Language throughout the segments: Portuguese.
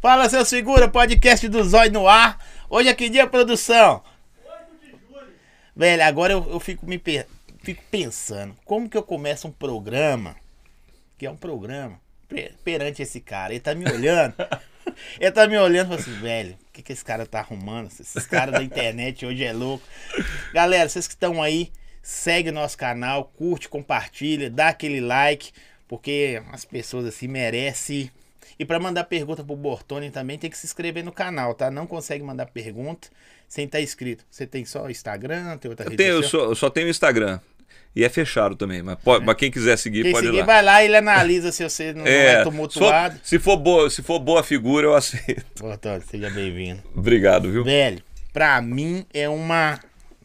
Fala, seu segura, podcast do Zóio no ar. Hoje é que dia, produção? Velho, agora eu, eu fico me per- fico pensando, como que eu começo um programa, que é um programa, per- perante esse cara. Ele tá me olhando, ele tá me olhando e assim, velho, o que, que esse cara tá arrumando? Esses caras da internet hoje é louco. Galera, vocês que estão aí, segue o nosso canal, curte, compartilha, dá aquele like, porque as pessoas assim merecem. E para mandar pergunta pro Bortoni também tem que se inscrever no canal, tá? Não consegue mandar pergunta sem estar inscrito. Você tem só Instagram, tem outra Eu, tenho, eu, só, eu só tenho Instagram. E é fechado também. Mas, pode, mas quem quiser seguir, Quem pode ir seguir, lá. vai lá e ele analisa se você não é, É, tumultuado. só- se, for boa, se for boa figura, eu aceito. Bortoni, seja bem-vindo. Obrigado, viu? Velho, pra mim é uma.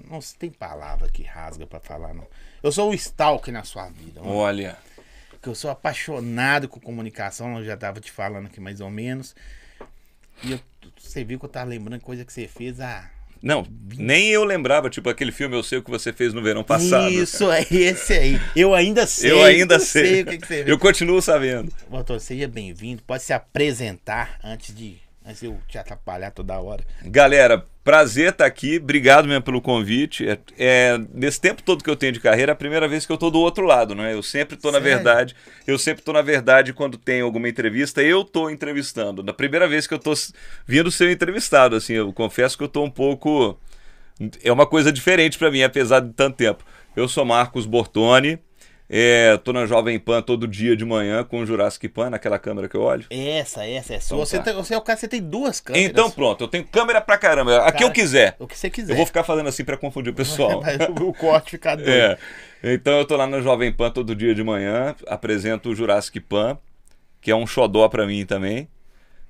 Não se tem palavra que rasga pra falar, não. Eu sou o stalker na sua vida. mano. Olha. Porque eu sou apaixonado com comunicação, eu já tava te falando aqui mais ou menos. E eu- você viu que eu tava lembrando coisa que você fez há. Não, nem eu lembrava, tipo, aquele filme Eu Sei o que você fez no verão passado. Isso, é esse aí. Eu ainda sei. Eu ainda sei. o que, que você fez. Eu continuo sabendo. Doutor, seja bem-vindo. Pode se apresentar antes de, de eu te atrapalhar toda hora. Galera, prazer estar aqui. Obrigado mesmo pelo convite. É, é, nesse tempo todo que eu tenho de carreira, é a primeira vez que eu tô do outro lado, não é? Eu sempre tô na Sério? verdade. Eu sempre tô na verdade quando tem alguma entrevista, eu tô entrevistando. Na primeira vez que eu tô vindo ser entrevistado, assim, eu confesso que eu tô um pouco é uma coisa diferente para mim, apesar de tanto tempo. Eu sou Marcos Bortoni. É, tô na Jovem Pan todo dia de manhã com o Jurassic Pan, naquela câmera que eu olho. Essa, essa sua. Então você, tá. tem- você é o cara, você tem duas câmeras. Então pronto, eu tenho câmera pra caramba. A que eu quiser. O que você quiser. Eu vou ficar fazendo assim pra confundir o pessoal. O corte fica doido. É. Então eu tô lá na Jovem Pan todo dia de manhã, apresento o Jurassic Pan, que é um xodó pra mim também.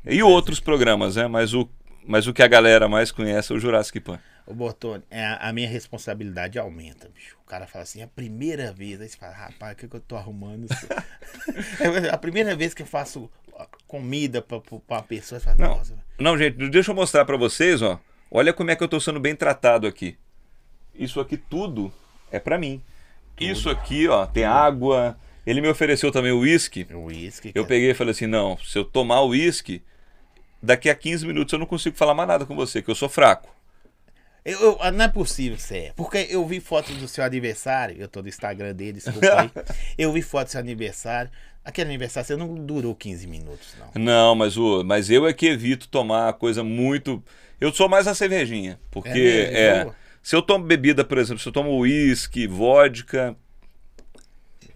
E outros programas, né? Mas o, mas o que a galera mais conhece é o Jurassic Pan. Ô, Bortoni, é, a minha responsabilidade aumenta, bicho. O cara fala assim, é a primeira vez. Aí você fala, rapaz, o que, que eu tô arrumando? é a primeira vez que eu faço comida pra, pra uma pessoa. Você fala, Não. nossa. Não, gente, deixa eu mostrar pra vocês, ó. Olha como é que eu tô sendo bem tratado aqui. Isso aqui tudo é pra mim. Isso aqui, ó, tem água. Ele me ofereceu também o uísque. O uísque. Eu peguei e falei assim: não, se eu tomar o uísque, daqui a 15 minutos eu não consigo falar mais nada com você, que eu sou fraco. Eu, eu- ah, não é possível, sério. Porque eu vi fotos do seu aniversário. Eu tô no Instagram dele, desculpa aí. eu vi fotos do seu aniversário. Aquele aniversário seu não durou 15 minutos, não. Não, mas, o, mas eu é que evito tomar coisa muito. Eu sou mais a cervejinha. Porque é. Boa. se eu tomo bebida, por exemplo, se eu tomo uísque, vodka.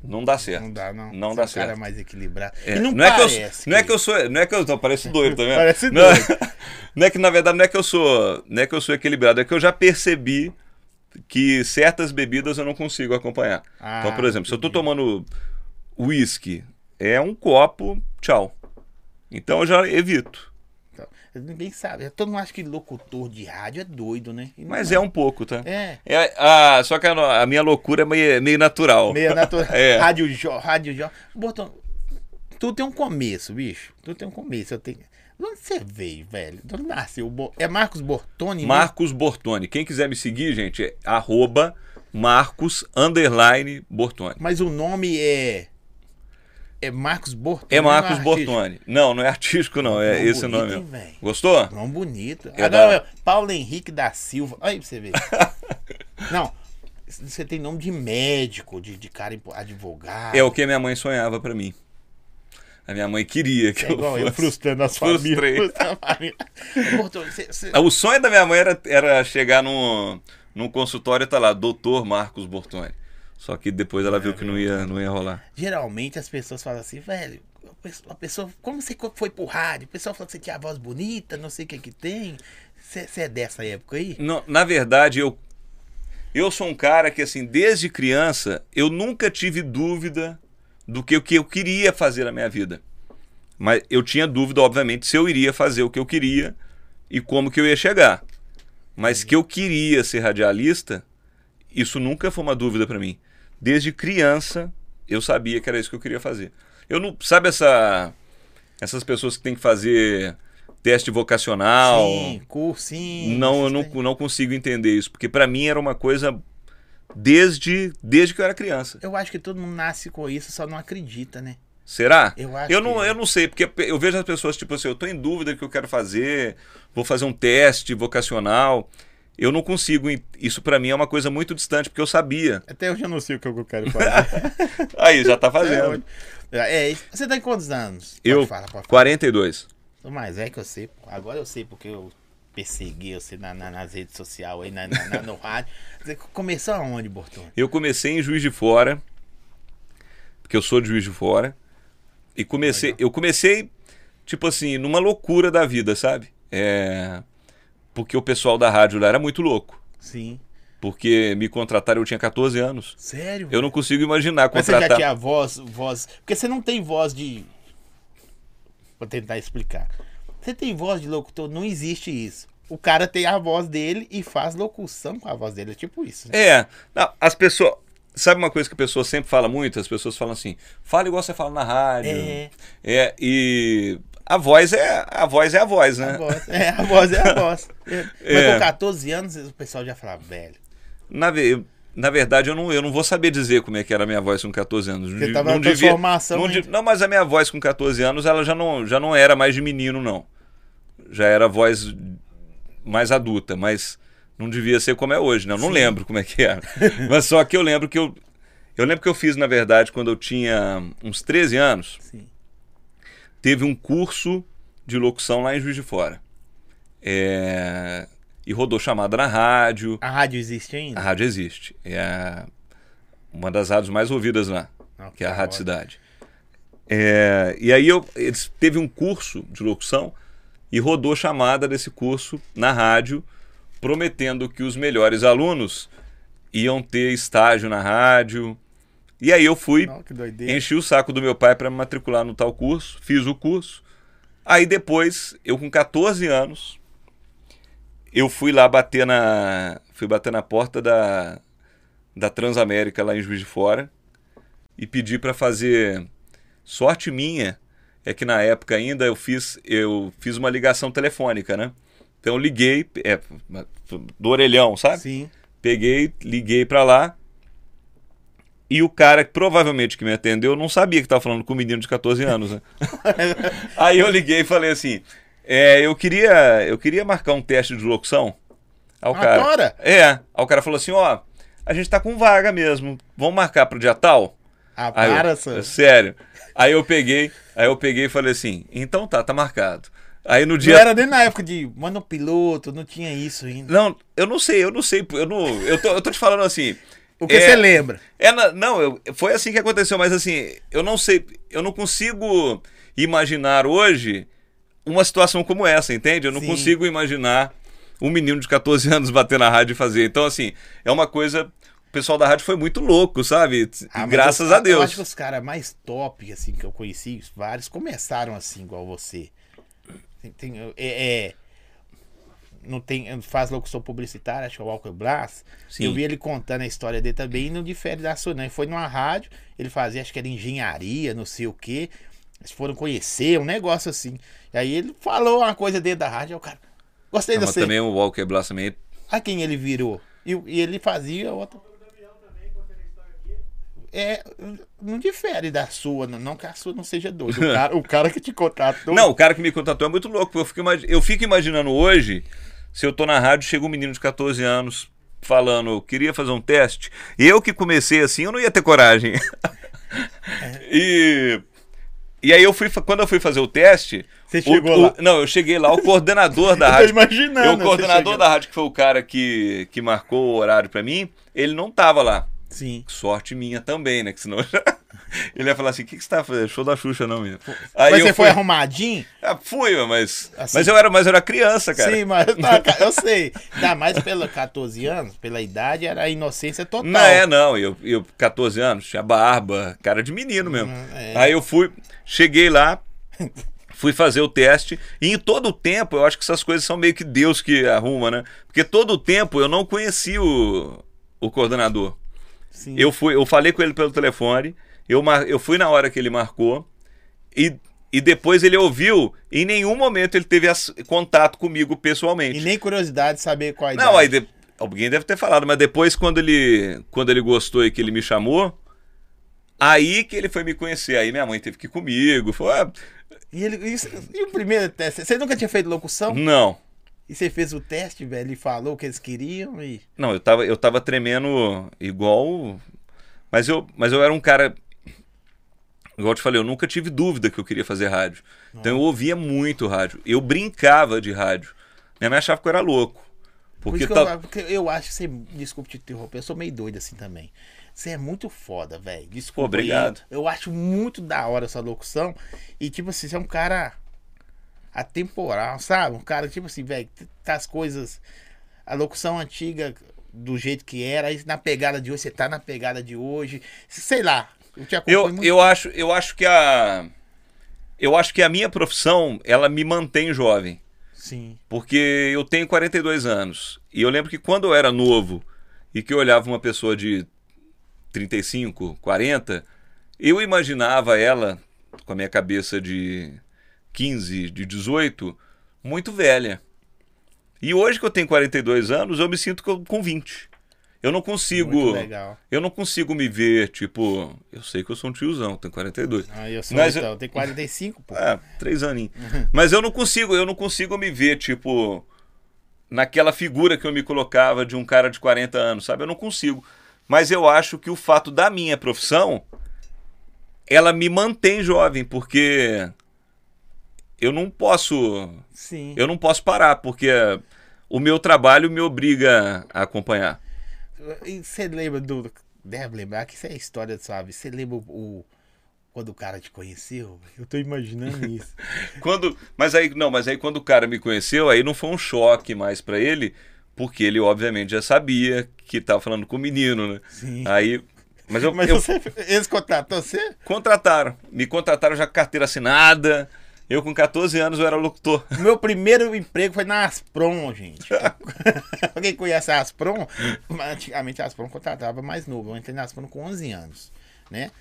Não dá certo. Não dá, não. Não Você dá é um cara certo. mais equilibrado. É, E não, não, é que eu, parece. não é que eu sou, não é que eu tô, parece doido, tá vendo? Parece não, doido. não é que na verdade não é que eu sou, não é que eu sou equilibrado, é que eu já percebi que certas bebidas eu não consigo acompanhar. Ah, então, por exemplo, se eu tô tomando uísque, é um copo, tchau. Então eu já evito. Ninguém sabe. Todo mundo acha que locutor de rádio é doido, né? Mas é um pouco, tá? É. É, ah, só que a, a minha loucura é meio, meio natural. Meio natural. É. Rádio Jó, Rádio Jó. Botão, tudo tem um começo, bicho. Tudo tem um começo. Eu tenho... De onde você veio, velho? De onde nasceu? É Marcos Bortoni? né? Marcos Bortoni. Quem quiser me seguir, gente, é arroba Marcos underline Bortoni. Mas o nome é. É Marcos Bortoni. É Marcos não artístico. Bortoni. Não, não é artístico, não. É esse bonito, nome. hein? Gostou? Nome bonito. É Agora, da- Paulo Henrique da Silva. Olha aí pra você ver. não, você tem nome de médico, de, de cara advogado. É o que minha mãe sonhava pra mim. A minha mãe queria que É igual eu eu fosse. frustrando as famílias. O sonho da minha mãe era, era chegar num, num consultório e tá lá, doutor Marcos Bortoni. Só que depois ela viu que não ia, não ia rolar. Geralmente as pessoas falam assim, velho, a pessoa, como você foi pro rádio? O pessoal fala que você tinha a voz bonita, não sei o que que tem. Você você é dessa época aí? Não, na verdade, eu, eu sou um cara que, assim, desde criança, eu nunca tive dúvida do que, o que eu queria fazer na minha vida. Mas eu tinha dúvida, obviamente, se eu iria fazer o que eu queria e como que eu ia chegar. Mas que eu queria ser radialista, isso nunca foi uma dúvida para mim. Desde criança, eu sabia que era isso que eu queria fazer. Eu não. Sabe essa, essas pessoas que têm que fazer teste vocacional? Sim, cursinho. Não, eu não, não consigo entender isso, porque para mim era uma coisa desde, desde que eu era criança. Eu acho que todo mundo nasce com isso, só não acredita, né? Será? Eu acho eu não, que- eu não sei, porque eu vejo as pessoas, tipo assim, eu tô em dúvida do que eu quero fazer, vou fazer um teste vocacional. Eu não consigo. Isso pra mim é uma coisa muito distante, porque eu sabia. Até hoje eu não sei o que eu quero fazer. Aí, já tá fazendo. hoje. É, você tá em quantos anos? Eu, Pode falar, pode falar. 42. Sou mais velho que eu sei. Agora eu sei porque eu persegui você na, na- nas redes sociais aí, na, na- no rádio. Você começou aonde, Bortone? Eu comecei em Juiz de Fora, porque eu sou de Juiz de Fora. E comecei, Legal. eu comecei, tipo assim, numa loucura da vida, sabe? É, porque o pessoal da rádio lá era muito louco. Sim. Porque me contrataram, eu tinha 14 anos. Sério? Eu não consigo imaginar Mas você já contratar. tinha voz, voz. Porque você não tem voz de. Vou tentar explicar. Você tem voz de locutor, não existe isso. O cara tem a voz dele e faz locução com a voz dele. É tipo isso. né? É, não, as pessoas. Sabe uma coisa que a pessoa sempre fala muito? As pessoas falam assim: fala igual você fala na rádio. É. É, e a voz é a voz é a voz, né? A voz. É, a voz é a voz. É. Mas com 14 anos o pessoal já falava, velho. Na, ve- na verdade, eu não, eu não vou saber dizer como é que era a minha voz com 14 anos. Não Você tava não na transformação não, de- não, mas a minha voz com 14 anos, ela já não, já não era mais de menino, não. Já era voz mais adulta, mas não devia ser como é hoje, né? Eu não lembro como é que era. mas só que eu lembro que eu. Eu lembro que eu fiz, na verdade, quando eu tinha uns 13 anos, Sim. Teve um curso de locução lá em Juiz de Fora. É, E rodou chamada na rádio. A rádio existe A ainda? rádio existe. É a- uma das rádios mais ouvidas lá, Não, que é a tá Rádio ótimo. Cidade. É, e aí eu, eles teve um curso de locução e rodou chamada desse curso na rádio, prometendo que os melhores alunos iam ter estágio na rádio. E aí eu fui, Não, enchi o saco do meu pai para me matricular no tal curso, fiz o curso. Aí depois, eu com 14 anos, eu fui lá bater na, fui bater na porta da, da Transamérica lá em Juiz de Fora e pedi para fazer sorte minha é que na época ainda eu fiz eu fiz uma ligação telefônica, né? Então eu liguei, é, do orelhão, sabe? Sim. Peguei, liguei pra lá. E o cara, que provavelmente que me atendeu, não sabia que tava falando com um menino de 14 anos, né? Aí eu liguei e falei assim: é, eu queria, eu queria marcar um teste de locução. Aí o cara, Agora? é. Aí o cara falou assim: ó, a gente tá com vaga mesmo. Vamos marcar pro dia tal? Ah, Aí eu- para, senhor. Sério. Aí eu peguei, aí eu peguei e falei assim: então tá, tá marcado. Aí no Não dia era nem na época de mano piloto, não tinha isso ainda. Não, eu não sei, eu não sei, eu não, eu tô, eu tô te falando assim. O que é- você lembra? É não, eu- foi assim que aconteceu, mas assim, eu não sei, eu não consigo imaginar hoje uma situação como essa, entende? Eu não Sim. consigo imaginar um menino de 14 anos bater na rádio e fazer. Então, assim, é uma coisa. O pessoal da rádio foi muito louco, sabe? Ah, Graças os- a Eu Deus. acho que os caras mais top, assim, que eu conheci, vários, começaram assim, igual você. Tem, tem- é, é, não tem, faz locução publicitária, acho que é o Walker Blas. Sim. Eu vi ele contando a história dele também e não difere da sua, não. Ele foi numa rádio, ele fazia, acho que era engenharia, não sei o quê. Eles foram conhecer, um negócio assim. E aí ele falou uma coisa dentro da rádio, o cara, gostei Não, de mas você. também o Walker Blast também. A quem ele virou. E, e ele fazia outra. É, não difere da sua, não, não que a sua não seja doida. O cara, o cara que te contratou. Não, o cara que me contratou é muito louco. porque Eu fico, eu fico imaginando hoje, se eu tô na rádio, chega um menino de 14 anos falando, eu queria fazer um teste. Eu que comecei assim, eu não ia ter coragem. e, e aí eu fui, quando eu fui fazer o teste. Você o- chegou o- lá. Não, eu cheguei lá, o coordenador da Eu tô rádio. imaginando, eu, o coordenador da rádio, que foi o cara que, que marcou o horário pra mim, ele não tava lá. Sim. Sorte minha também, né? Que senão já- ele ia falar assim: o que, que você tá fazendo? Show da Xuxa, não, menino. Aí mas eu você foi fui- arrumadinho? ah, fui, mas. Assim- Mas eu era, mas eu era criança, cara. Sim, mas ca- eu sei. Ainda mais pelos 14 anos, pela idade, era a inocência total. Não, é, não. Eu, eu, 14 anos, tinha barba, cara de menino mesmo. Uhum, é. Aí eu fui, cheguei lá, fui fazer o teste, e em todo o tempo, eu acho que essas coisas são meio que Deus que arruma, né? Porque todo o tempo eu não conheci o, o coordenador. Sim. Eu fui, eu falei com ele pelo telefone, eu, mar, eu fui na hora que ele marcou, e, e depois ele ouviu, e em nenhum momento ele teve as- contato comigo pessoalmente. E nem curiosidade de saber qual a idade. Não, aí de- alguém deve ter falado, mas depois quando ele quando ele gostou e que ele me chamou, Aí que ele foi me conhecer. Aí minha mãe teve que ir comigo. Foi, ah, E, ele, isso- e o primeiro teste? Você nunca tinha feito locução? não. E você fez o teste, velho, e falou o que eles queriam e. Não, eu tava, eu tava tremendo igual. Mas eu, mas eu era um cara. Igual eu te falei, eu nunca tive dúvida que eu queria fazer rádio. Então eu ouvia muito rádio. Eu brincava de rádio. Minha mãe achava que eu era louco. Por Porque, tá- eu, porque eu acho que você. Desculpe te interromper, eu sou meio doido assim também. Você é muito foda, velho. Desculpa. Obrigado. Eu, eu acho muito da hora essa locução. E, tipo assim, você é um cara atemporal, sabe? Um cara, tipo assim, velho, tá as coisas. A locução antiga do jeito que era, aí na pegada de hoje, você tá na pegada de hoje. Sei lá. Eu eu, eu acho, eu acho que a. Eu acho que a minha profissão, ela me mantém jovem. Sim. Porque eu tenho 42 anos. E eu lembro que quando eu era novo e que eu olhava uma pessoa de 35, 40, eu imaginava ela, com a minha cabeça de 15, de 18, muito velha. E hoje que eu tenho 42 anos, eu me sinto co- com 20. Eu não consigo. Eu não consigo me ver, tipo. Eu sei que eu sou um tiozão, tenho 42. Ah, eu sou, Mas eu- então, eu tenho 45, pô. É, três aninhos. Mas eu não consigo, eu não consigo me ver, tipo, naquela figura que eu me colocava de um cara de 40 anos, sabe? Eu não consigo. Mas eu acho que o fato da minha profissão, ela me mantém jovem, porque eu não posso, Sim. eu não posso parar, porque o meu trabalho me obriga a acompanhar. E você lembra do. Deve lembrar que isso é história, sabe? Você lembra o. quando o cara te conheceu? Eu tô imaginando isso. Quando, mas aí não, mas aí quando o cara me conheceu, aí não foi um choque mais pra ele, porque ele obviamente já sabia que tava falando com o menino, né? Sim. Aí, mas eu, Mas eu você, eles contratou você? contrataram, me contrataram já com carteira assinada. Eu com 14 anos eu era locutor. Meu primeiro emprego foi na Aspron, gente. Alguém conhece a Aspron? Antigamente a Aspron contratava mais novo. Eu entrei na Aspron com 11 anos, né?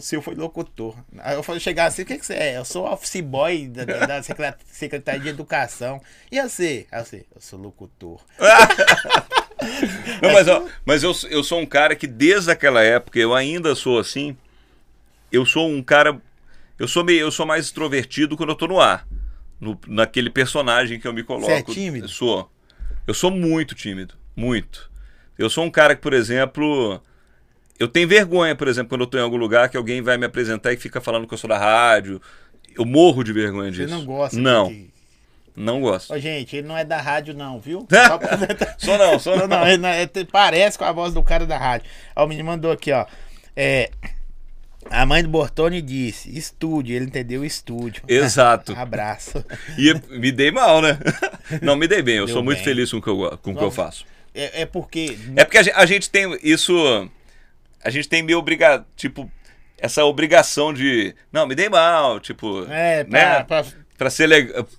Seu foi locutor. Aí eu falei, chegar assim, o que, que você é? Eu sou office boy da, da- da secre- Secretaria de Educação. E você? Aí eu sei, eu sou locutor. Não, mas ó, mas eu, eu sou um cara que desde aquela época, eu ainda sou assim. Eu sou um cara. Eu sou meio, eu sou mais extrovertido quando eu tô no ar. No, naquele personagem que eu me coloco. é tímido? Eu sou. Eu sou muito tímido. Muito. Eu sou um cara que, por exemplo. Eu tenho vergonha, por exemplo, quando eu tô em algum lugar que alguém vai me apresentar e fica falando que eu sou da rádio. Eu morro de vergonha Você disso. não gosta Não, de- não gosto. Ô, gente, ele não é da rádio, não, viu? Só pra- Sou não, sou Não, não. não, te- parece com a voz do cara da rádio. Ó, o menino mandou aqui, ó. É, a mãe do Bortoni disse: estúdio, ele entendeu estúdio. Exato. Abraço. E me dei mal, né? Não, me dei bem. Eu Deu sou muito bem. feliz com o que eu, com o que eu faço. É, é porque. É porque a gente, a gente tem isso. A gente tem meio obriga, tipo, essa obrigação de. Não, me dei mal, tipo. É, pra, né? pra- Pra ser,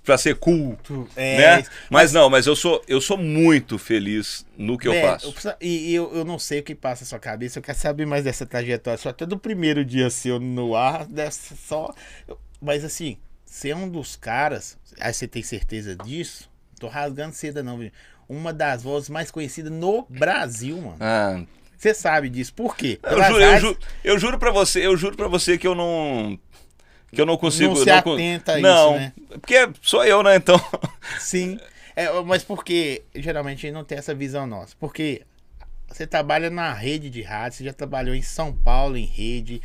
pra ser cool. é, né? isso. Mas não, mas eu sou, eu sou muito feliz no que eu Velho, faço. preciso- E, eu, eu não sei o que passa na sua cabeça, eu quero saber mais dessa trajetória. Só até do primeiro dia seu no ar, dessa só. eu- Mas assim, você é um dos caras, aí você tem certeza disso? Tô rasgando seda, não, viu? Uma das vozes mais conhecidas no Brasil, mano. Ah, Você sabe disso. Por quê? eu, juro, eu, juro, eu juro pra você, eu juro pra você que eu não. Que eu não consigo. Não se con- atenta a não, isso, né? Porque sou eu, né? Então. Sim. É, mas porque geralmente a gente não tem essa visão nossa. Porque você trabalha na rede de rádio, você já trabalhou em São Paulo em rede,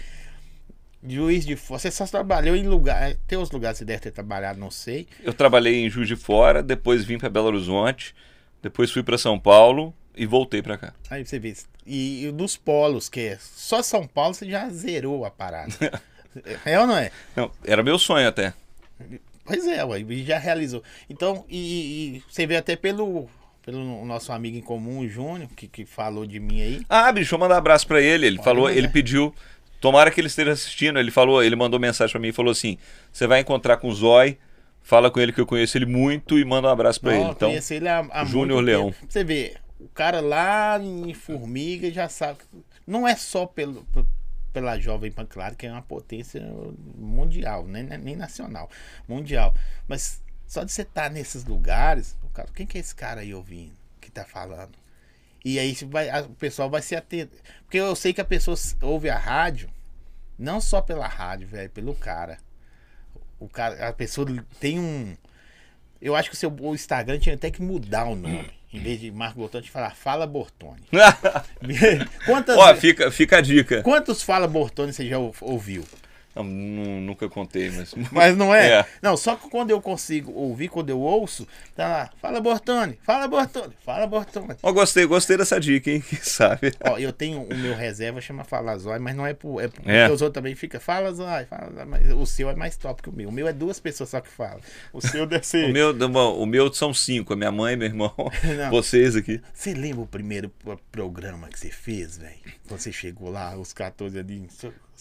Juiz de Fora, você só trabalhou em lugar. Tem os lugares que você deve ter trabalhado, não sei. Eu trabalhei em Juiz de Fora, depois vim para Belo Horizonte, depois fui para São Paulo e voltei para cá. Aí você vê. E, e dos polos, que é só São Paulo, você já zerou a parada. é ou não é? Não, era meu sonho até. Pois é, ué, e já realizou. Então, e, e você vê até pelo, pelo nosso amigo em comum, o Júnior, que, que falou de mim aí. Ah, bicho, eu mandar um abraço para ele. Ele falou, ele pediu, tomara que ele esteja assistindo. Ele falou, ele mandou mensagem para mim e falou assim: "Você vai encontrar com o Zói, fala com ele que eu conheço ele muito e manda um abraço para ele". eu Então, conheço ele há, há Júnior Leão. Você vê, o cara lá em Formiga já sabe. Não é só pelo, pela Jovem Pan, claro que é uma potência mundial, nem, nem nacional, mundial. Mas só de você estar nesses lugares, o cara, quem que é esse cara aí ouvindo, que tá falando? E aí vai, a- o pessoal vai se atender. Porque eu sei que a pessoa ouve a rádio Não só pela rádio, velho, pelo cara. O cara, a pessoa tem um. Eu acho que o seu o Instagram tinha até que mudar o nome. Em vez de Marco Bortoni, falar Fala Bortoni. Quantas, Ó, fica, fica a dica. quantos Fala Bortoni você já ou- ouviu? Não, nu- nunca contei, mas. Mas não é? É. Não, só que quando eu consigo ouvir, quando eu ouço, tá lá, fala Bortoni, fala Bortoni, fala Bortoni. Ó, gostei, gostei dessa dica, hein? Quem sabe? Ó, eu tenho o meu reserva, chama Fala Zói, mas não é por. É porque É. os outros também ficam, fala Zói, fala Zói, mas o seu é mais top que o meu. O meu é duas pessoas só que falam. O seu deve ser. O meu, bom, o meu são cinco, a minha mãe, meu irmão, Não. vocês aqui. Você lembra o primeiro pro- programa que você fez, velho? Quando você chegou lá, os 14 ali,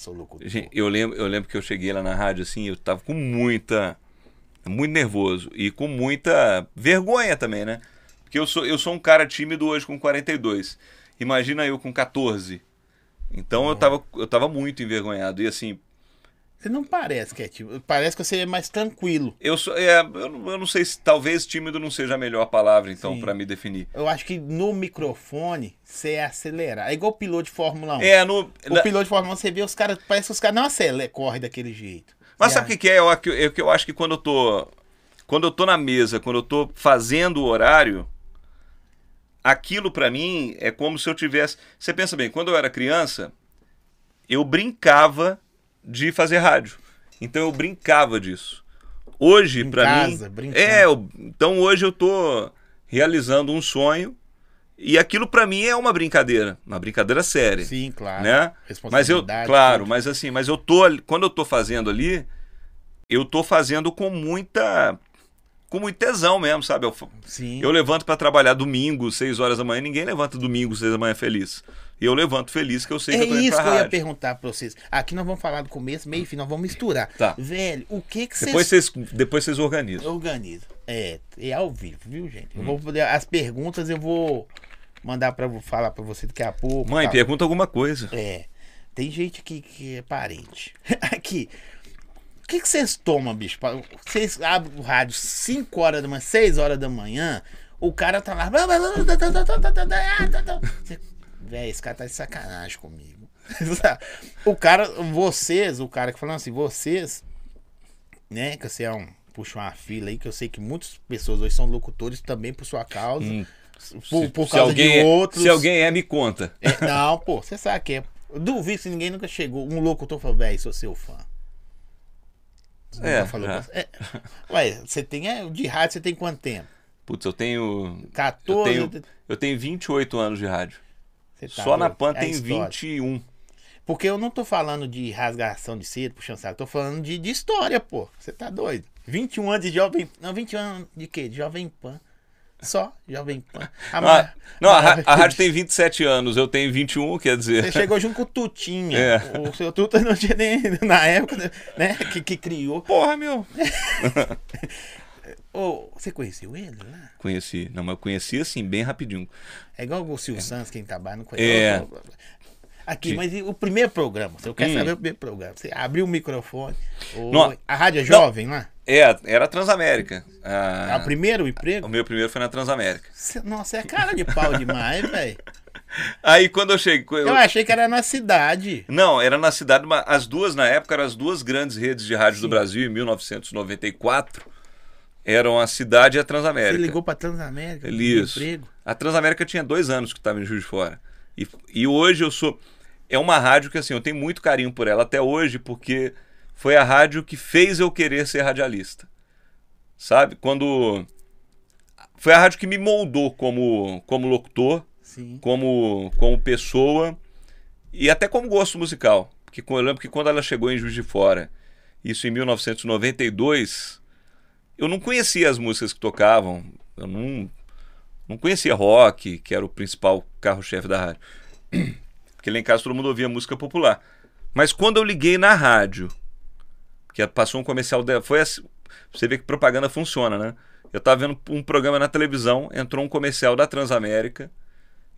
sou, locutor. Gente, eu lembro, eu lembro que eu cheguei lá na rádio assim, eu tava com muita. Muito nervoso e com muita vergonha também, né? Porque eu sou, eu sou um cara tímido hoje com 42. Imagina eu com 14. Então eu tava, eu tava muito envergonhado. E assim, Você não parece que é tipo. Parece que você é mais tranquilo. eu sou. É, eu, não- eu não sei se talvez tímido não seja a melhor palavra, então, pra me definir. Eu acho que no microfone você é acelerar. É igual o piloto de Fórmula 1. É, no. O na- piloto de Fórmula 1, você vê os caras, parece que os caras não aceleram, correm daquele jeito. Mas sabe o que, é? Eu, que eu- é que eu acho que quando eu tô. Quando eu tô na mesa, quando eu tô fazendo o horário, aquilo pra mim é como se eu tivesse. Você pensa bem, quando eu era criança, eu brincava de fazer rádio. Então eu brincava disso. Hoje, casa, mim. brincando. É, eu- então hoje eu tô realizando um sonho. E aquilo pra mim é uma brincadeira, uma brincadeira séria Sim, claro. né? Mas eu, Responsabilidade, claro, tudo. mas assim, mas eu tô quando eu tô fazendo ali, eu tô fazendo com muita com muito tesão mesmo, sabe? Eu, Sim. eu levanto pra trabalhar domingo, 6 horas da manhã, ninguém levanta domingo, 6 da manhã feliz. E eu levanto feliz que eu sei É que eu tô indo isso que eu ia perguntar pra vocês. Aqui nós vamos falar do começo, meio e fim, nós vamos misturar. Tá. Velho, o que que Depois vocês vocês depois vocês organizam. organizam? É, é ao vivo, viu, gente? Hum. Eu vou poder, as perguntas eu vou mandar para falar pra você daqui a pouco. Mãe, tal. pergunta alguma coisa. É. Tem gente aqui que é parente. Aqui. O que que vocês tomam, bicho? Vocês abrem o rádio 5 horas da manhã, 6 horas da manhã, o cara tá lá. Você- Véi, esse cara tá de sacanagem comigo. o cara, vocês, o cara que falando assim, vocês, né, que você é um. Puxa uma fila aí, que eu sei que muitas pessoas hoje são locutores também por sua causa. Hum. Por, por se, causa alguém de é, outros. se alguém é, me conta. É, não, pô, você sabe que é. Eu duvido se ninguém nunca chegou. Um locutor falou, velho, sou seu fã. Você É, falou você. É. Ué, você tem. É, de rádio você tem quanto tempo? Putz, eu tenho eu 14? tenho eu tenho 28 anos de rádio. Tá Só na doido. PAN É tem história. 21. Porque eu não tô falando de rasgação de cedo, puxando saco. Tô falando de, de história, pô. Você tá doido. 21 anos de jovem. Não, 21 anos de quê? De jovem pan. Só jovem pan. A Ah, ma- não, a, a rádio tem 27 anos, eu tenho 21, quer dizer. Você chegou junto com o Tutinha. É. O seu Tuta não tinha nem. Na época, né? Que, que criou. Porra, meu. Ô, você conheceu ele lá? Conheci. Não, mas eu conheci assim, bem rapidinho. É igual o Silvio Santos, quem trabalha não conhece. É. Aqui, mas e o primeiro programa? Eu quero Hum. saber o primeiro programa. Você abriu o microfone. Oi. Não. A rádio é jovem lá? É, era a Transamérica. É Ah, o primeiro o emprego? meu primeiro foi na Transamérica. Cê- Nossa, é cara de pau demais, velho. Aí quando eu cheguei. eu- Eu achei que era na cidade. Não, era na cidade. mas As duas, na época, eram as duas grandes redes de rádio do Sim. Brasil, em 1994. Eram a cidade e a Você Transamérica. ligou pra Transamérica? pediu Isso. Emprego. A Transamérica tinha dois anos que estava em Juiz de Fora. E, e hoje eu sou. É uma rádio que assim, eu tenho muito carinho por ela até hoje, porque foi a rádio que fez eu querer ser radialista. Sabe? Quando. Foi a rádio que me moldou como, como locutor, Sim. como, como pessoa e até como gosto musical. Porque eu lembro que quando ela chegou em Juiz de Fora, isso em 1992, eu não conhecia as músicas que tocavam, eu não, não conhecia rock, que era o principal carro-chefe da rádio. Porque lá em casa todo mundo ouvia música popular. Mas quando eu liguei na rádio, que passou um comercial dela, foi assim, você vê que propaganda funciona, né? Eu tava vendo um programa na televisão, entrou um comercial da Transamérica,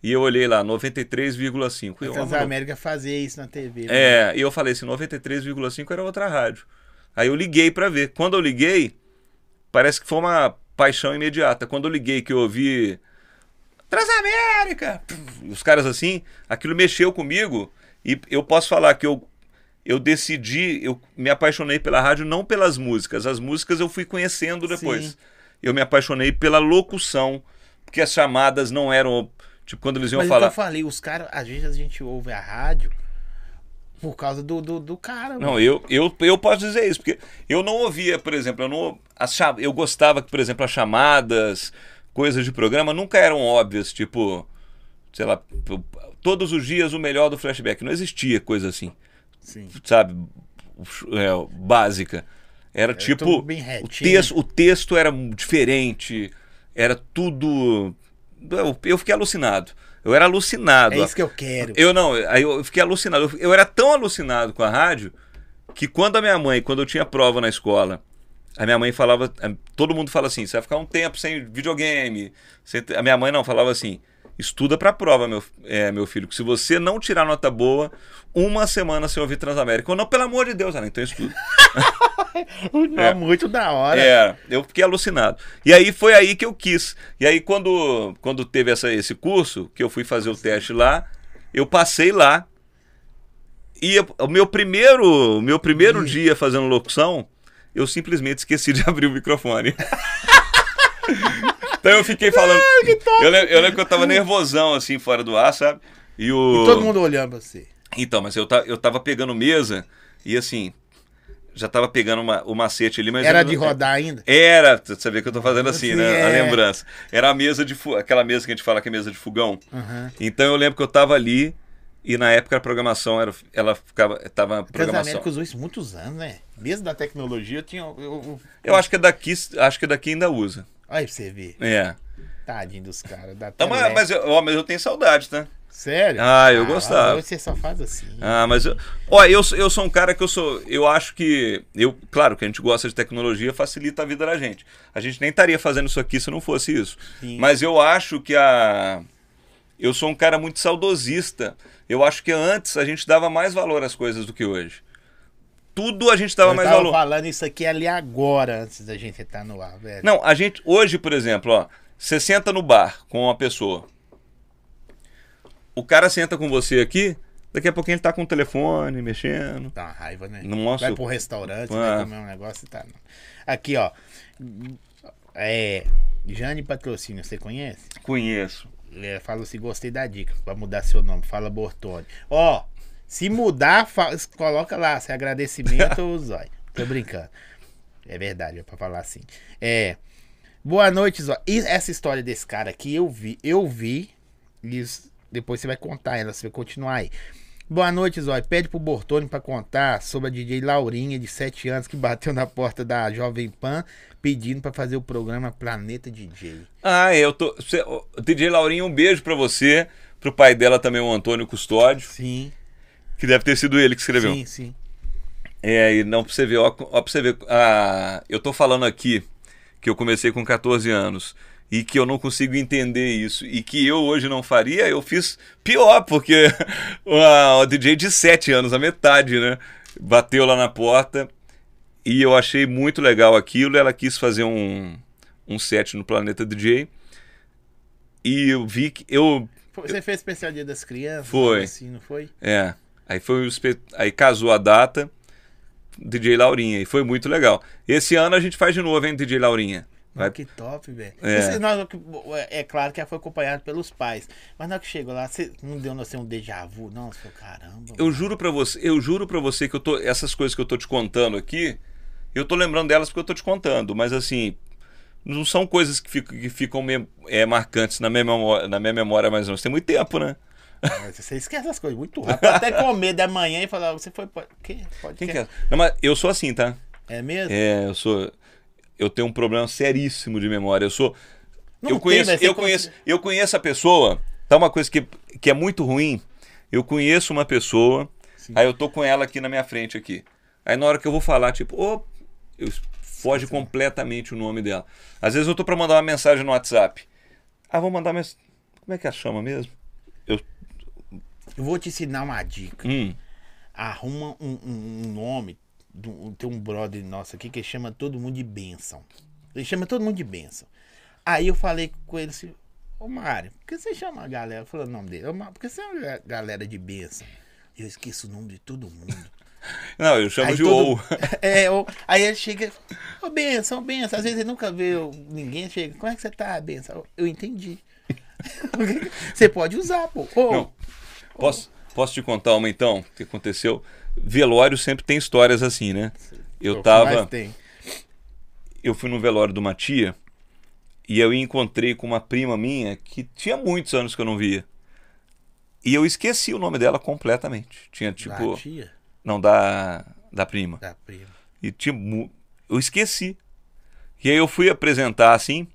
e eu olhei lá, 93,5. A Transamérica fazia isso na TV. né? é, e eu falei assim, 93,5 era outra rádio. Aí eu liguei pra ver. Quando eu liguei, parece que foi uma paixão imediata. Quando eu liguei que eu ouvi Transamérica, os caras assim, aquilo mexeu comigo e eu posso falar que eu eu decidi, eu me apaixonei pela rádio não pelas músicas. As músicas eu fui conhecendo depois. Sim. Eu me apaixonei pela locução, porque as chamadas não eram. Tipo, quando eles iam Mas falar. então eu falei, os caras, às vezes a gente ouve a rádio por causa do, do, do cara. Não, mano. eu, eu, eu posso dizer isso, porque eu não ouvia, por exemplo, eu não. As, cha- eu gostava que, por exemplo, as chamadas, coisas de programa nunca eram óbvias, tipo, sei lá, todos os dias o melhor do flashback. Não existia coisa assim, Sim. sabe? É, básica. Era tipo. bem O texto, o texto era diferente, era tudo. Eu, eu fiquei alucinado. Eu era alucinado. É isso que eu quero. Eu não, aí eu fiquei alucinado. Eu, eu era tão alucinado com a rádio que quando a minha mãe, quando eu tinha prova na escola, a minha mãe falava, todo mundo fala assim, você vai ficar um tempo sem videogame. A minha mãe não falava assim, estuda pra prova, meu, é, meu filho, que se você não tirar nota boa, uma semana sem ouvir Transamérica. Eu não, pelo amor de Deus, ela, então estuda. É muito da hora. É, eu fiquei alucinado. E aí foi aí que eu quis. E aí quando, quando teve essa, esse curso, que eu fui fazer o teste lá, eu passei lá. E eu- o meu primeiro, o meu primeiro dia fazendo locução, eu simplesmente esqueci de abrir o microfone. então eu fiquei falando. Eu, lem- eu lembro que eu tava nervosão assim fora do ar, sabe? E o E todo mundo olhando pra você. então, mas eu, ta, eu tava pegando mesa e assim, já tava pegando uma, o macete ali, mas. Era eu de rodar ainda? Era, você vê que eu tô fazendo assim, Sim, né? A é. lembrança. Era a mesa de aquela mesa que a gente fala que é mesa de fogão. Aham. Então eu lembro que eu tava ali e na época a programação era ela ficava tava programação. Transamérica usou isso muitos anos, né? Mesmo da tecnologia, eu tinha. Eu, eu- Eu acho que daqui, acho que daqui ainda usa. Olha aí pra você ver. É. Tadinho dos caras. Tá, mas, mas, eu, ó, mas eu tenho saudade, tá? Sério? Ah, eu gostava. Você só faz assim. Ah, mas eu, ó, eu, sou- eu sou um cara que eu sou, eu acho que eu, claro que a gente gosta de tecnologia, facilita a vida da gente. A gente nem estaria fazendo isso aqui se não fosse isso. Sim. Mas eu acho que a eu sou um cara muito saudosista. Eu acho que antes a gente dava mais valor às coisas do que hoje. Tudo a gente dava eu mais tava valor. falando isso aqui ali agora, antes da gente entrar no ar, velho. Não, a gente hoje, por exemplo, ó, você senta no bar com uma pessoa. O cara senta com você aqui, daqui a pouquinho ele tá com o telefone, mexendo. Dá uma raiva, né? Nossa. Vai pro restaurante, Ah. vai comer um negócio e tá. não. Aqui, ó. É. Jane Patrocínio, você conhece? Conheço. É, fala assim, gostei da dica. Pra mudar seu nome, fala Bortoni. Ó, se mudar, coloca lá, se é agradecimento ou zóio. Tô brincando. É verdade, é pra falar assim. É. Boa noite, Zóio. E essa história desse cara aqui, eu vi, eu vi. E isso- depois você vai contar ela, você vai continuar aí. Boa noite, Zóio. Pede pro Bortoni pra contar sobre a DJ Laurinha, de 7 anos, que bateu na porta da Jovem Pan pedindo pra fazer o programa Planeta DJ. Ah, eu tô. Cê, DJ Laurinha, um beijo pra você. Pro pai dela também, o Antônio Custódio, Sim, que deve ter sido ele que escreveu. sim, sim. É, e não pra você ver, ó, ó pra você ver. Ah, eu tô falando aqui que eu comecei com 14 anos e que eu não consigo entender isso e que eu hoje não faria, eu fiz pior, porque o, DJ de 7 anos, a metade, né? Bateu lá na porta e eu achei muito legal aquilo. Ela quis fazer um, um set no Planeta DJ e eu vi que eu Você fez especial Dia das Crianças? Foi. Assim, não foi? É. Aí foi espe- aí casou a data DJ Laurinha e foi muito legal. Esse ano a gente faz de novo, hein, DJ Laurinha. Vai- Que top, velho. É. É, é claro que foi acompanhada pelos pais. Mas na hora que chegou lá, você não deu assim, um déjà vu, não? Você falou, caramba. Eu juro pra você, eu juro para você que eu tô essas coisas que eu tô te contando aqui, eu tô lembrando delas porque eu tô te contando, mas assim, não são coisas que ficam, que ficam é, marcantes na minha, memória, na minha memória mais ou menos. Tem muito tempo, né? Mas Você esquece as coisas muito rápido. Até com medo da manhã e falar, você foi. Pode, que? Pode Quem que é? Não, mas eu sou assim, tá? É mesmo? É, eu sou eu tenho um problema seríssimo de memória. Eu sou Não eu tem, conheço, eu conheço, eu conheço a pessoa. Tá uma coisa que, que é muito ruim. Eu conheço uma pessoa, Sim. aí eu tô com ela aqui na minha frente aqui. Aí na hora que eu vou falar, tipo, ô, eu foge completamente o nome dela. Às vezes eu tô para mandar uma mensagem no WhatsApp. Ah, vou mandar mensagem. Como é que ela chama mesmo? Eu vou te ensinar uma dica. hum, Arruma um, um- um nome. do- Tem um brother nosso aqui que chama todo mundo de bênção. Ele chama todo mundo de bênção. Aí eu falei com ele assim, ô Mário, por que você chama a galera? Falou o nome dele, ô Mário, por que você é uma ga- galera de bênção? Eu esqueço o nome de todo mundo. Não, eu chamo Aí de todo- ou. É, ou, aí ele chega, ô benção, benção. Às vezes ele nunca vê ninguém, chega, como é que você tá, benção? Eu entendi. você pode usar, pô. Ô, Não. Posso, posso te contar uma então? que aconteceu? Velório sempre tem histórias assim, né? Eu tava. eu fui no velório de uma tia e eu encontrei com uma prima minha que tinha muitos anos que eu não via. E eu esqueci o nome dela completamente. Tinha tipo. Da tia, Não, da, da prima. da prima. E tinha. Eu esqueci. E aí eu fui apresentar assim.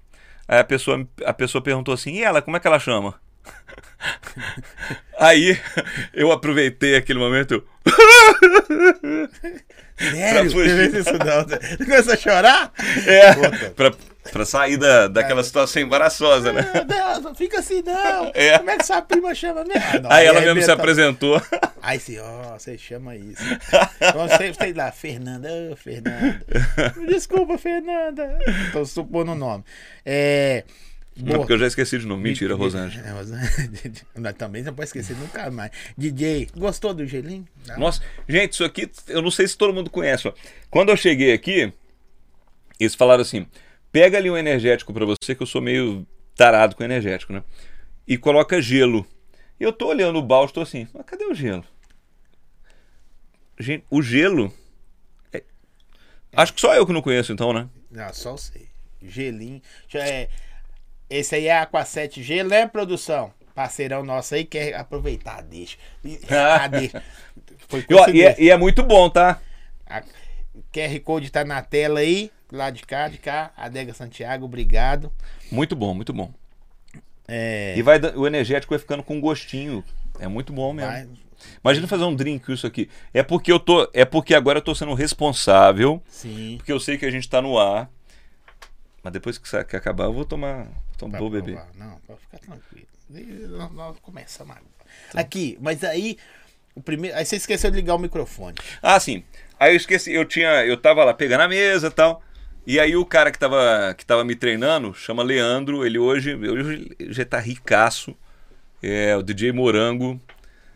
Aí a pessoa, a pessoa perguntou assim: e ela, como é que ela chama? aí eu aproveitei aquele momento. Sério? isso não? Você começou a chorar? É, Puta. pra, pra sair da, daquela situação embaraçosa, né? Meu Deus, não fica assim não. É. Como é que sua prima chama mesmo? Ah, não, Aí ela mesmo se apresentou. Aí sim, ó, você chama isso. Então, sei, sei lá, Fernanda, ô Fernanda. Desculpa, Fernanda. Tô supondo o nome. É. Não, boa. porque eu já esqueci de novo. Mentira, Rosângela. É, Rosângela. Também não pode esquecer nunca mais. DJ, gostou do gelinho? Não. Nossa, gente, isso aqui eu não sei se todo mundo conhece. Ó. Quando eu cheguei aqui, eles falaram assim: pega ali um energético pra você, que eu sou meio tarado com energético, né? E coloca gelo. E eu tô olhando o balde, tô assim, mas cadê o gelo? Gente, o gelo. é- Acho que só eu que não conheço, então, né? Não, só sei. Gelinho. Já é... Esse aí é Aqua 7 Gelo, né, produção? Parceirão nosso aí quer aproveitar, deixa. Ah, deixa. Foi E, e, é, e é muito bom, tá? A QR Code tá na tela aí. Lá de cá, de cá. Adega Santiago, obrigado. Muito bom, muito bom. É. E vai, o energético vai ficando com gostinho. É muito bom mesmo. vai- Imagina fazer um drink isso aqui. É porque eu tô, é porque agora eu tô sendo responsável, Sim. porque eu sei que a gente tá no ar. Mas depois que, que acabar, eu vou tomar, vou beber. provar. Não, pode ficar tranquilo. Nós, nós começamos agora. Aqui, mas aí. O primeiro, aí você esqueceu de ligar o microfone. Ah, sim. Aí eu esqueci, eu tinha, eu tava lá pegando a mesa e tal. E aí o cara que tava, que tava me treinando, chama Leandro, ele hoje, hoje já tá ricaço. É o DJ Morango.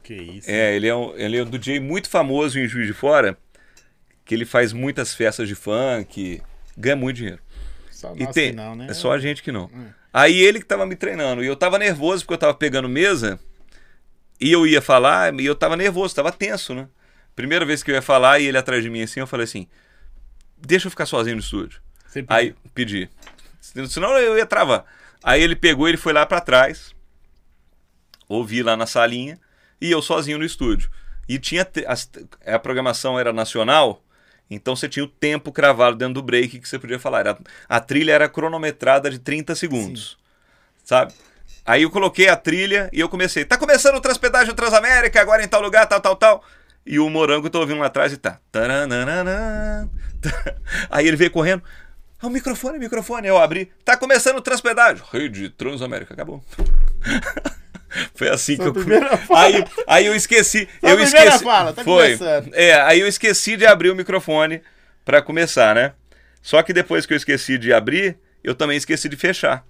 Que isso. É, ele é, um, ele é um DJ muito famoso em Juiz de Fora, que ele faz muitas festas de funk, ganha muito dinheiro. Só E nós tem, que não, né? é só a gente que não. Aí ele que tava me treinando, e eu tava nervoso porque eu tava pegando mesa, e eu ia falar, e eu tava nervoso, tava tenso, né? Primeira vez que eu ia falar, e ele atrás de mim assim, eu falei assim, deixa eu ficar sozinho no estúdio. Você. Aí, pedi. Senão eu ia travar. Aí ele pegou, ele foi lá pra trás, ouvi lá na salinha, e eu sozinho no estúdio. E tinha as- a programação era nacional, então você tinha o tempo cravado dentro do break que você podia falar. Era- a trilha era cronometrada de 30 segundos. Sabe? Aí eu coloquei a trilha e eu comecei. Tá começando o Transpedágio Transamérica, agora em tal lugar, tal, tal, tal. E o Morango tá ouvindo lá atrás e tá. taranana, tá. Aí ele veio correndo. Ah, o microfone, o microfone. Eu abri. Tá começando o Transpedágio. Rede Transamérica. Acabou. Foi assim Sua que eu. Aí, aí eu esqueci. Sua eu esqueci. fala, tá Foi. começando. É, aí eu esqueci de abrir o microfone pra começar, né? Só que depois que eu esqueci de abrir, eu também esqueci de fechar.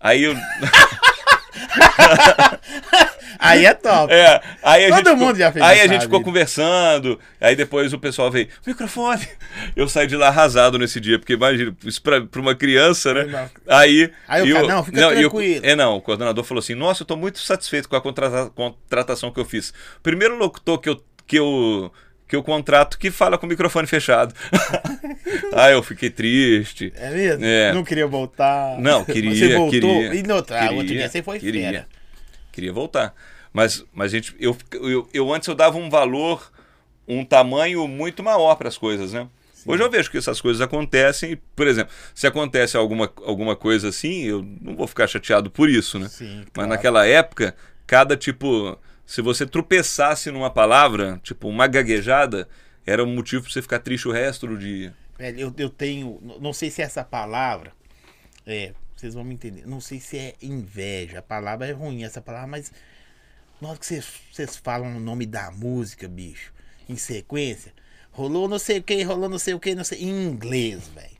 Aí eu. Aí é top. É, aí a Todo gente ficou- mundo já fez Aí a gente ficou vida. conversando, aí depois o pessoal veio, microfone. Eu saí de lá arrasado nesse dia, porque imagina, isso pra, pra uma criança, né? Não. Aí. Aí o e cara, não, fica e o- tranquilo. é, não, o coordenador falou assim: nossa, eu tô muito satisfeito com a contrata- contratação que eu fiz. Primeiro locutor que eu. Que eu que eu contrato que fala com o microfone fechado. aí eu fiquei triste. É mesmo? É. Não queria voltar. Não, queria, Você voltou queria. e no outro, ah, queria, outro dia você foi queria, fera. Queria voltar. Mas, mas gente, eu, eu, eu antes eu dava um valor, um tamanho muito maior para as coisas, né? Hoje eu vejo que essas coisas acontecem, por exemplo, se acontece alguma, alguma coisa assim, eu não vou ficar chateado por isso, né? Sim, Mas claro. naquela época, cada tipo, se você tropeçasse numa palavra, tipo uma gaguejada, era um motivo para você ficar triste o resto do dia. Eu, eu tenho. Não sei se essa palavra. É, vocês vão me entender. Não sei se é inveja. A palavra é ruim, essa palavra, mas. Na hora que vocês, vocês falam o nome da música, bicho, em sequência, rolou não sei o que, rolou não sei o que, não sei. Em inglês, velho.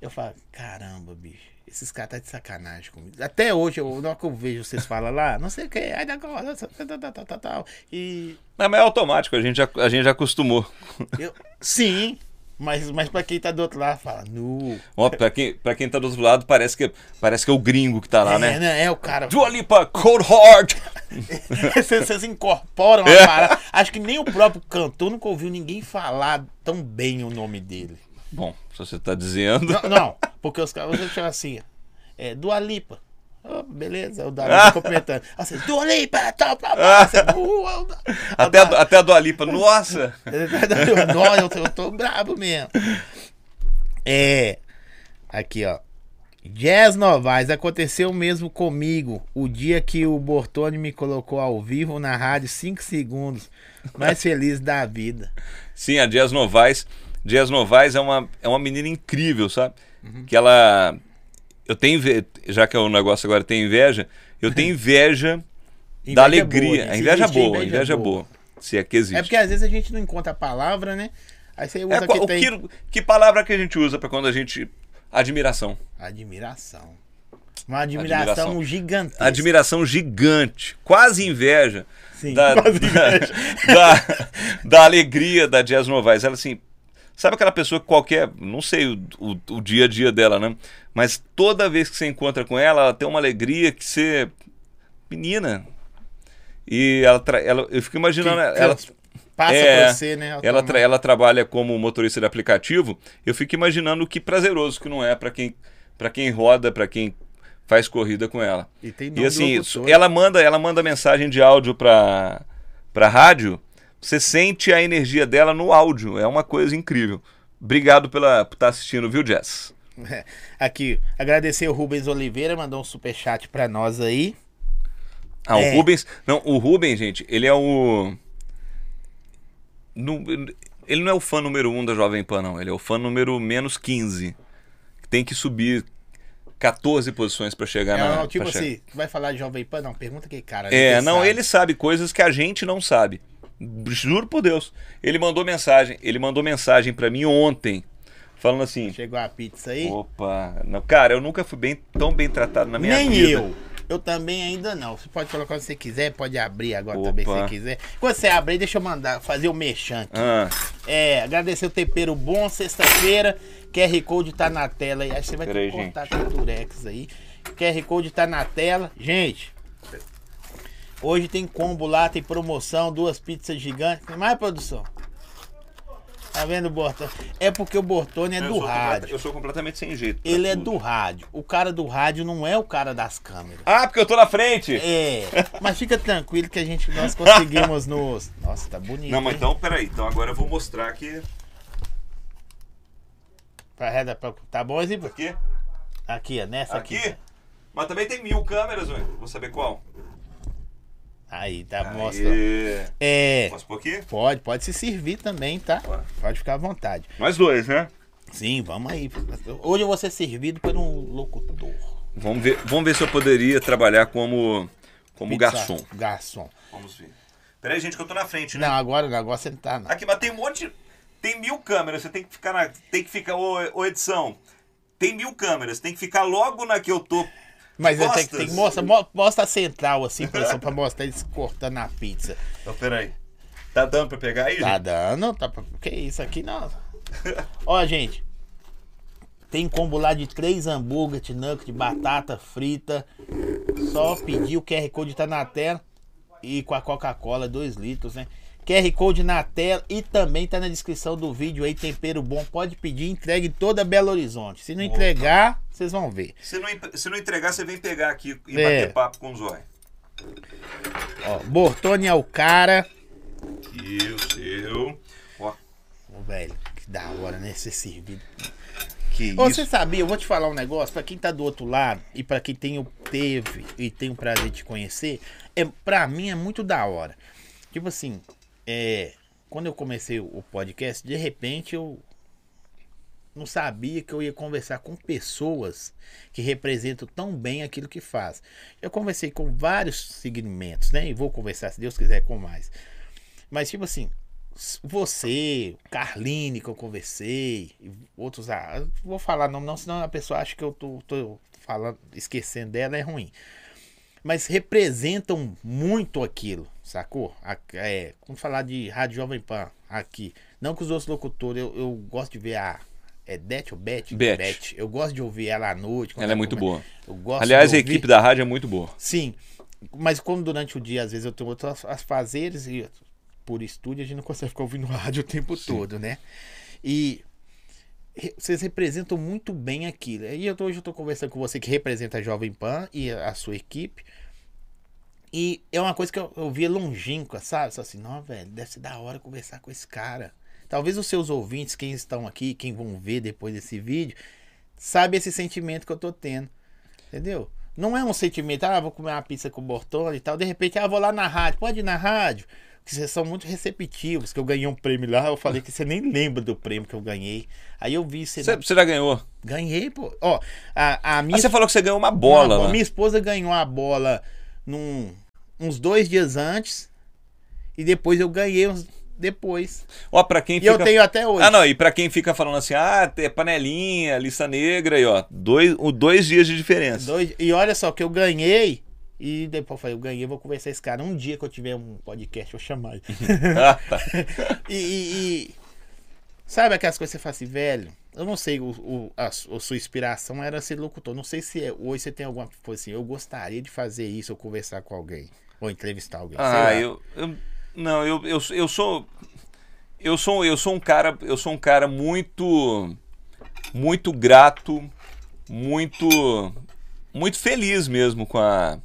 Eu falo, caramba, bicho. Esses caras tá de sacanagem comigo. Até hoje, eu, na hora que eu vejo vocês falam lá, não sei o que, ai da tal, tal, tal, tal. E. Não, mas é automático, a gente já, a gente já acostumou. Eu, sim, mas, mas pra quem tá do outro lado, fala, nu. Ó, pra, quem, pra quem tá do outro lado, parece que, parece que é o gringo que tá lá, é, né? né? É o cara. Dua Lipa, Cold Hard! Vocês vocês incorporam a É. parada. Acho que nem o próprio cantor nunca ouviu ninguém falar tão bem o nome dele. Bom, se você tá dizendo. Não, não porque os caras você chama assim, é, Dua Lipa. Oh, beleza, o Dua Lipa cumprimentando. Você, Dua Lipa, tal. Você, uh, Até, a, até a Dua Lipa, nossa! Nossa, eu tô, eu tô brabo mesmo. É. Aqui, ó. Jazz Novaes, aconteceu mesmo comigo o dia que o Bortoni me colocou ao vivo na rádio 5 segundos. Mais feliz da vida. Sim, a Jazz Novaes. Jazz Novaes é uma, é uma menina incrível, sabe? Que ela. Eu tenho. inve- Já que o negócio agora tem inveja, eu tenho inveja, Inveja da alegria. boa, gente. a inveja boa, a inveja boa. Se é que existe. É porque às vezes a gente não encontra a palavra, né? Aí você usa É, que tem. que, que palavra que a gente usa pra quando a gente. Admiração. Admiração. Uma admiração, Admiração. gigantesca. Admiração gigante. Quase inveja. Sim, da, quase da- inveja. da, da alegria da Jazz Novaes. Ela assim. Sabe aquela pessoa que qualquer. Não sei o, o, o dia a dia dela, né? Mas toda vez que você encontra com ela, ela tem uma alegria que você. Menina. E ela, tra- ela eu fico imaginando. Que- que ela, Passa É, pra você, né? ela, tra- ela trabalha como motorista de aplicativo. Eu fico imaginando o que prazeroso que não é para quem, pra quem roda, para quem faz corrida com ela. E E assim, ela manda, ela manda mensagem de áudio para para rádio. Você sente a energia dela no áudio. É uma coisa incrível. Obrigado pela, por estar assistindo, viu, Jess? É. Aqui, agradecer o Rubens Oliveira, mandou um superchat pra nós aí. Ah, É. o Rubens. Não, o Rubens, gente, ele é o. no- ele não é o fã número um da Jovem Pan, não. Ele é o fã número menos 15. Tem que subir 14 posições para chegar É, na. não, tipo pra chegar- assim, vai falar de Jovem Pan? Não, pergunta que cara. É, não, sabe. ele sabe coisas que a gente não sabe. Juro por Deus. Ele mandou mensagem, ele mandou mensagem para mim ontem, falando assim: Chegou a pizza aí? "Opa, não, cara, eu nunca fui bem tão bem tratado na minha Nem vida". eu. Eu também ainda não. Você pode colocar quando você quiser, pode abrir agora também se Opa. você quiser. Quando você abrir, deixa eu mandar, fazer o mexão aqui. Ah, É, agradecer o tempero bom, sexta-feira. QR Code tá na tela aí. Acho que você vai Peraí, ter que cortar com o Durex aí. QR Code tá na tela. Gente, hoje tem combo lá, tem promoção, duas pizzas gigantes. Tem mais produção? Tá vendo, Bortone? É porque o Bortone é eu do rádio. eu sou completamente sem jeito. Ele é tudo. do rádio. O cara do rádio não é o cara das câmeras. Ah, porque eu tô na frente. É, mas fica tranquilo que a gente nós conseguimos nos. Nossa, tá bonito. Não, mas hein? então, peraí. Então agora eu vou mostrar aqui. Pra reda, pra- Tá bom, Ziba? Aqui? Aqui, ó, nessa aqui. Aqui? Mas também tem mil câmeras, ué. Vou saber qual. Aí, tá, mostra. É. Posso pôr aqui? Pode, pode se servir também, tá? Pode ficar à vontade. Nós dois, né? Sim, vamos aí. Hoje eu vou ser servido por um locutor. Vamos ver, vamos ver se eu poderia trabalhar como, como Pizza- garçom. Garçom. Vamos ver. Peraí, gente, que eu tô na frente, Não, agora o negócio não tá, não. Aqui, mas tem um monte. Tem mil câmeras, você tem que ficar na. Tem que ficar. Ô, ô edição. Tem mil câmeras, tem que ficar logo na que eu tô. Mas eu tenho, que- costas. tem que mostrar, mo- mostra a central assim, pessoal, pra mostrar eles cortando a pizza. Então, peraí. Tá dando pra pegar aí? Tá gente? dando, tá pra... Que isso aqui não. Ó, gente. Tem combo lá de três hambúrguer, de nugget, de batata frita. Só pedir, o QR Code tá na tela. E com a Coca-Cola, 2 litros, né? QR Code na tela e também tá na descrição do vídeo aí, tempero bom. Pode pedir, entregue em toda Belo Horizonte. Se não entregar, vocês vão ver. Se não, se não entregar, você vem pegar aqui e É. bater papo com o Zói. Ó, Bortone é o cara. E o seu. Ó, Ô, velho, que da hora, né? Ser servido. que Ô, isso. Você sabia, eu vou te falar um negócio, pra quem tá do outro lado e pra quem tem o, teve e tem o prazer de te conhecer, é, pra mim é muito da hora. Tipo assim, é, quando eu comecei o podcast, de repente eu não sabia que eu ia conversar com pessoas que representam tão bem aquilo que faz. Eu conversei com vários segmentos, né? E vou conversar, se Deus quiser, com mais. Mas, tipo assim, você, Carline que eu conversei, outros. Ah, vou falar nome, não, senão a pessoa acha que eu tô, tô falando, esquecendo dela, é ruim. Mas representam muito aquilo, sacou? É, vamos falar de Rádio Jovem Pan aqui. Não que os outros locutores, eu, eu gosto de ver a. É Det ou Bet? Beth. Eu gosto de ouvir ela à noite. Ela é muito come- boa. Aliás, a equipe da rádio é muito boa. Sim, mas como durante o dia, às vezes eu tenho outras as fazeres e por estúdio a gente não consegue ficar ouvindo rádio o tempo todo, né? E vocês representam muito bem aquilo. E eu tô- hoje eu tô conversando com você que representa a Jovem Pan e a sua equipe. E é uma coisa que eu, eu via longínqua, sabe? Só assim, não, velho, deve ser da hora conversar com esse cara. Talvez os seus ouvintes, quem estão aqui, quem vão ver depois desse vídeo, sabe esse sentimento que eu tô tendo. Entendeu? Não é um sentimento, ah, vou comer uma pizza com o Bortone e tal. De repente, ah, vou lá na rádio. Pode ir na rádio. Que vocês são muito receptivos. Que eu ganhei um prêmio lá, eu falei que você nem lembra do prêmio que eu ganhei. Aí eu vi você. Você, já ganhou. Ganhei, pô. Ó, a, a minha Ah, você falou que você ganhou uma bola uma lá. Minha esposa ganhou a bola num, uns dois dias antes. E depois eu ganhei uns depois. Ó, pra quem E fica... eu tenho até hoje. Ah, não, e pra quem fica falando assim, ah, é panelinha, lista negra, aí, ó, dois, dois dias de diferença. Dois- e olha só que eu ganhei. E depois eu falei, eu ganhei, vou conversar esse cara. Um dia que eu tiver um podcast, eu vou chamar ele. Ah, tá. e, e- e- sabe aquelas coisas que você fala assim, velho? Eu não sei, o, o- a, a sua inspiração era ser locutor. Não sei se é, hoje você tem alguma coisa assim, eu gostaria de fazer isso, ou conversar com alguém, ou entrevistar alguém. Ah, eu, eu não, eu, eu, eu sou eu sou eu sou um cara, eu sou um cara muito muito grato, muito muito feliz mesmo com a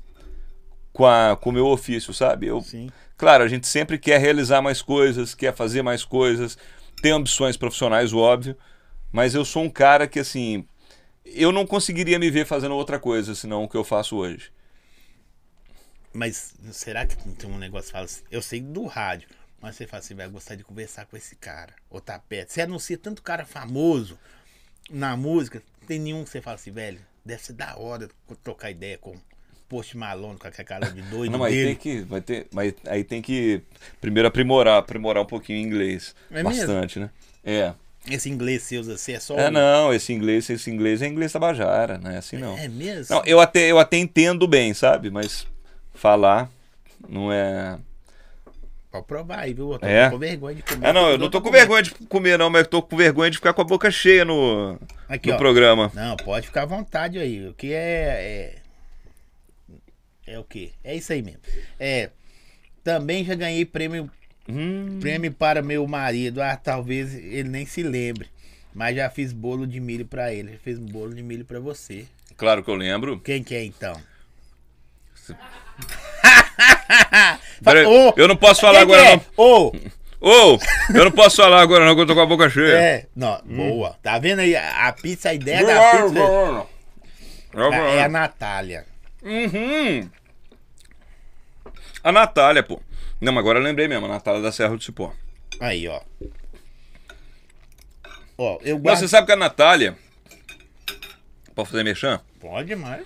com a com o meu ofício, sabe? Eu Sim. Claro, a gente sempre quer realizar mais coisas, quer fazer mais coisas, tem ambições profissionais, óbvio, mas eu sou um cara que, assim, eu não conseguiria me ver fazendo outra coisa senão o que eu faço hoje. Mas será que não tem um negócio que fala assim? Eu sei do rádio, mas você fala assim, vai gostar de conversar com esse cara, ou tá perto. Você anuncia tanto cara famoso na música, não tem nenhum que você fala assim, velho, deve ser da hora trocar ideia com Post Malone, com aquela cara de doido Não, mas dele. tem que, vai ter, mas aí tem que primeiro aprimorar, aprimorar um pouquinho o inglês, É mesmo? bastante, né? É. Esse inglês seu, assim, é só. É o- não, esse inglês, esse inglês é inglês tabajara, não é assim não. É mesmo? Não, eu até eu até entendo bem, sabe? Mas falar não é Pode provar aí, viu? Eu tô É? com vergonha de comer. Ah, não, eu não tô com vergonha de comer, não, mas eu tô com vergonha de ficar com a boca cheia no, Aqui, no ó. programa. Não, pode ficar à vontade aí. O que é. É, é o quê? É isso aí mesmo. É. Também já ganhei prêmio, Hum, prêmio para meu marido. Ah, talvez ele nem se lembre. Mas já fiz bolo de milho pra ele. Já fiz um bolo de milho pra você. claro que eu lembro. Quem que é então? Ô, eu não posso falar agora, é? não. Ô! Ô, eu não posso falar agora, não, que eu tô com a boca cheia. É, não, boa. Tá vendo aí? A a pizza, a ideia da pizza é é a Natália. Uhum. A Natália, pô. Não, mas agora eu lembrei mesmo, a Natália da Serra do Cipó. Aí, ó. Ó, eu Mas guardo. você sabe que a Natália. Pode fazer mexer? Pode mais.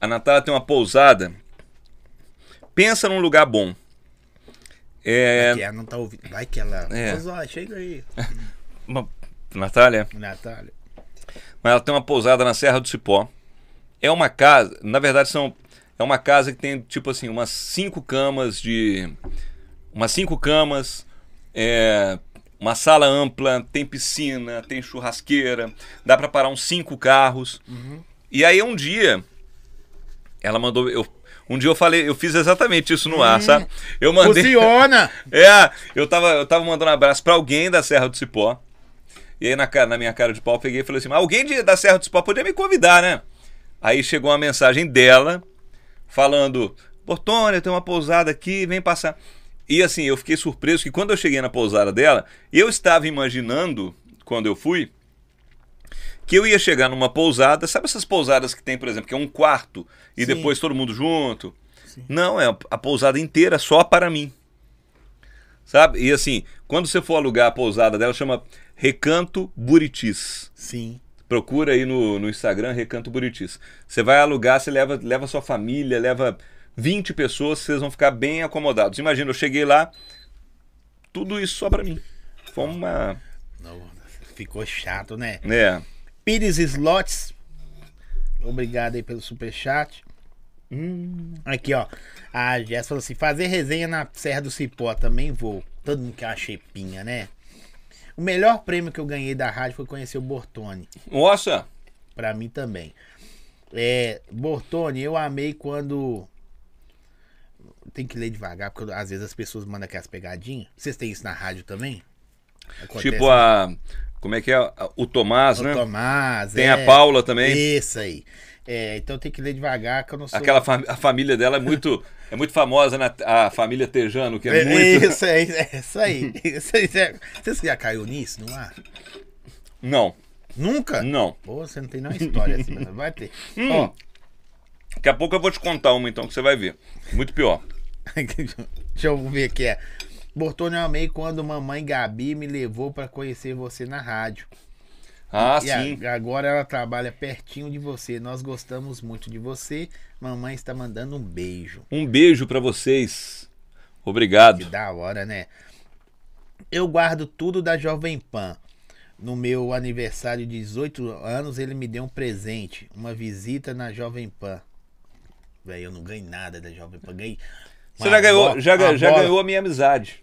A Natália tem uma pousada. Pensa num lugar bom. É. Que ela não tá ouvindo. Vai que ela. É. Chega aí. Natália? Natália. Mas ela tem uma pousada na Serra do Cipó. É uma casa, na verdade são é uma casa que tem tipo assim umas cinco camas de umas cinco camas, é, uma sala ampla, tem piscina, tem churrasqueira, dá pra parar uns cinco carros. E aí um dia ela mandou eu um dia eu falei, eu fiz exatamente isso no ar, sabe? Eu mandei Funciona! é, eu tava, eu tava mandando um abraço pra alguém da Serra do Cipó. E aí na, cara, na minha cara de pau eu peguei e falei assim: "Mas alguém de- da Serra do Cipó podia me convidar, né? Aí chegou uma mensagem dela falando: Bortônia, tem uma pousada aqui, vem passar. E assim, eu fiquei surpreso que quando eu cheguei na pousada dela, eu estava imaginando, quando eu fui, que eu ia chegar numa pousada, sabe essas pousadas que tem, por exemplo, que é um quarto e Sim. depois todo mundo junto? Não, é a pousada inteira só para mim. Sabe? E assim, quando você for alugar a pousada dela, chama Recanto Buritis. Sim. Procura aí no, no Instagram Recanto Buritis. Você vai alugar, você leva, leva sua família, leva 20 pessoas, vocês vão ficar bem acomodados. Imagina, eu cheguei lá, tudo isso só pra mim. Foi uma. Não, ficou chato, né? É. Pires Slots. Obrigado aí pelo superchat. Hum. Aqui, ó. A Jess falou assim: fazer resenha na Serra do Cipó também vou. Todo mundo quer uma chepinha, né? O melhor prêmio que eu ganhei da rádio foi conhecer o Bortone. Nossa! Pra mim também. É, Bortone, eu amei quando. Tem que ler devagar, porque às vezes as pessoas mandam aquelas pegadinhas. Vocês têm isso na rádio também? Acontece Tipo a. Como é que é? O Tomás, o né? Tomás. Tem é. a Paula também. Isso aí. É, então tem que ler devagar, que eu não sou. Aquela fami- a família dela é muito, é muito famosa, né? A família Tejano, que é, É, muito. Isso aí, é isso aí. Isso aí. Você já caiu nisso, não há? Não, Nunca? não. Pô, você não tem nenhuma história assim, mas vai ter. Hum. Ó, Daqui a pouco eu vou te contar uma então que você vai ver. Muito pior. deixa eu ver aqui. É. Bortone, eu amei quando mamãe Gabi me levou pra conhecer você na rádio. Ah, E a- sim. agora ela trabalha pertinho de você. Nós gostamos muito de você. Mamãe está mandando um beijo. Um beijo pra vocês. Obrigado. Que da hora, né? Eu guardo tudo da Jovem Pan. No meu aniversário de 18 anos, ele me deu um presente. Uma visita na Jovem Pan. Velho, eu não ganhei nada da Jovem Pan. Ganhei. Você já ganhou, bola- já, já bola. ganhou a minha amizade.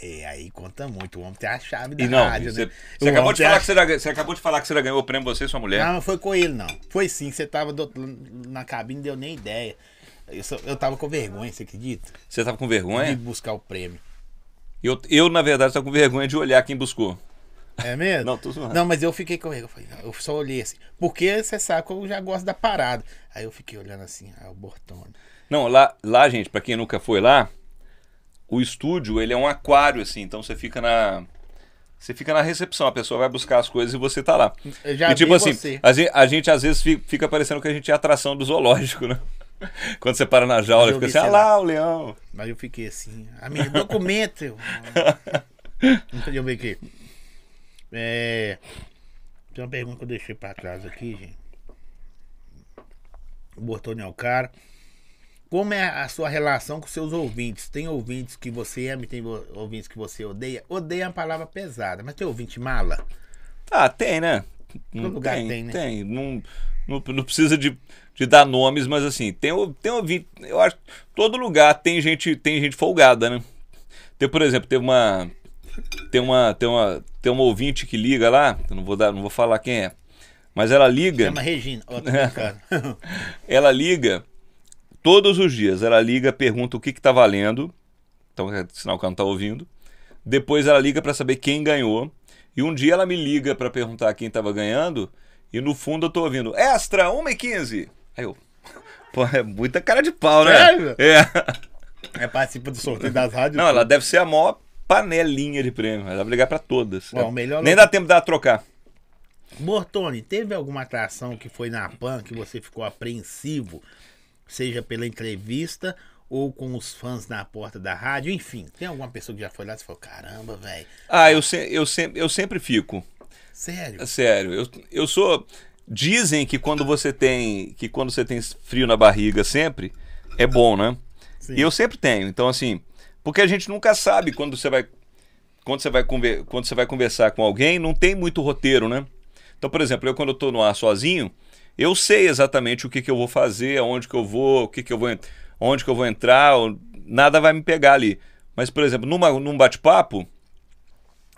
É, aí conta muito. O homem tem a chave da E não, rádio, você, né? você acabou de falar a- que você, já, você acabou de falar que você já ganhou o prêmio você e sua mulher. Não, não foi com ele, não. Foi sim, você tava do- na cabine, não deu nem ideia. Eu, só- eu tava com vergonha, você acredita? Você tava com De vergonha? buscar o prêmio. Eu, eu, na verdade, tava com vergonha de olhar quem buscou. É mesmo? Não, tô zoando. Não, mas eu fiquei com ele. Eu, falei, eu só olhei assim. Porque você sabe que eu já gosto da parada. Aí eu fiquei olhando assim, ah, o Bortone. Não, lá, lá, gente, pra quem nunca foi lá, o estúdio, ele é um aquário, assim, então você fica na. Você fica na recepção, a pessoa vai buscar as coisas e você tá lá. Eu já e tipo vi assim, você. a gente, a gente às vezes fi- fica parecendo que a gente é atração do zoológico, né? Quando você para na jaula, Eu fica assim, ah sei lá, o leão. Mas eu fiquei assim, a minha documento. Deixa eu ver aqui. É, tem uma pergunta que eu deixei pra trás aqui, gente. O Bortone é o cara. Como é a sua relação com seus ouvintes? Tem ouvintes que você ama e tem ouvintes que você odeia? Odeia é uma palavra pesada, mas tem ouvinte mala? Ah, tem, né? Não lugar tem, tem, né? Tem. Não, não, não precisa de, de dar nomes, mas assim, tem, tem ouvinte. Eu acho que todo lugar tem gente, tem gente folgada, né? Tem, por exemplo, tem uma. Tem uma, tem uma, tem uma ouvinte que liga lá, eu não vou dar, não vou falar quem é. Mas ela liga, Chama Regina. Ó, ela liga todos os dias. Ela liga, pergunta o que que tá valendo. Então é sinal que ela não tá ouvindo. Depois ela liga para saber quem ganhou. E um dia ela me liga para perguntar quem tava ganhando. E no fundo eu tô ouvindo Extra, 1 e 15 Aí eu. Pô, é muita cara de pau, né? Sério? É. é participa do sorteio das rádios. Não, ela deve ser a maior panelinha de prêmio. Ela vai ligar para todas. O melhor Nem dá tempo dela trocar. Bortone, teve alguma atração que foi na PAN que você ficou apreensivo, seja pela entrevista ou com os fãs na porta da rádio? Enfim, tem alguma pessoa que já foi lá e falou: caramba, velho, Ah, eu, se, eu, sempre, eu sempre fico. sério? Sério, eu, eu sou. Dizem que quando você tem. Que quando você tem frio na barriga sempre, é bom, né? Sim. E eu sempre tenho. Então, assim, porque a gente nunca sabe quando você vai. Quando você vai, conver, quando você vai conversar com alguém, não tem muito roteiro, né? Então, por exemplo, eu quando eu tô no ar sozinho, eu sei exatamente o que, que eu vou fazer, aonde que eu vou, o que, que eu vou, onde que eu vou entrar, nada vai me pegar ali. Mas, por exemplo, numa, num bate-papo,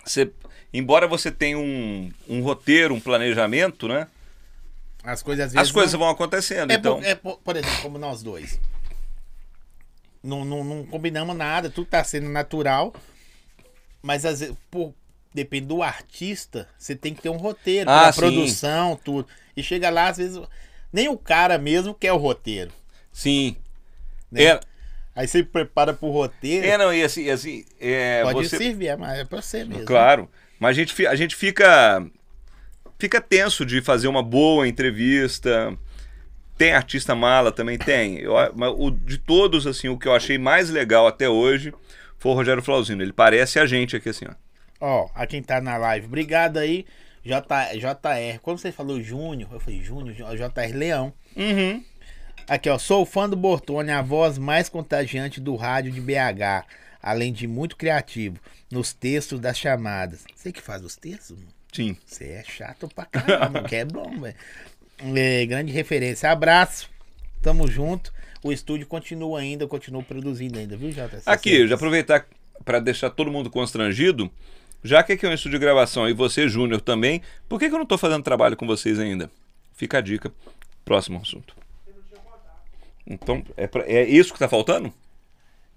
você, embora você tenha um, um roteiro, um planejamento, né? As coisas às vezes. As coisas não- vão acontecendo. É, então, por, é por, por exemplo, como nós dois. Não, não, não combinamos nada, tudo tá sendo natural. Mas às vezes, por, depende do artista, você tem que ter um roteiro, Ah, produção, tudo. E chega lá, às vezes, nem o cara mesmo quer o roteiro. sim. Né? É, Aí você prepara pro roteiro. é, não, e assim, assim é, pode você, servir, é, mas é pra você mesmo. Claro. Mas a gente, a gente fica. Fica tenso de fazer uma boa entrevista. Tem artista mala também? Tem. Eu, o, de todos, assim, o que eu achei mais legal até hoje foi o Rogério Flauzino. Ele parece a gente aqui, assim, ó. Ó, a quem tá na live, obrigado aí. J, JR, quando você falou Júnior, eu falei Júnior, JR Leão. Uhum. Aqui, ó, sou fã do Bortone, a voz mais contagiante do rádio de BH. além de muito criativo nos textos das chamadas. Você que faz os textos? mano? Sim. Você é chato pra caramba, que é bom, velho. É, grande referência. Abraço. Tamo junto. O estúdio continua ainda, eu continuo produzindo ainda, viu, Jota? Aqui, já aproveitar para deixar todo mundo constrangido, já que aqui é um estúdio de gravação e você, Júnior, também, por que, que eu não tô fazendo trabalho com vocês ainda? Fica a dica. Próximo assunto. Então, é, pra- é isso que tá faltando?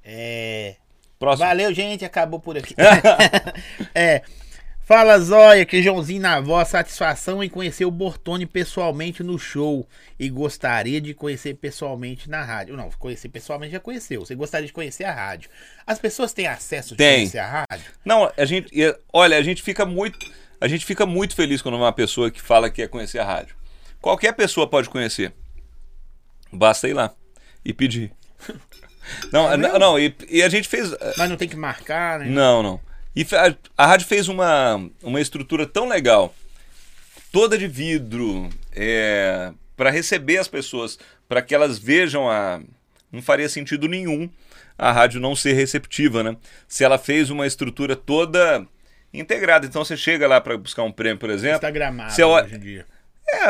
É. Próximo. Valeu, gente. Acabou por aqui. é. Fala, Zóia, que Joãozinho na voz. Satisfação em conhecer o Bortone pessoalmente no show. E gostaria de conhecer pessoalmente na rádio. Não, conhecer pessoalmente já conheceu. Você gostaria de conhecer a rádio. As pessoas têm acesso de Tem. conhecer a rádio? Não, a gente, olha, a gente fica muito, a gente fica muito feliz quando uma pessoa que fala que quer conhecer a rádio. Qualquer pessoa pode conhecer. Basta ir lá e pedir. Não, É não, não, e, e a gente fez, Mas não tem que marcar, né? não, não. E a, a rádio fez uma, uma estrutura tão legal, toda de vidro, é, para receber as pessoas, para que elas vejam a. Não faria sentido nenhum a rádio não ser receptiva, né? Se ela fez uma estrutura toda integrada. Então você chega lá para buscar um prêmio, por exemplo. Instagramado Você olha- hoje em dia. É,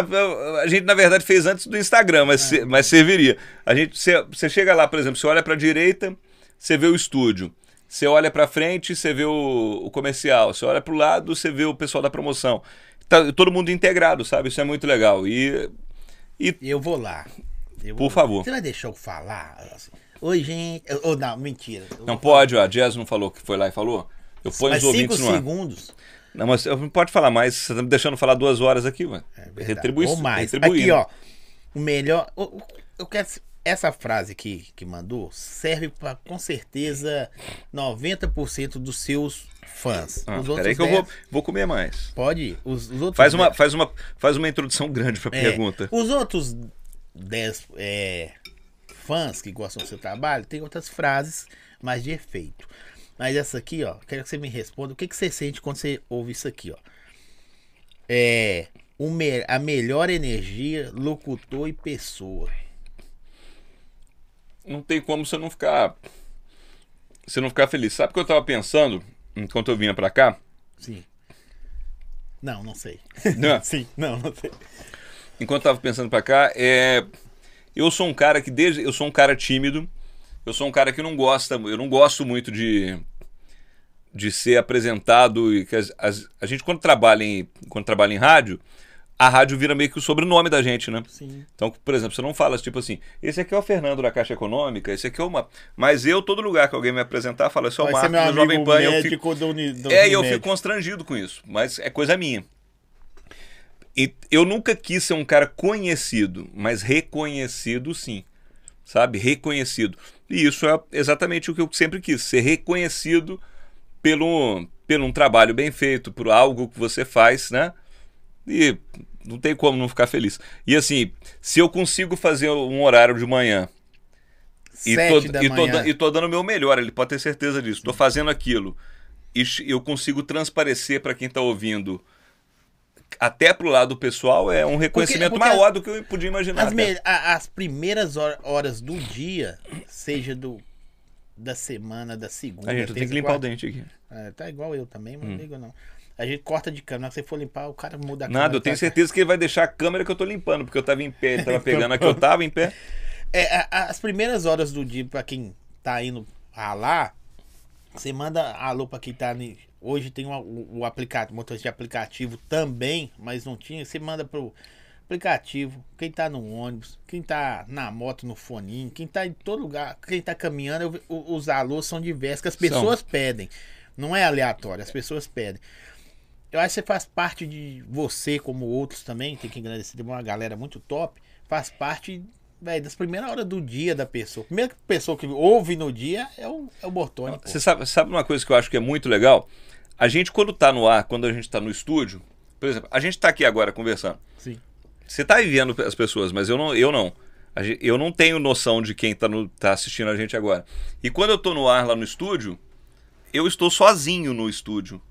a gente na verdade fez antes do Instagram, mas, se- mas serviria. A gente, você, você chega lá, por exemplo, você olha para a direita, você vê o estúdio. Você olha para frente, você vê o, o comercial. Você olha para o lado, você vê o pessoal da promoção. Tá todo mundo integrado, sabe? Isso é muito legal. E, e Eu vou lá. Eu Por vou favor. Você vai deixar eu falar? Assim, Oi, gente. Ou não, mentira. Eu não pode, ó, a Jazz não falou que foi lá e falou. Eu ponho Mas os cinco ouvintes no ar. segundos. Não, mas não pode falar mais. Você tá me deixando falar duas horas aqui, mano. É verdade. Retribui Ou mais. Aqui, ó. O melhor. o- Eu quero. Essa frase aqui que mandou serve para com certeza 90% dos seus fãs. Ah, os peraí que eu vou, 10 vou comer mais. Pode ir. Os, os outros Faz uma, 10 faz uma, faz uma introdução grande pra é, pergunta. Os outros 10 é, fãs que gostam do seu trabalho tem outras frases mais de efeito. Mas essa aqui, ó, quero que você me responda. O que, que você sente quando você ouve isso aqui, ó? É. o me- a melhor energia, locutor e pessoa. Não tem como você não ficar você não ficar feliz. Sabe o que eu tava pensando enquanto eu vinha pra cá? Sim. Não, não sei. Não. Sim, não, não sei. enquanto eu tava pensando pra cá, é eu sou um cara que desde eu sou um cara tímido. Eu sou um cara que não gosta, eu não gosto muito de de ser apresentado e que as- as- a gente quando trabalha em quando trabalha em rádio, a rádio vira meio que o sobrenome da gente, né? Sim. Então, por exemplo, você não fala tipo assim, esse aqui é o Fernando da Caixa Econômica, esse aqui é uma. Mas eu, todo lugar que alguém me apresentar, fala, esse é o Marcos do Jovem Pan. Eu fico, do, Uni- do é, e eu fico constrangido com isso, mas é coisa minha. E eu nunca quis ser um cara conhecido, mas reconhecido sim. Sabe? Reconhecido. E isso é exatamente o que eu sempre quis, ser reconhecido pelo, pelo um trabalho bem feito, por algo que você faz, né? E não tem como não ficar feliz. E assim, se eu consigo fazer um horário de manhã e tô, da e, tô, e tô dando o meu melhor, ele pode ter certeza disso. Tô fazendo aquilo. E eu consigo transparecer para quem tá ouvindo até pro lado pessoal é um reconhecimento porque maior do que eu podia imaginar. As, me- a- as primeiras hor- horas do dia, seja do da semana, da segunda. A gente tem que limpar o dente aqui. É, tá igual eu também, mas não ligo não. A gente corta de câmera, na que você for limpar, o cara muda a Nada, câmera. eu tenho tá? certeza que ele vai deixar a câmera que eu tô limpando, porque eu tava em pé, ele tava pegando a que eu tava em pé. É, a- a- as primeiras horas do dia, pra quem tá indo ralar, você manda alô pra quem tá. ni- Hoje tem o, o, o aplicativo, motorista de aplicativo também, mas não tinha. Você manda pro aplicativo, quem tá no ônibus, quem tá na moto, no foninho, quem tá em todo lugar, quem tá caminhando, eu os alôs são diversos, que as pessoas pedem. Não é aleatório, as pessoas pedem. Eu acho que você faz parte de você, como outros também, tem que agradecer, tem uma galera muito top, faz parte véi, das primeiras horas do dia da pessoa. A primeira pessoa que ouve no dia é o, é o Bortoni. Você sabe, sabe uma coisa que eu acho que é muito legal? A gente, quando tá no ar, quando a gente tá no estúdio, por exemplo, a gente tá aqui agora conversando. Sim. Você tá aí vendo as pessoas, mas eu não, eu não. Eu não tenho noção de quem tá, no- tá assistindo a gente agora. E quando eu tô no ar lá no estúdio, eu estou sozinho no estúdio.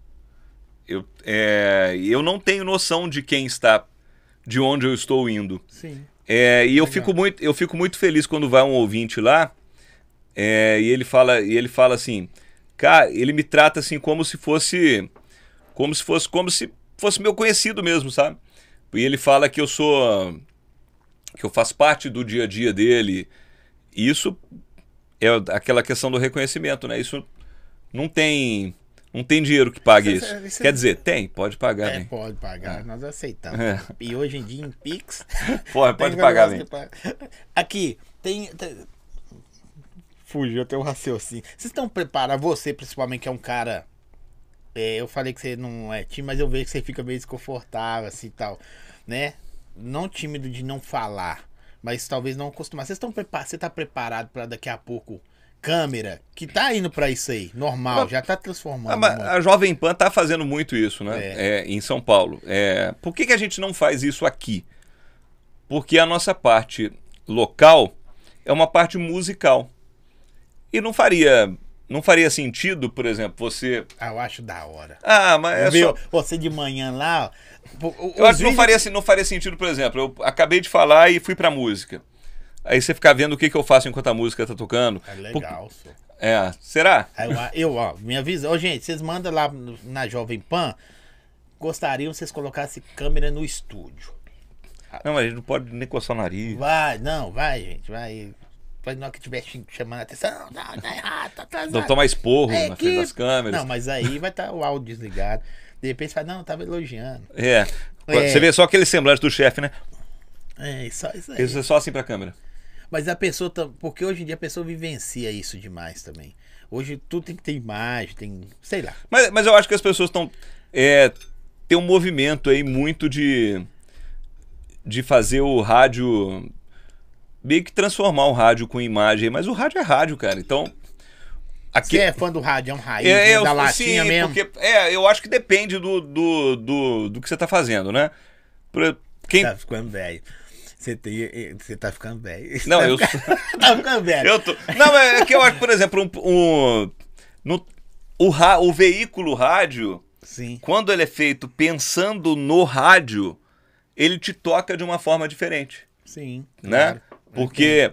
Eu, é, eu não tenho noção de quem está, de onde eu estou indo. Sim. É, e eu Legal. fico, muito, eu fico muito feliz quando vai um ouvinte lá é, e ele fala, e ele fala assim: cara, ele me trata assim como se fosse como se fosse como se fosse meu conhecido mesmo, sabe? E ele fala que eu sou que eu faço parte do dia a dia dele. E isso é aquela questão do reconhecimento, né? Isso não tem não tem dinheiro que pague isso. isso. isso Quer dizer, tem, pode pagar. É, pode pagar, é. nós aceitamos. É. E hoje em dia em Pix. Pode, pode pagar, mesmo. Aqui, tem, tem. Fugiu até o raciocínio. Vocês estão preparados, você principalmente, que é um cara. É, eu falei que você não é tímido, mas eu vejo que você fica meio desconfortável, assim e tal. Né? Não tímido de não falar, mas talvez não acostumar. Vocês estão preparados? Você está preparado para daqui a pouco câmera, que tá indo para isso aí, normal, mas, já tá transformando. A, a, Jovem Pan tá fazendo muito isso, né? É. É, em São Paulo. É, por que, que a gente não faz isso aqui? Porque a nossa parte local é uma parte musical. E não faria não faria sentido, por exemplo, você. Ah, eu acho da hora. Ah, mas é só... Você de manhã lá. Eu acho que vídeos... não faria, não faria sentido, por exemplo. Eu acabei de falar e fui pra música. Aí você fica vendo o que, que eu faço enquanto a música tá tocando. É legal, Por... É, será? Eu, eu, ó, minha visão. Ô, gente, vocês mandam lá na Jovem Pan. Gostariam que vocês colocassem câmera no estúdio. Não, mas a gente não pode nem coçar o nariz. Vai, não, vai, gente, vai. Vai na hora que estiver chamando a atenção. Não, tá errado, tá atrasado. Não toma esporro é na que... frente das câmeras. Não, mas aí vai estar tá o áudio desligado. De repente você fala, não, tava elogiando. É. é. Você vê só aquele semblante do chefe, né? É, só isso aí. Isso é só assim pra câmera. Mas a pessoa. Porque hoje em dia a pessoa vivencia isso demais também. Hoje tudo tem que ter imagem, tem. sei lá. Mas, mas eu acho que as pessoas estão. É, tem um movimento aí muito de. de fazer o rádio. meio que transformar o rádio com imagem. Mas o rádio é rádio, cara. Então. Aqui... Você é fã do rádio, é um raiz, é, né? da latinha sim, mesmo? Porque, é, eu acho que depende do, do, do, do que você está fazendo, né? Quem... Tá ficando velho. Você, tá ficando velho. Não, tá eu ficando, tá ficando velho. Eu tô... Não, é que eu acho, por exemplo, um, um no, o, ra, o veículo rádio, Sim. quando ele é feito pensando no rádio, ele te toca de uma forma diferente. Sim. Né? Claro. Porque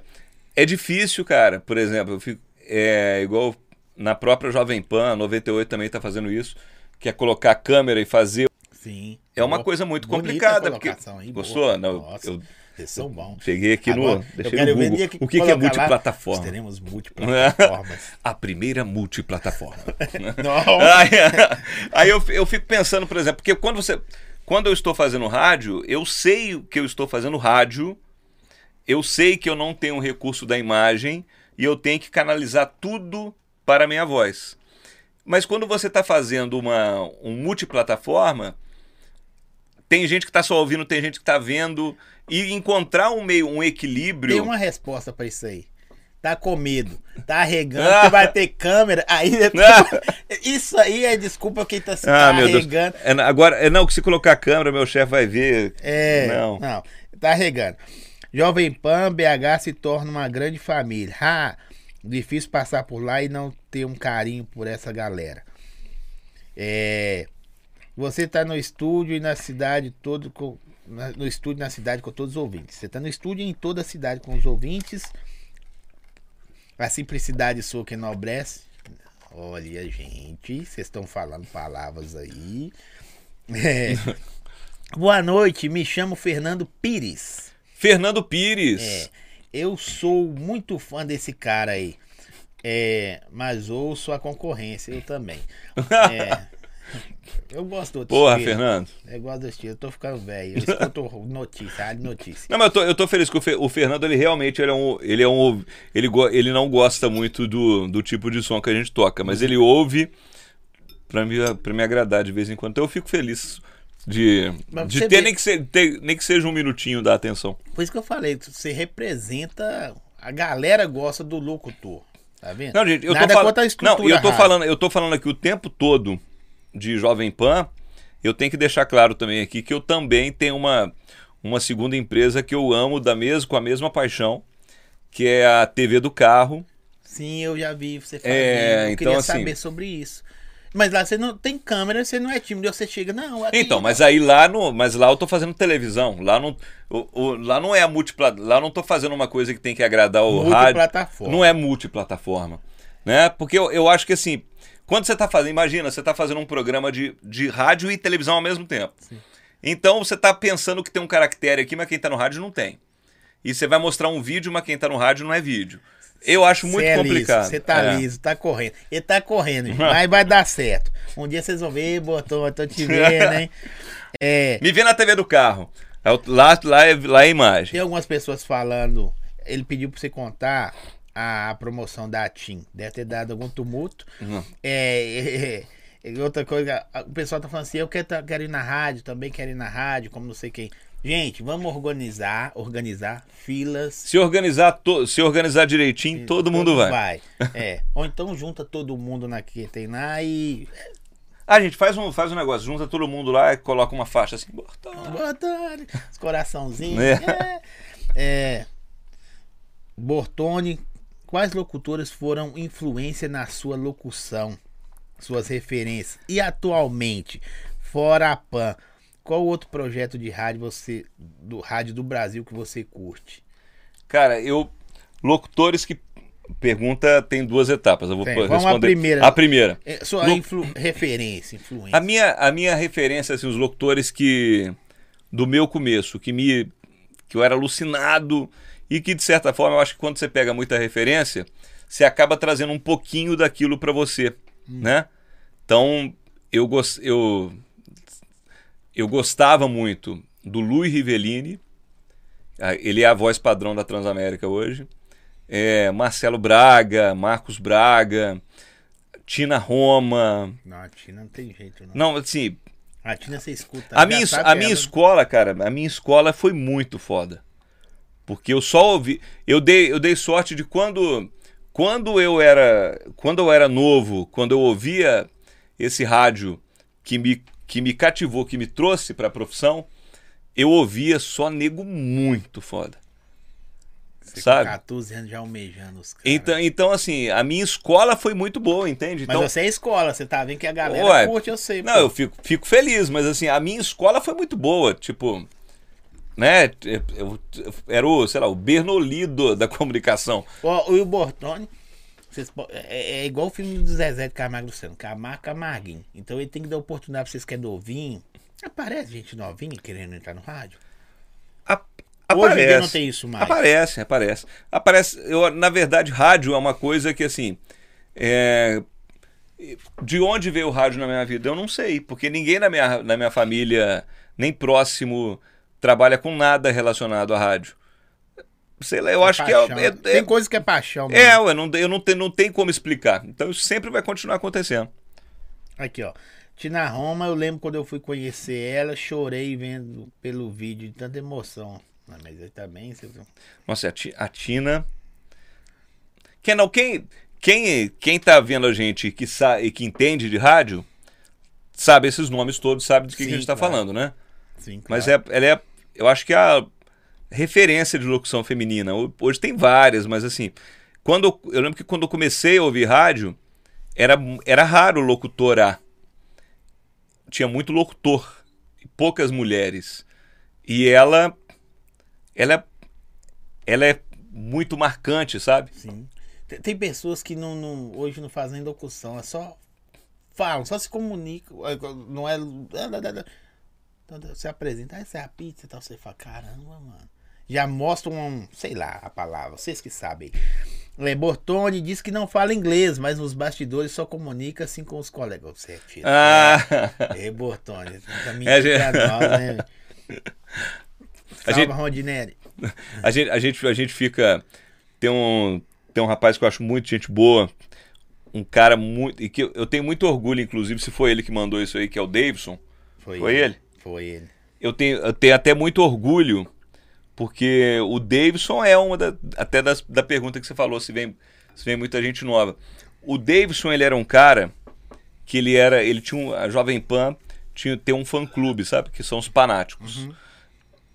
é difícil, cara. Por exemplo, eu fico, é igual na própria Jovem Pan, 98 também está fazendo isso, que é colocar a câmera e fazer. Sim. É uma coisa muito complicada. Porque... Aí, Gostou? Não, Nossa. Eu, são bons. Cheguei aqui Agora, no. Deixei no Google. o que, que é multiplataforma? Lá, teremos multiplataformas. a primeira multiplataforma. aí, aí eu, eu fico pensando, por exemplo, porque quando você. Quando eu estou fazendo rádio, eu sei que eu estou fazendo rádio, eu sei que eu não tenho o recurso da imagem e eu tenho que canalizar tudo para a minha voz. Mas quando você está fazendo uma um multiplataforma, tem gente que está só ouvindo, tem gente que está vendo e encontrar um meio, um equilíbrio. Tem uma resposta para isso aí. Tá com medo, tá arregando, ah. vai ter câmera, aí ah. isso aí é desculpa quem tá se ah, arregando. É, agora, é não que se colocar a câmera, meu chefe vai ver. É, não. não, tá arregando. Jovem Pan BH se torna uma grande família. Difícil passar por lá e não ter um carinho por essa galera. É, você tá no estúdio e na cidade todo no estúdio na cidade com todos os ouvintes. Você está no estúdio em toda a cidade com os ouvintes. A simplicidade sua que enobrece. Olha, gente, vocês estão falando palavras aí. É. Boa noite, me chamo Fernando Pires. Fernando Pires. É, eu sou muito fã desse cara aí. É, mas ouço a concorrência, eu também. É, eu gosto do outro Porra, estilo. Fernando. Eu gosto do estilo. Eu tô ficando velho. Eu escuto notícia, rádio notícia. Não, mas eu tô, eu tô feliz que o, Fe, o Fernando, ele realmente ele é um. Ele, é um ele, ele não gosta muito do, do tipo de som que a gente toca, mas ele ouve pra me, pra me agradar de vez em quando. Então eu fico feliz de, de ter, nem que, ser, ter, nem que seja um minutinho da atenção. Por isso que eu falei, você representa. A galera gosta do locutor. Tá vendo? Não, gente, eu Nada tô falando. Não, eu tô falando, eu tô falando aqui o tempo todo de Jovem Pan, eu tenho que deixar claro também aqui que eu também tenho uma, uma segunda empresa que eu amo da mesma, com a mesma paixão, que é a TV do carro. Sim, eu já vi você fazer. É, eu então, queria assim, saber sobre isso. Mas lá você não tem câmera, você não é tímido, você chega, não. Aqui, então, mas aí lá no, mas lá eu tô fazendo televisão, lá não, o, o, lá não é a multiplataforma, lá não tô fazendo uma coisa que tem que agradar o rádio. Não é multiplataforma, né? Porque eu, eu acho que assim, Quando você está fazendo, imagina, você está fazendo um programa de, de rádio e televisão ao mesmo tempo. Sim. Então você está pensando que tem um caractere aqui, mas quem está no rádio não tem. E você vai mostrar um vídeo, mas quem está no rádio não é vídeo. Eu acho muito é complicado. Você tá É. liso, tá correndo. Ele tá correndo, gente, mas vai dar certo. Um dia vocês vão ver, botou, tô te vendo, hein? É, Me vê na TV do carro. É o- Lá, lá, é, lá é a imagem. tem algumas pessoas falando, ele pediu pra você contar a promoção da TIM. Deve ter dado algum tumulto. Uhum. É, é, é, outra coisa, o pessoal tá falando assim, eu quero, quero ir na rádio, também quero ir na rádio, como não sei quem. Gente, vamos organizar, organizar filas. Se organizar, to- se organizar direitinho, todo mundo vai. É. Ou então junta todo mundo na que tem lá e. Ah, gente, faz um, faz um negócio, junta todo mundo lá e coloca uma faixa assim. Tarde. Os coraçãozinhos. É. É. É. Bortone, quais locutores foram influência na sua locução? Suas referências. E atualmente, fora a PAN, qual outro projeto de rádio você. Do rádio do Brasil que você curte? Cara, eu. Locutores que. Pergunta tem duas etapas. Eu vou Tem, responder. vamos à primeira. A primeira. É, Sua influ- referência, influência. A minha, a minha referência, assim, os locutores que. Do meu começo, que me. que eu era alucinado e que, de certa forma, eu acho que quando você pega muita referência, você acaba trazendo um pouquinho daquilo pra você, né? Então, eu, gos- eu, eu gostava muito do Luiz Rivellini, ah, ele é a voz padrão da Transamérica hoje, é, Marcelo Braga, Marcos Braga, Tina Roma, Não, a Tina não tem jeito, não. não, assim, A Tina você escuta. a minha, a minha escola, cara, a minha escola foi muito foda. Porque eu só ouvi. Eu dei, eu dei sorte de quando. Quando eu era. Quando eu era novo, quando eu ouvia esse rádio que me, que me cativou, que me trouxe pra profissão, eu ouvia só nego muito foda. Você sabe? Com 14 anos já almejando os caras. Então, então, assim, a minha escola foi muito boa, entende? Mas Então, você é escola, você tá vendo que a galera Ué, curte, eu sei. Não, pô. eu fico, fico feliz, mas assim, a minha escola foi muito boa. Tipo, né? Era o, sei lá, o Bernoli do- da comunicação. Ó, o Bortoni, po- é, é igual o filme do Zezé de Camargo Luciano, Camargo Camarguinho. Então ele tem que dar oportunidade pra vocês que é novinho. Aparece gente novinha querendo entrar no rádio. A- aparece. não tem isso mais. Aparece, aparece. Aparece. Eu, na verdade, rádio é uma coisa que, assim. é, De onde veio o rádio na minha vida? Eu não sei, porque ninguém na minha, na minha família, nem próximo, trabalha com nada relacionado à rádio. Sei lá, eu acho que Paixão. é. é- Tem é- coisa que é paixão. É, ué, não, eu não, tenho, não tem como explicar. Então isso sempre vai continuar acontecendo. Aqui, ó. Tina Roma, eu lembro quando eu fui conhecer ela, chorei vendo pelo vídeo de tanta emoção. Ah, mas aí também, você viu? Nossa, a, Ti- a Tina. Quem não, quem, quem, quem tá vendo a gente que sa, e que entende de rádio, sabe esses nomes todos, sabe do que, que a Sim, gente tá claro. falando, né? Sim, Mas claro. é, ela é, eu acho que é a referência de locução feminina. Ho- Hoje tem várias, mas assim, quando eu, lembro que quando eu comecei a ouvir rádio, era, era raro locutor A. Tinha muito locutor e poucas mulheres. E ela, ela, é- ela é muito marcante, sabe? Sim. Tem, tem pessoas que não, não- hoje não fazem locução, é só falam, só se comunicam. é, Não é. Você apresenta, ah, essa é a pizza e tal. Você fala, caramba, mano. Já mostram um, sei lá, a palavra, vocês que sabem. É, Bortoni diz que não fala inglês, mas nos bastidores só comunica assim com os colegas. Você é. Ah, É, Bortoni, tá É, gente- nós, né? A gente- Rondinelli. A gente, a gente, a gente fica. Tem um, tem um rapaz que eu acho muito gente boa. Um cara muito. E que eu, eu tenho muito orgulho, inclusive, se foi ele que mandou isso aí, que é o Davidson. Foi ele? Foi ele. Eu tenho, eu tenho até muito orgulho, porque o Davidson é uma da, até das, da pergunta que você falou, se vem, se vem muita gente nova. O Davidson, ele era um cara que ele era. Ele tinha um, a Jovem Pan tinha tem um fã clube, sabe? Que são os fanáticos.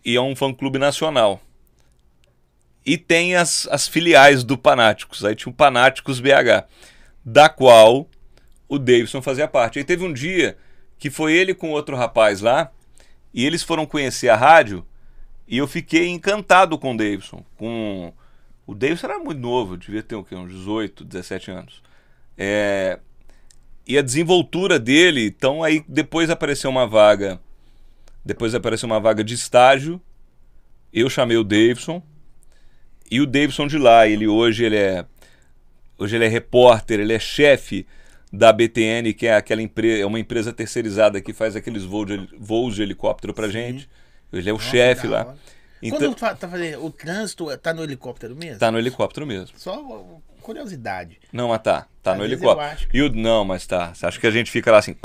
E é um fã clube nacional. E tem as, as filiais do Panáticos. Aí tinha o Panáticos BH, da qual o Davidson fazia parte. Aí teve um dia que foi ele com outro rapaz lá, e eles foram conhecer a rádio, e eu fiquei encantado com o Davidson. Com... O Davidson era muito novo, devia ter o quê? uns 18, 17 anos. É, e a desenvoltura dele. Então aí depois apareceu uma vaga. Depois apareceu uma vaga de estágio. Eu chamei o Davidson. E o Davidson de lá, ele hoje ele é hoje ele é repórter, ele é chefe da BTN, que é aquela empresa, é uma empresa terceirizada que faz aqueles voos de, voos de helicóptero pra gente. Ele é o Nossa, chefe lá. hora. Então, Quando tá, fazendo o trânsito, tá no helicóptero mesmo? tá no helicóptero mesmo. Só curiosidade. Não, mas tá. Tá Às no helicóptero. acho que- E o, não, mas tá. Você acha que a gente fica lá assim?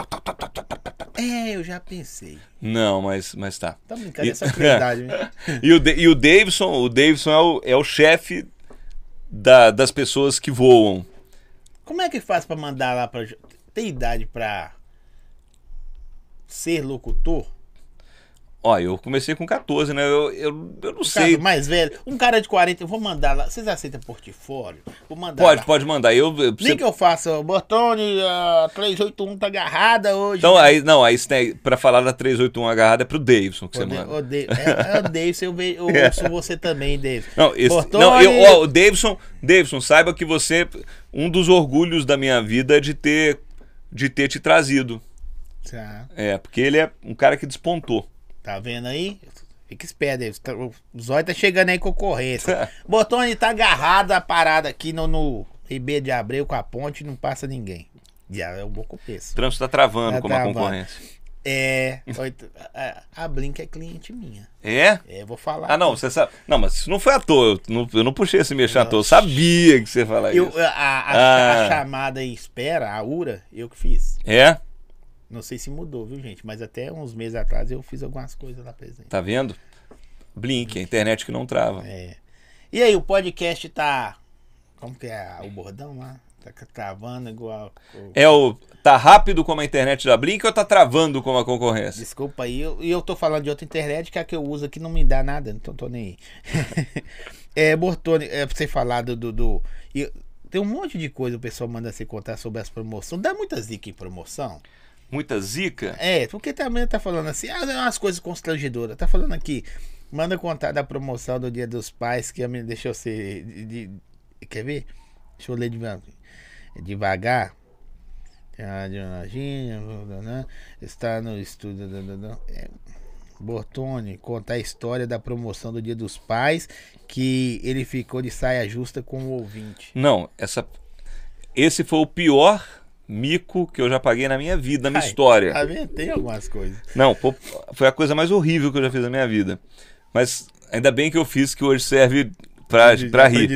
É, eu já pensei. Não, mas, mas tá. Tá brincando, E- essa curiosidade. né? E o, Da- e o Davidson, o Davidson é o, é o chefe da- das pessoas que voam. Como é que faz pra mandar lá pra. Tem idade pra ser locutor? Ó, eu comecei com 14, né? Eu, eu, eu não Um sei. cara mais velho, um cara de 40, eu vou mandar lá. Vocês aceitam portfólio? Vou mandar Pode, lá. pode mandar. Eu, eu- Nem que eu faça, Bortone, a 381 tá agarrada hoje. Então, aí, não, aí você tem, pra falar da 381 agarrada é pro Davidson que você Ode- manda. ode- é, é o Davidson, eu, ve- eu ouço você também, Davidson. Não, esse, Bortone- não eu, ó, o Davidson, Davidson, saiba que você, um dos orgulhos da minha vida é de ter, de ter te trazido. Tá, É, porque ele é um cara que despontou. Tá vendo aí? Fica esperto, Davidson. Tá- O Zóio tá chegando aí com concorrência. Bortone tá agarrado a parada aqui no, no Ribeiro de Abreu com a ponte não passa ninguém. Já é um bom começo. O trânsito tá travando Tá como a travando. concorrência. É. a, Blink é cliente minha. É? É, vou falar. Ah, não, você sabe. Não, mas isso não foi à toa. Eu não, eu não puxei esse mexer à toa. Eu sabia que você ia falar Eu, isso. a, a- Ah. a chamada espera, a URA, eu que fiz. É? Não sei se mudou, viu, gente? Mas até uns meses atrás eu fiz algumas coisas lá presente. Tá vendo? Blink, a internet que não trava. É. E aí, o podcast tá. Como que é o bordão lá? Tá travando igual. o- É o. Tá rápido como a internet da Blink ou tá travando como a concorrência? Desculpa aí, eu- e eu, tô falando de outra internet que a que eu uso aqui não me dá nada, então tô nem aí. é, Bortoni, é pra você falar do. do, do- tem um monte de coisa o pessoal manda você contar sobre as promoções. Dá muita zica em promoção? Muita zica? É, porque também tá falando assim, ah, é umas coisas constrangedoras. Tá falando aqui, manda contar da promoção do Dia dos Pais, que a menina deixou ser. de- de- quer ver? Deixa eu ler devagar. Ah, de Anjinha, né? Está no estúdio. É, Bortone contar a história da promoção do Dia dos Pais, que ele ficou de saia justa com o ouvinte. Não, essa. Esse foi o pior mico que eu já paguei na minha vida, na minha Ai, história. Tá vendo? Tem algumas coisas. Não, pô, foi a coisa mais horrível que eu já fiz na minha vida. Mas ainda bem que eu fiz que hoje serve pra, De pra rir.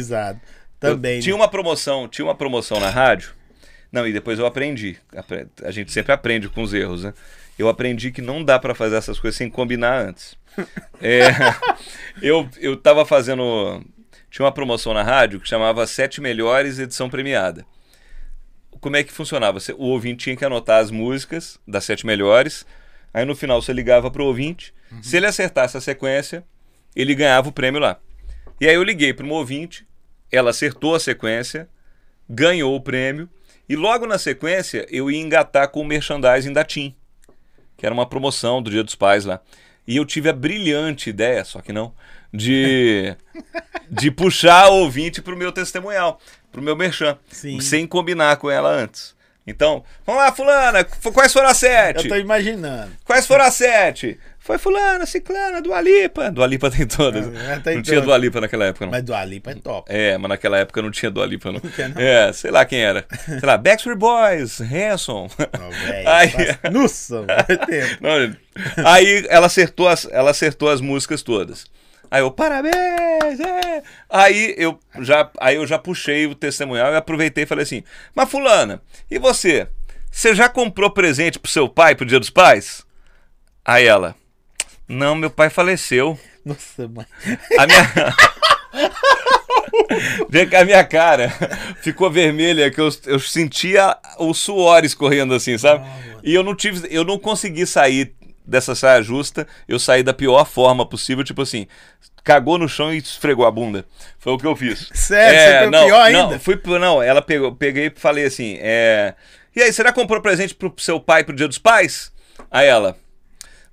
Também. Eu tinha né? uma promoção, tinha uma promoção na rádio. Não, e depois eu aprendi. Apre- A gente sempre aprende com os erros, né? Eu aprendi que não dá pra fazer essas coisas sem combinar antes. É, eu, eu tava fazendo. Tinha uma promoção na rádio que chamava Sete Melhores Edição Premiada. Como é que funcionava? Você- O ouvinte tinha que anotar as músicas das sete melhores. Aí no final você ligava pro ouvinte. Se ele acertasse a sequência, ele ganhava o prêmio lá. E aí eu liguei para um ouvinte, ela acertou a sequência, ganhou o prêmio. E logo na sequência eu ia engatar com o merchandising da TIM, que era uma promoção do Dia dos Pais lá. E eu tive a brilhante ideia, só que não, de, de puxar o ouvinte pro meu testemunhal, pro meu merchan, Sim. sem combinar com ela antes. Então, vamos lá, fulana, quais foram as sete? Eu tô imaginando. Quais foram as sete? Foi fulana, ciclana, do Alipa. Do Alipa tem todas. Ah, tem não tinha todas. do Alipa naquela época, não. Mas do Alipa é top. É, mas naquela época não tinha do Alipa, não. tinha, não? É, sei lá quem era. Sei lá, Backstreet Boys, Hanson. Não, Aí- faz- Nossa, vai tempo. Não, aí ela acertou, as, ela acertou as músicas todas. Aí eu, parabéns! é. Aí, eu já, aí eu já puxei o testemunhal e aproveitei e falei assim: Mas Fulana, e você? Você já comprou presente pro seu pai pro dia dos pais? Aí ela, não, meu pai faleceu. Nossa, mãe. A minha. Vê que a minha cara ficou vermelha, que eu, eu sentia os suores correndo assim, sabe? E eu não tive, eu não consegui sair dessa saia justa, eu saí da pior forma possível, tipo assim, cagou no chão e esfregou a bunda. Foi o que eu fiz. Sério? Você foi não, pior não, ainda? fui, pro- não, ela pegou, peguei e falei assim, é, e aí, você já comprou presente pro seu pai pro dia dos pais? Aí ela,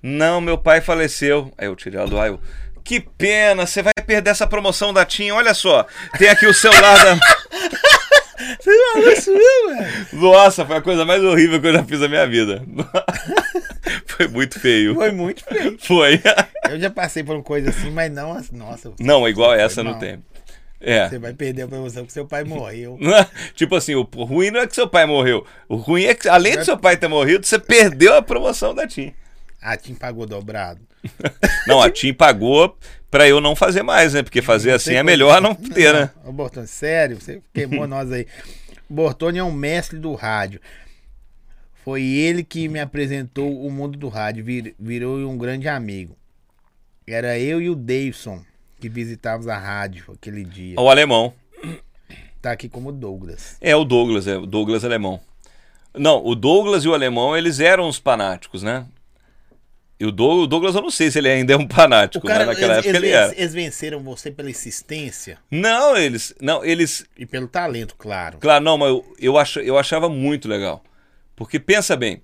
não, meu pai faleceu. Aí eu tirei ela do ar. eu, Que pena, você vai perder essa promoção da TIM. Olha só, tem aqui o celular da. Você isso mesmo? Nossa, foi a coisa mais horrível que eu já fiz na minha vida. foi muito feio. Foi muito feio. Foi. Eu já passei por uma coisa assim, mas não, as- nossa. Não, igual essa não tem. É. Você vai perder a promoção porque seu pai morreu. tipo assim, o ruim não é que seu pai morreu. O ruim é que, além do seu pai ter morrido, você perdeu a promoção da TIM. A Tim pagou dobrado. Não, a TIM pagou pra eu não fazer mais, né? Porque fazer assim é melhor não ter, né? Ô, Bortoni, sério, você queimou nós aí. Bortoni é um mestre do rádio. Foi ele que me apresentou o mundo do rádio, vir- virou um grande amigo. Era eu e o Davidson que visitávamos a rádio aquele dia. O alemão. Tá aqui como Douglas. É o Douglas, é o Douglas alemão. Não, o Douglas e o alemão, eles eram os fanáticos, né? E o Dou- o Douglas, eu não sei se ele ainda é um fanático, né? Naquela eles, época ele eles- era. eles venceram você pela insistência Não, eles. Não, eles. e pelo talento, claro. Claro, não, mas eu, eu, ach, eu achava muito legal. Porque pensa bem,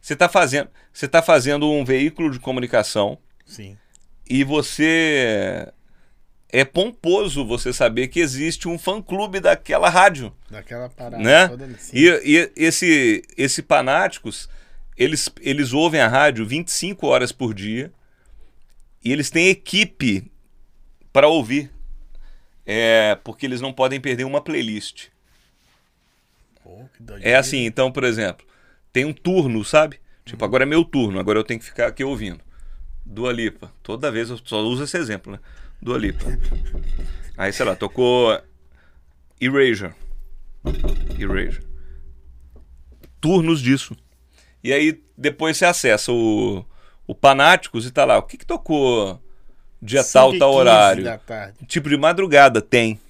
você está fazendo, você tá fazendo um veículo de comunicação Sim. e você é pomposo você saber que existe um fã-clube daquela rádio, Daquela parada né? toda. E, e esse, esse fanáticos, eles, eles ouvem a rádio 25 horas por dia e eles têm equipe para ouvir. É, porque eles não podem perder uma playlist. Que É assim, então, por exemplo, tem um turno, sabe? Tipo, agora é meu turno, agora eu tenho que ficar aqui ouvindo. Dua Lipa. Toda vez eu só uso esse exemplo, né? Dua Lipa. Aí, sei lá, tocou Erasure. Erasure. Turnos disso. E aí, depois você acessa o, o Panáticos e tá lá. O que, que tocou dia tal, 5 tal 15 horário? Tipo de madrugada, tem.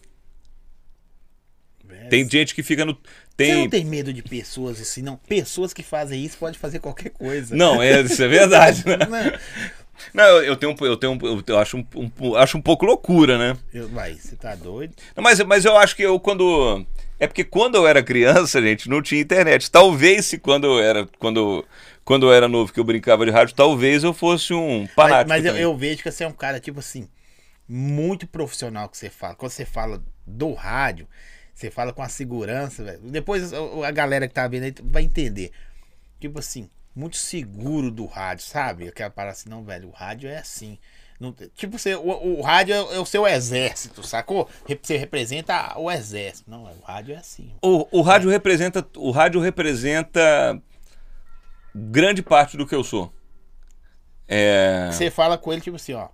Velho, Tem gente que fica no. Você não Tem. tem medo de pessoas assim, não? Pessoas que fazem isso podem fazer qualquer coisa. Não, é, isso é verdade, né? Não, eu, tenho, eu tenho, eu acho um, um- acho um pouco loucura, né? eu, vai, você tá doido? Não, Mas, mas eu acho que eu quando é porque quando eu era criança, gente, não tinha internet. Talvez se quando eu era quando quando eu era novo que eu brincava de rádio, talvez eu fosse um Mas, fanático. mas eu, também. eu vejo que você é um cara, tipo assim, muito profissional que você fala. Quando você fala do rádio, você fala com a segurança, velho. Depois a a galera que tá vendo aí vai entender. Tipo assim, muito seguro do rádio, sabe? Aquela parada assim, não, velho, o rádio é assim. Não tipo, você, o, o rádio é, é o seu exército, sacou? Você representa o exército. Não, o rádio é assim. O, o rádio representa o rádio representa grande parte do que eu sou. É, Você fala com ele, tipo assim, ó.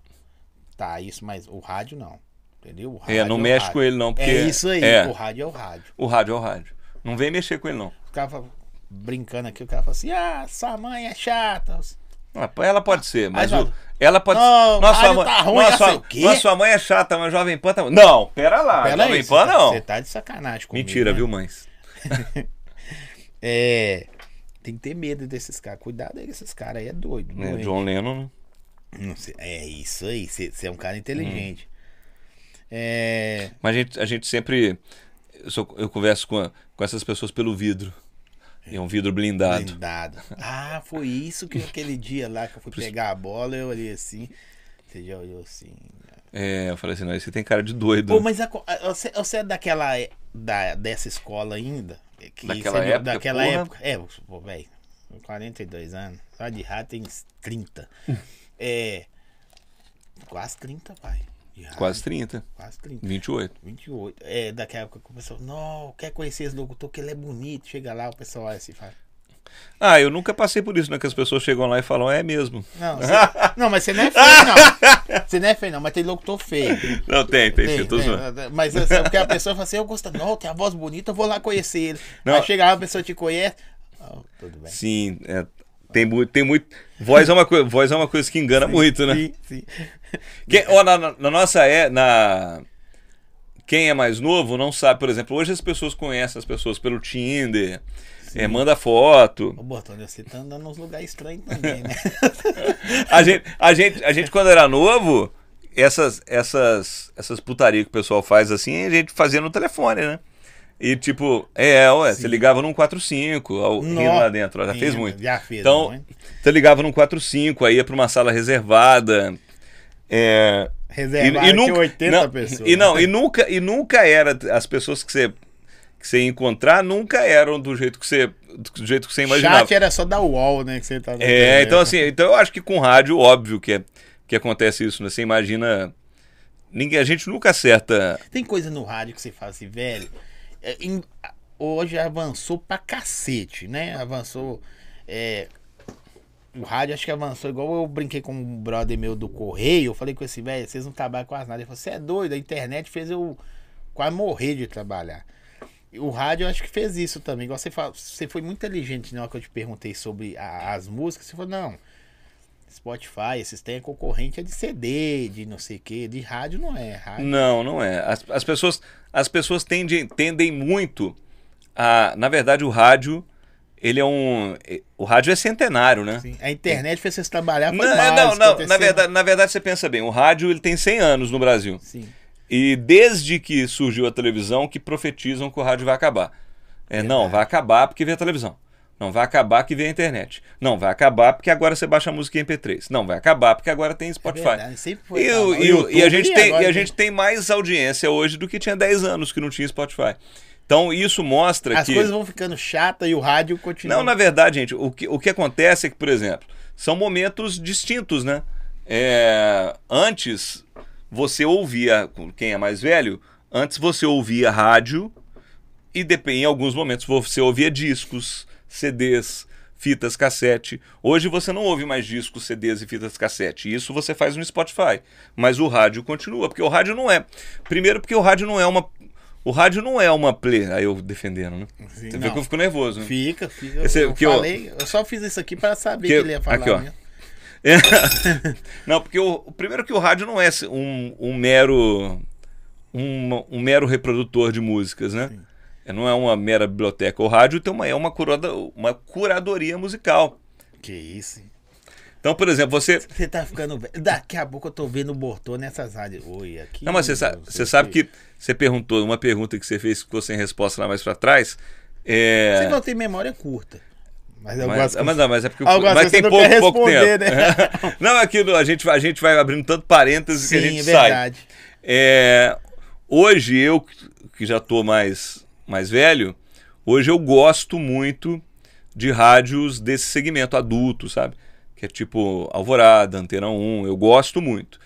Tá, isso, mas o rádio não. Entendeu? O é, não rádio o mexe rádio. com ele não, porque É isso aí, é, o rádio é o rádio. o rádio é o rádio. Não vem mexer com ele não. Fala- brincando aqui, o cara fala assim: ah, sua mãe é chata. Ah, Ela pode ser, mas Aí o- ela pode "Não, Nossa, o rádio mãe, tá ruim, nossa, já sei sua, o quê." nossa, sua mãe é chata, mas Jovem Pan tá. Não, pera lá. Pera Jovem aí, Pan você não. Você tá de sacanagem comigo. Mentira, né? viu, mães? É. Tem que ter medo desses caras. Cuidado aí, esses caras aí é doido. É. John Lennon. né? É isso aí, você é um cara inteligente. É. Mas a gente, a gente sempre. Eu, sou- eu converso com, a- com essas pessoas pelo vidro. E é um vidro blindado. Blindado. Ah, foi isso que aquele dia lá que eu fui pegar a bola, eu olhei assim. Você já olhou assim. É, eu falei assim, não, você tem cara de doido. Pô, mas a- você, você é daquela. Da, dessa escola ainda? Que Daquela você- época, Daquela porra. época. É, pô, velho. 42 anos. Só de rato tem 30. é. Quase 30, pai. Rádio, Quase 30. Quase 30. 28. 28. É, daquela época que o pessoal. Não, quer conhecer esse locutor que ele é bonito. Chega lá, o pessoal olha assim e fala. Ah, eu nunca passei por isso, né? Que as pessoas chegam lá e falam, é mesmo. Não, você, não, mas você não é feio, não. Você não é feio, não, mas tem locutor feio. Não, tem, tem, Tem, tem, zoando. mas assim, porque a pessoa fala assim, eu gosto, não, tem a voz bonita, eu vou lá conhecer ele. Não. Aí chega lá, a pessoa te conhece. Oh, tudo bem. Sim, é, tem, muito, tem muito. Voz é, uma coisa, voz é uma coisa que engana muito, né? Sim, sim. Quem, ó, na, na- nossa é na quem é mais novo não sabe, por exemplo, hoje as pessoas conhecem as pessoas pelo Tinder, é, manda foto. Ô, Bortone, você tá andando nos lugares estranhos também, né? A gente, a gente, a gente quando era novo, essas essas essas putaria que o pessoal faz assim, a gente fazia no telefone, né? E tipo, é, ué, você ligava num 45, ao, rindo lá dentro, ó, já fez Sim, muito. Já fez, Então, não, você ligava num 45, aí ia pra uma sala reservada. É, Reservado, tinha 80 não, pessoas. E não, e nunca, e nunca era as pessoas que você, que que você ia encontrar nunca eram do jeito que você, do jeito que você imaginava. Chat era só da UOL, né? Que você tá É, então assim, então eu acho que com rádio, óbvio que, é, que acontece isso, né? Você imagina. Ninguém, a gente nunca acerta. Tem coisa no rádio que você fala assim, velho. É, em- hoje avançou pra cacete, né? Avançou. é, o rádio acho que avançou igual eu brinquei com um brother meu do Correio. Eu falei com esse velho, vocês não trabalham quase nada. Ele falou, você é doido, a internet fez eu quase morrer de trabalhar. O rádio eu acho que fez isso também. Igual você, você foi muito inteligente na hora que eu te perguntei sobre a- as músicas. Você falou, não. Spotify, esses têm concorrente é de CD, de não sei o que, de rádio não é. Rádio Não, não é. As, as pessoas, as pessoas tendem, tendem muito a. Na verdade, o rádio. Ele é um. O rádio é centenário, né? Sim, A internet fez vocês trabalhar foi Não, mais, não, não. aconteceu- Na verdade, na verdade, você pensa bem, o rádio ele tem 100 anos no Brasil. Sim. E desde que surgiu a televisão, que profetizam que o rádio vai acabar. É, não, Verdade. vai acabar porque vem a televisão. Não, vai acabar que vem a internet. Não, vai acabar porque agora você baixa a música em MP3. Não, vai acabar porque agora tem Spotify. É verdade, sempre foi E, tal. o- e o- e a gente e tem, e a gente tem mais audiência hoje do que tinha 10 anos que não tinha Spotify. Então isso mostra As que. coisas vão ficando chatas e o rádio continua. Não, na verdade, gente, o que, o que acontece é que, por exemplo, são momentos distintos, né? É, antes, você ouvia, quem é mais velho, antes você ouvia rádio e em alguns momentos você ouvia discos, CDs, fitas cassete. Hoje você não ouve mais discos, CDs e fitas cassete. Isso você faz no Spotify. Mas o rádio continua, porque o rádio não é. Primeiro porque o rádio não é uma o rádio não é uma play. Aí eu defendendo, né? Sim, Você vê não. que eu fico nervoso. Né? Fica, fica. Esse- eu, que eu- falei, eu só fiz isso aqui pra saber Que- que ele ia falar aqui, ó. É. não, porque o, primeiro que o rádio não é um, um mero um, um mero reprodutor de músicas, né? É, Não é uma mera biblioteca. O rádio tem uma, é uma, curada, uma curadoria musical. Que isso. hein? Então, por exemplo, você. Você tá ficando. Daqui a pouco eu tô vendo o Bortô nessas rádios. Oi, aqui. Não, mas você, sa- você sabe que você perguntou, uma pergunta que você fez que ficou sem resposta lá mais pra trás. É... Você não tem memória curta. Mas eu Mas, gosto mas não, mas é porque Algumas mas tem pouco, pouco tempo. né? não, aquilo a gente, vai- a gente vai abrindo tanto parênteses que a Sim, gente é sai. verdade. É, hoje eu, que já tô mais, mais velho, hoje eu gosto muito de rádios desse segmento adulto, sabe? Que é tipo Alvorada, Antena 1, eu gosto muito.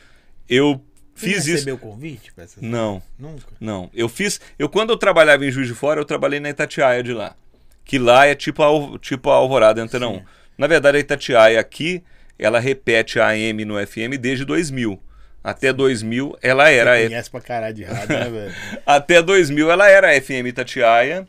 Eu Você fiz isso. recebeu convite pra essas Não, Nunca. não. Eu fiz. Eu quando eu trabalhava em Juiz de Fora, eu trabalhei na Itatiaia de lá. Que lá é tipo a, tipo a Alvorada Antena 1. Na verdade, a Itatiaia aqui, ela repete a AM no FM desde 2000. Até 2000 ela era Você conhece pra caralho de rádio, né, velho? até 2000 ela era a FM Itatiaia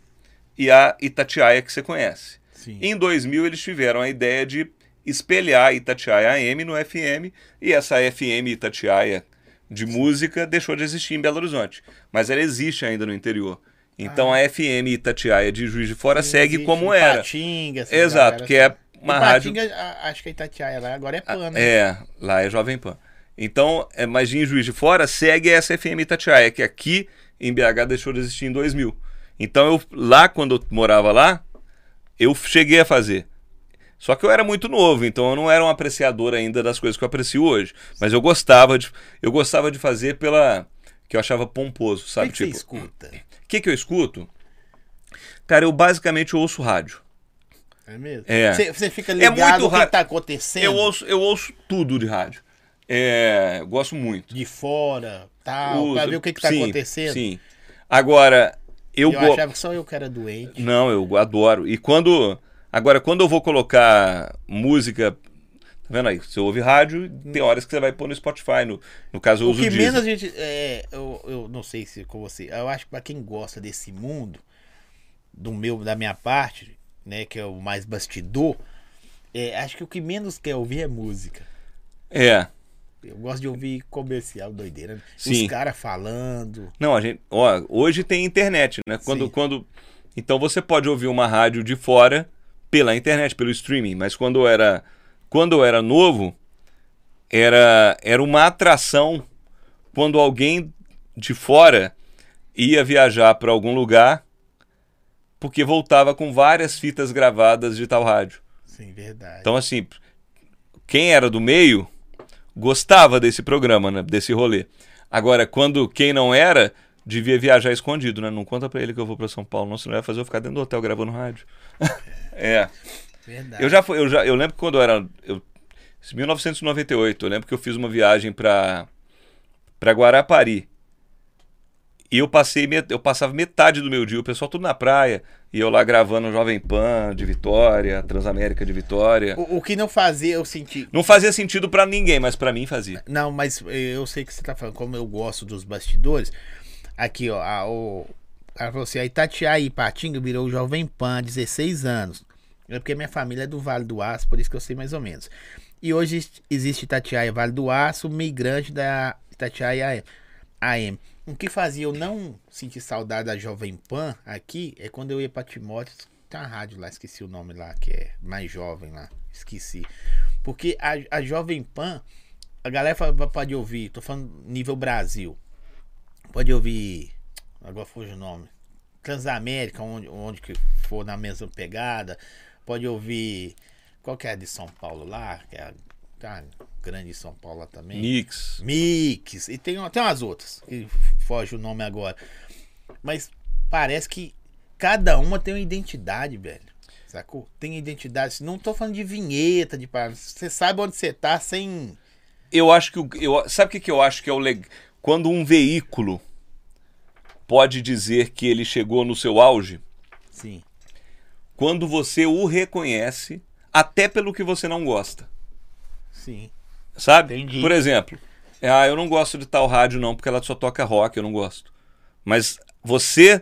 e a Itatiaia que você conhece. Sim. Em 2000 eles tiveram a ideia de espelhar a Itatiaia AM no FM e essa FM Itatiaia de música deixou de existir em Belo Horizonte, mas ela existe ainda no interior. Então a FM Itatiaia de Juiz de Fora segue Existe como era. Patinga, Exato, galera que é assim. uma rádio Patinga, a- acho que a Itatiaia lá agora é pano. né? é, lá é Jovem Pan. Então, é, mas em Juiz de Fora segue essa FM Itatiaia, que aqui em BH deixou de existir em 2000. Então, eu, lá, quando eu morava lá, eu cheguei a fazer. Só que eu era muito novo, então eu não era um apreciador ainda das coisas que eu aprecio hoje. Mas eu gostava de, eu gostava de fazer pela. que eu achava pomposo, O que, sabe? que você tipo, escuta? o que, que eu escuto? Cara, eu basicamente ouço rádio. É mesmo? É. Você, você fica É ligado muito o que tá acontecendo Eu ouço, eu ouço tudo de rádio. É, gosto muito. de fora, tal, pra ver o que, tá sim, acontecendo. Sim. Agora, eu, Eu go- achava que só eu que era doente. Não, eu adoro. E quando. Agora, quando eu vou colocar música. Tá vendo aí? Você ouve rádio, tem horas que você vai pôr no Spotify. No, no caso, eu O uso que o menos a gente. É, eu, eu não sei se com você. Eu acho que pra quem gosta desse mundo, do meu, da minha parte, né, que é o mais bastidor, é, acho que o que menos quer ouvir é música. É. Eu gosto de ouvir comercial doideira. né? Sim. Os caras falando. Não, a gente. Ó, hoje tem internet, né? Quando, Sim. quando. Então você pode ouvir uma rádio de fora pela internet, pelo streaming. Mas quando eu era. Quando eu era novo, era, era uma atração quando alguém de fora ia viajar para algum lugar porque voltava com várias fitas gravadas de tal rádio. Sim, verdade. Então, assim, quem era do meio gostava desse programa, né? desse rolê. Agora, quando quem não era, devia viajar escondido, né? Não conta pra ele que eu vou pra São Paulo, não, senão vai fazer eu ficar dentro do hotel gravando rádio. é. Verdade. Eu já fui, eu já, eu lembro quando eu era, eu, 1998, eu lembro que eu fiz uma viagem pra para Guarapari. E eu passei, eu passava metade do meu dia, o pessoal tudo na praia, e eu lá gravando Jovem Pan de Vitória, Transamérica de Vitória. O, o que não fazia eu senti. Não fazia sentido pra ninguém, mas pra mim fazia. Não, mas eu sei que você tá falando, como eu gosto dos bastidores. Aqui, ó, a, o cara falou assim, a Itatiaia e Patinga virou o Jovem Pan, 16 anos. É porque minha família é do Vale do Aço, por isso que eu sei mais ou menos. E hoje existe Itatiaia Vale do Aço, migrante da Itatiaia AM. O que fazia eu não sentir saudade da Jovem Pan aqui é quando eu ia pra Timóteo. Tem uma rádio lá, esqueci o nome lá, que é mais jovem lá. Esqueci. Porque a, a Jovem Pan, a galera pode ouvir, tô falando nível Brasil. Pode ouvir. Agora fugiu o nome. Transamérica, onde, onde que for na mesma pegada. Pode ouvir. Qual que é a de São Paulo lá? Que é a, grande São Paulo lá também. Mix. Mix. E tem, tem umas outras, que foge o nome agora. Mas parece que cada uma tem uma identidade, velho. Sacou? Tem identidade. Não tô falando de vinheta, de. Você sabe onde você tá sem. Eu acho que o, eu, sabe o que, que eu acho que é o legal? Quando um veículo pode dizer que ele chegou no seu auge, Sim. quando você o reconhece, até pelo que você não gosta. Sim. Sabe? Entendi. Por exemplo, ah, eu não gosto de tal rádio não, porque ela só toca rock, eu não gosto. Mas você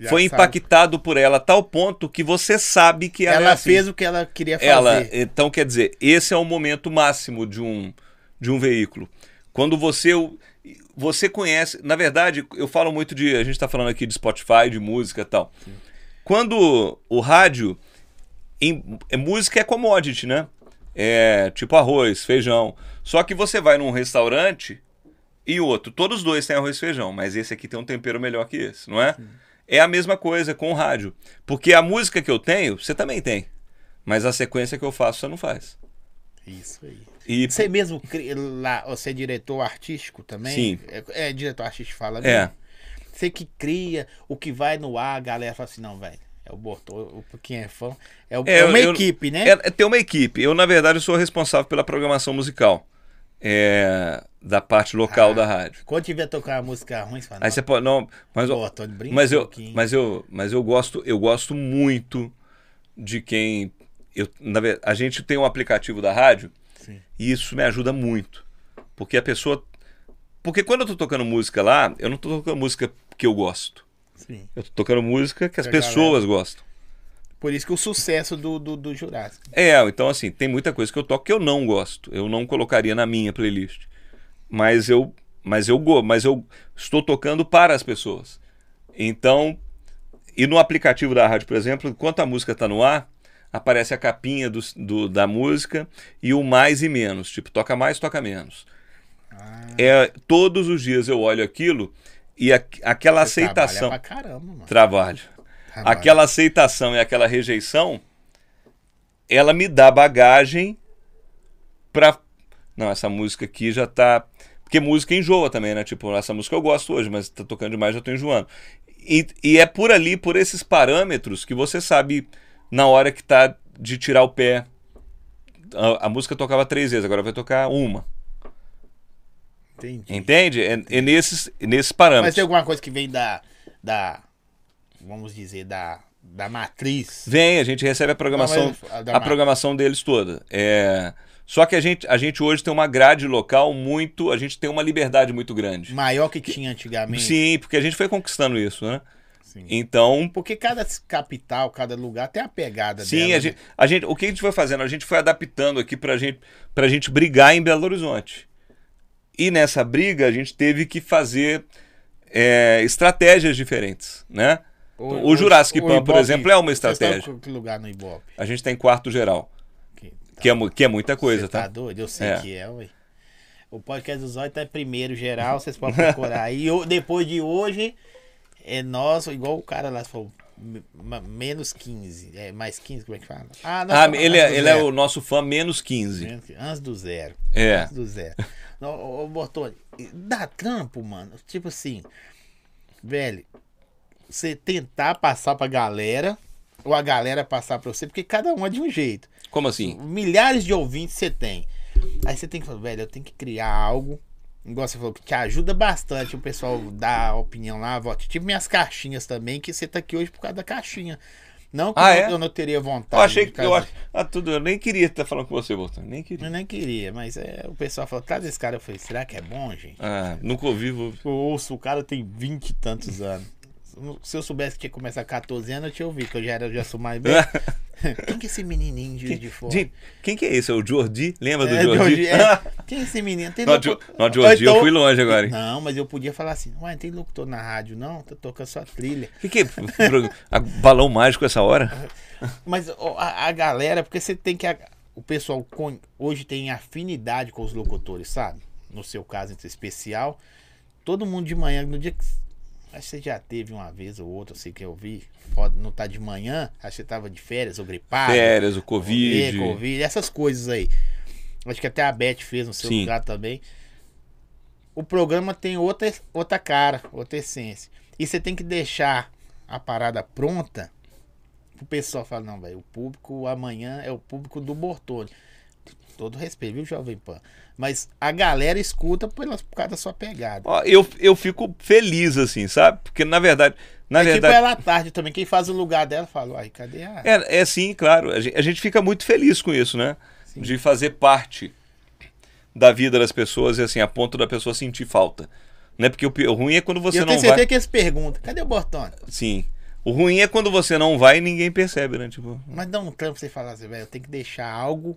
Já foi sabe. impactado por ela a tal ponto que você sabe que ela, Ela, é assim. fez o que ela queria fazer. ela, então quer dizer, esse é o momento máximo de um de um veículo. Quando você você conhece, na verdade, eu falo muito de, a gente está falando aqui de Spotify, de música e tal. Quando o rádio em, é, música é commodity, né? É tipo arroz, feijão. Só que você vai num restaurante e outro, todos os dois têm arroz e feijão, mas esse aqui tem um tempero melhor que esse, não é? É a mesma coisa com o rádio. Porque a música que eu tenho, você também tem. Mas a sequência que eu faço, você não faz. Isso aí. E Você mesmo lá, você é diretor artístico também? Sim. É, é diretor artístico fala É. mesmo? Você que cria o que vai no ar, a galera fala assim, não, velho. É o Bortô, o quem é fã. É, o- É, é uma eu- equipe, né? é, ter uma equipe. Eu, na verdade, sou responsável pela programação musical. É, da parte local Ah. da rádio. Quando tiver tocar uma música ruim, você fala, Aí você pode. Não, mas, eu- brinca mas um eu, pouquinho. mas eu, mas eu gosto, eu gosto muito de quem. Eu, na a gente tem um aplicativo da rádio Sim. e isso me ajuda muito. Porque a pessoa. Porque quando eu tô tocando música lá, eu não tô tocando música que eu gosto. Sim. Eu tô tocando música que as pessoas gostam. Por isso que o sucesso do, do, do Jurássico. É, então assim, tem muita coisa que eu toco que eu não gosto. Eu não colocaria na minha playlist. Mas eu, mas eu mas eu estou tocando para as pessoas. Então, e no aplicativo da rádio, por exemplo, enquanto a música está no ar, aparece a capinha do, do- da música e o mais e menos, tipo, toca mais, toca menos. Ah, É, todos os dias eu olho aquilo e a- aquela você aceitação, trabalha pra caramba, mano. trabalho. Trabalha. Aquela aceitação e aquela rejeição, ela me dá bagagem pra. Não, essa música aqui já tá. Porque música enjoa também, né? Tipo, essa música eu gosto hoje, mas tá tocando demais, já tô enjoando. E, e é por ali, por esses parâmetros, que você sabe na hora que tá de tirar o pé. A, a música tocava três vezes, agora vai tocar uma. Entendi. Entende? É, é nesses, nesses parâmetros. Mas tem alguma coisa que vem da. da vamos dizer, da, da matriz. Vem, a gente recebe a programação, Não, a a programação deles toda. É, só que a gente, a gente hoje tem uma grade local muito, a gente tem uma liberdade muito grande. Maior que tinha antigamente. Sim, porque a gente foi conquistando isso, né? Sim. Então, Porque cada capital, cada lugar tem a pegada sim, dela. a gente, a gente, o que a gente foi fazendo? A gente foi adaptando aqui pra gente, pra gente brigar em Belo Horizonte. E nessa briga a gente teve que fazer é, estratégias diferentes, né? O Jurassic Pan, por exemplo, é uma estratégia. em que lugar no Ibope? A gente tem quarto geral, Que, que é, que é muita coisa, Você tá tá? doido? Eu sei É. que é, ué. O podcast do Zóio tá em primeiro geral, vocês podem procurar. E depois de hoje, é nosso, igual o cara lá falou, menos 15. É, mais 15, como é que fala? Ah, não, Ah, antes ele, é, ele é o nosso fã menos 15. Menos que- Antes do zero. É. Antes do zero. Não, ô, Bortoni, dá trampo, mano. Tipo assim, velho, você tentar passar pra galera, ou a galera passar pra você, porque cada um é de um jeito. Como assim? Milhares de ouvintes você tem. Aí você tem que falar, velho, eu tenho que criar algo. Igual você falou, que te ajuda bastante o pessoal dar a opinião lá, vote. Tive minhas caixinhas também, que você tá aqui hoje por causa da caixinha. Não que Ah, eu, é? eu não teria vontade. Eu achei que. Eu, ach- ah, tudo, eu nem queria estar falando com você, Bolton. Nem queria. Eu nem queria, mas é, o pessoal falou, traz esse cara. Eu falei, será que é bom, gente? Ah, nunca ouvi. Vou... Eu ouço, o cara tem 20 e tantos anos. Se eu soubesse que ia começar com 14 anos, eu tinha ouvido, que eu já, era, já sou mais velho. Quem que é esse menininho de Juiz de fora? Gente, quem que é esse? É o Jordi? Lembra do É, Jordi? Jordi, é. Quem é esse menino? Tem Não, locu- Jo- não, Jordi, eu Então- fui longe agora. hein? Não, mas eu podia falar assim, ué, tem locutor na rádio não? Tô tocando sua trilha. O que, que é? A- balão mágico essa hora? Mas a, a galera, porque você tem que. O pessoal con- hoje tem afinidade com os locutores, sabe? No seu caso, entre especial. Todo mundo de manhã, no dia que. Acho que você já teve uma vez ou outra, sei que eu vi. Pode não tá de manhã, acho que você tava de férias ou gripado. Férias, o Covid. Covid, essas coisas aí. Acho que até a Beth fez no seu Sim. lugar também. O programa tem outra, outra cara, outra essência. E você tem que deixar a parada pronta o pessoal falar, não, velho, o público amanhã é o público do Bortoni. Todo respeito, viu, Jovem Pan? Mas a galera escuta por causa da sua pegada. Ó, eu, eu fico feliz, assim, sabe? Porque, na verdade. Na é tipo verdade. ela à tarde também. Quem faz o lugar dela fala, uai, cadê a. É, é sim, claro. A gente, a gente fica muito feliz com isso, né? Sim. De fazer parte da vida das pessoas e assim, a ponto da pessoa sentir falta. Né? Porque o, o ruim é quando você eu não tenho certeza vai. que eles perguntam, cadê o Bortoni? Sim. O ruim é quando você não vai e ninguém percebe, né? Tipo. Mas dá um trampo você falar assim, velho, eu tenho que deixar algo,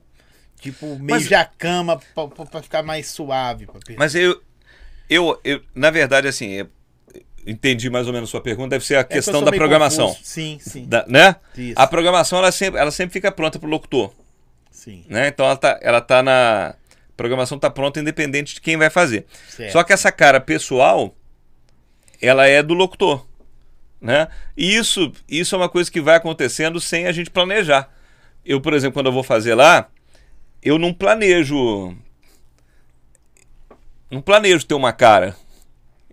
tipo, meio Mas- já cama pra, pra- ficar mais suave. Mas eu, eu, eu, na verdade, assim, eu entendi mais ou menos a sua pergunta. Deve ser a É que questão sou da programação. confuso. Sim, sim. Da- né? Isso. A programação ela sempre, ela sempre fica pronta pro locutor. Sim, Né? Então ela tá, ela tá na. A programação tá pronta independente de quem vai fazer. certo. Só que essa cara pessoal, ela é do locutor. Né? E isso, isso é uma coisa que vai acontecendo sem a gente planejar. Eu, por exemplo, quando eu vou fazer lá, eu não planejo. Não planejo ter uma cara.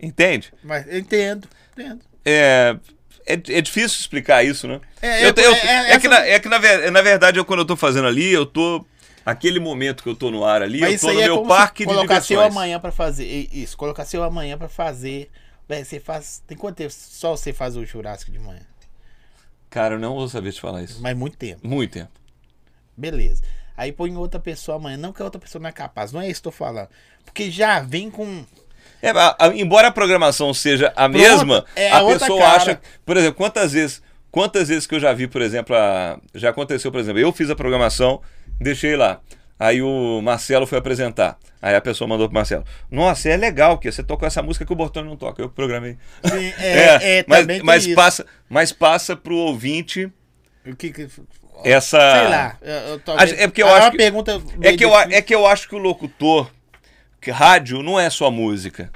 Entende? Mas eu entendo, entendo. É, é, é difícil explicar isso, né? É, Eu é, te- eu- é, é, é que, na, é que na, na verdade, eu, quando eu tô fazendo ali, eu tô. Aquele momento que eu tô no ar ali, Mas eu tô no é meu parque de colocar seu diversões. amanhã pra fazer. Isso, colocar seu amanhã pra fazer. Velho, você faz. Tem quanto tempo? Só você faz o churrasco de manhã. Cara, eu não vou saber te falar isso. Mas muito tempo. Muito tempo. Beleza. Aí põe outra pessoa amanhã. Não que a outra pessoa não é capaz. Não é isso que eu tô falando. Porque já vem com. É, a- a- embora a programação seja a mesma, é a a pessoa cara. acha. Por exemplo, quantas vezes, quantas vezes que eu já vi, por exemplo, a- já aconteceu, por exemplo, eu fiz a programação, deixei lá. Aí o Marcelo foi apresentar. Aí a pessoa mandou pro Marcelo: Nossa, é legal que você tocou essa música que o Bortoni não toca. Eu programei. Sim, é, é, mas, também tem mas isso. passa, mas passa pro ouvinte O que, que- essa. Sei lá. Eu, é porque eu Ah, acho que- pergunta É que, eu, a- é que eu acho que o locutor, que rádio não é só música.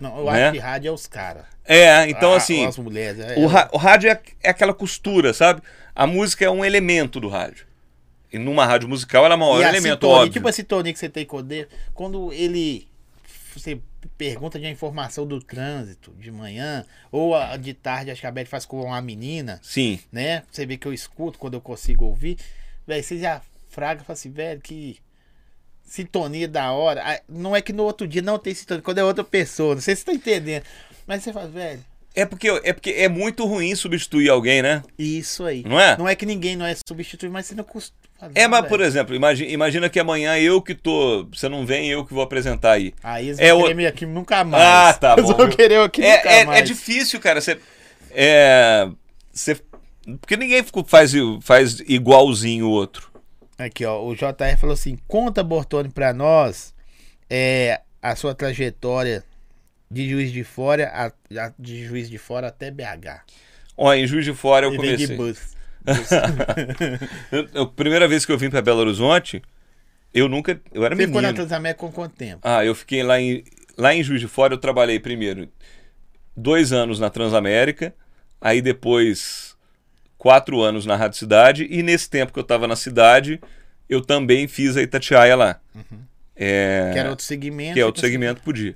Não, eu né? acho que rádio é os caras. É, então Ah, assim. As mulheres. É, O, ra- o rádio é, é aquela costura, sabe? A música é um elemento do rádio. E numa rádio musical ela é o maior e a elemento, sintonia, óbvio. Tipo a sintonia que você tem com o dele, quando ele. Você pergunta de informação do trânsito de manhã, ou a, de tarde, acho que a Beth faz com uma menina, Sim. né? Você vê que eu escuto quando eu consigo ouvir. Velho, você já fraga e fala assim, velho, que sintonia da hora. Ah, Não é que no outro dia não tem sintonia, quando é outra pessoa, não sei se você tá entendendo. Mas você fala, velho, É porque, é porque é muito ruim substituir alguém, né? isso aí. Não é? Não é que ninguém não é substituído, mas você não costuma. É, mas por exemplo, imagina, imagina que amanhã eu que tô. Você não vem, eu que vou apresentar aí. Aí eles É vão o- querer me aqui nunca mais. Ah, tá Eles bom, vão viu? querer aqui nunca É, é, mais. é difícil, cara. Você. É. Você. Porque ninguém faz, faz igualzinho o outro. Aqui, ó. O JR falou assim: conta, Bortoni, pra nós é, a sua trajetória de juiz de fora, a, a- de juiz de fora até BH. Ó, em Juiz de Fora eu de comecei. eu- primeira vez que eu vim pra Belo Horizonte, eu nunca. Eu era Você ficou na menino. Transamérica com quanto tempo? Ah, eu fiquei lá em, lá em Juiz de Fora, eu trabalhei primeiro dois anos na Transamérica, aí depois quatro anos na Rádio Cidade, e nesse tempo que eu estava na cidade, eu também fiz a Itatiaia lá. É, Que era outro segmento. que é outro segmento por dia.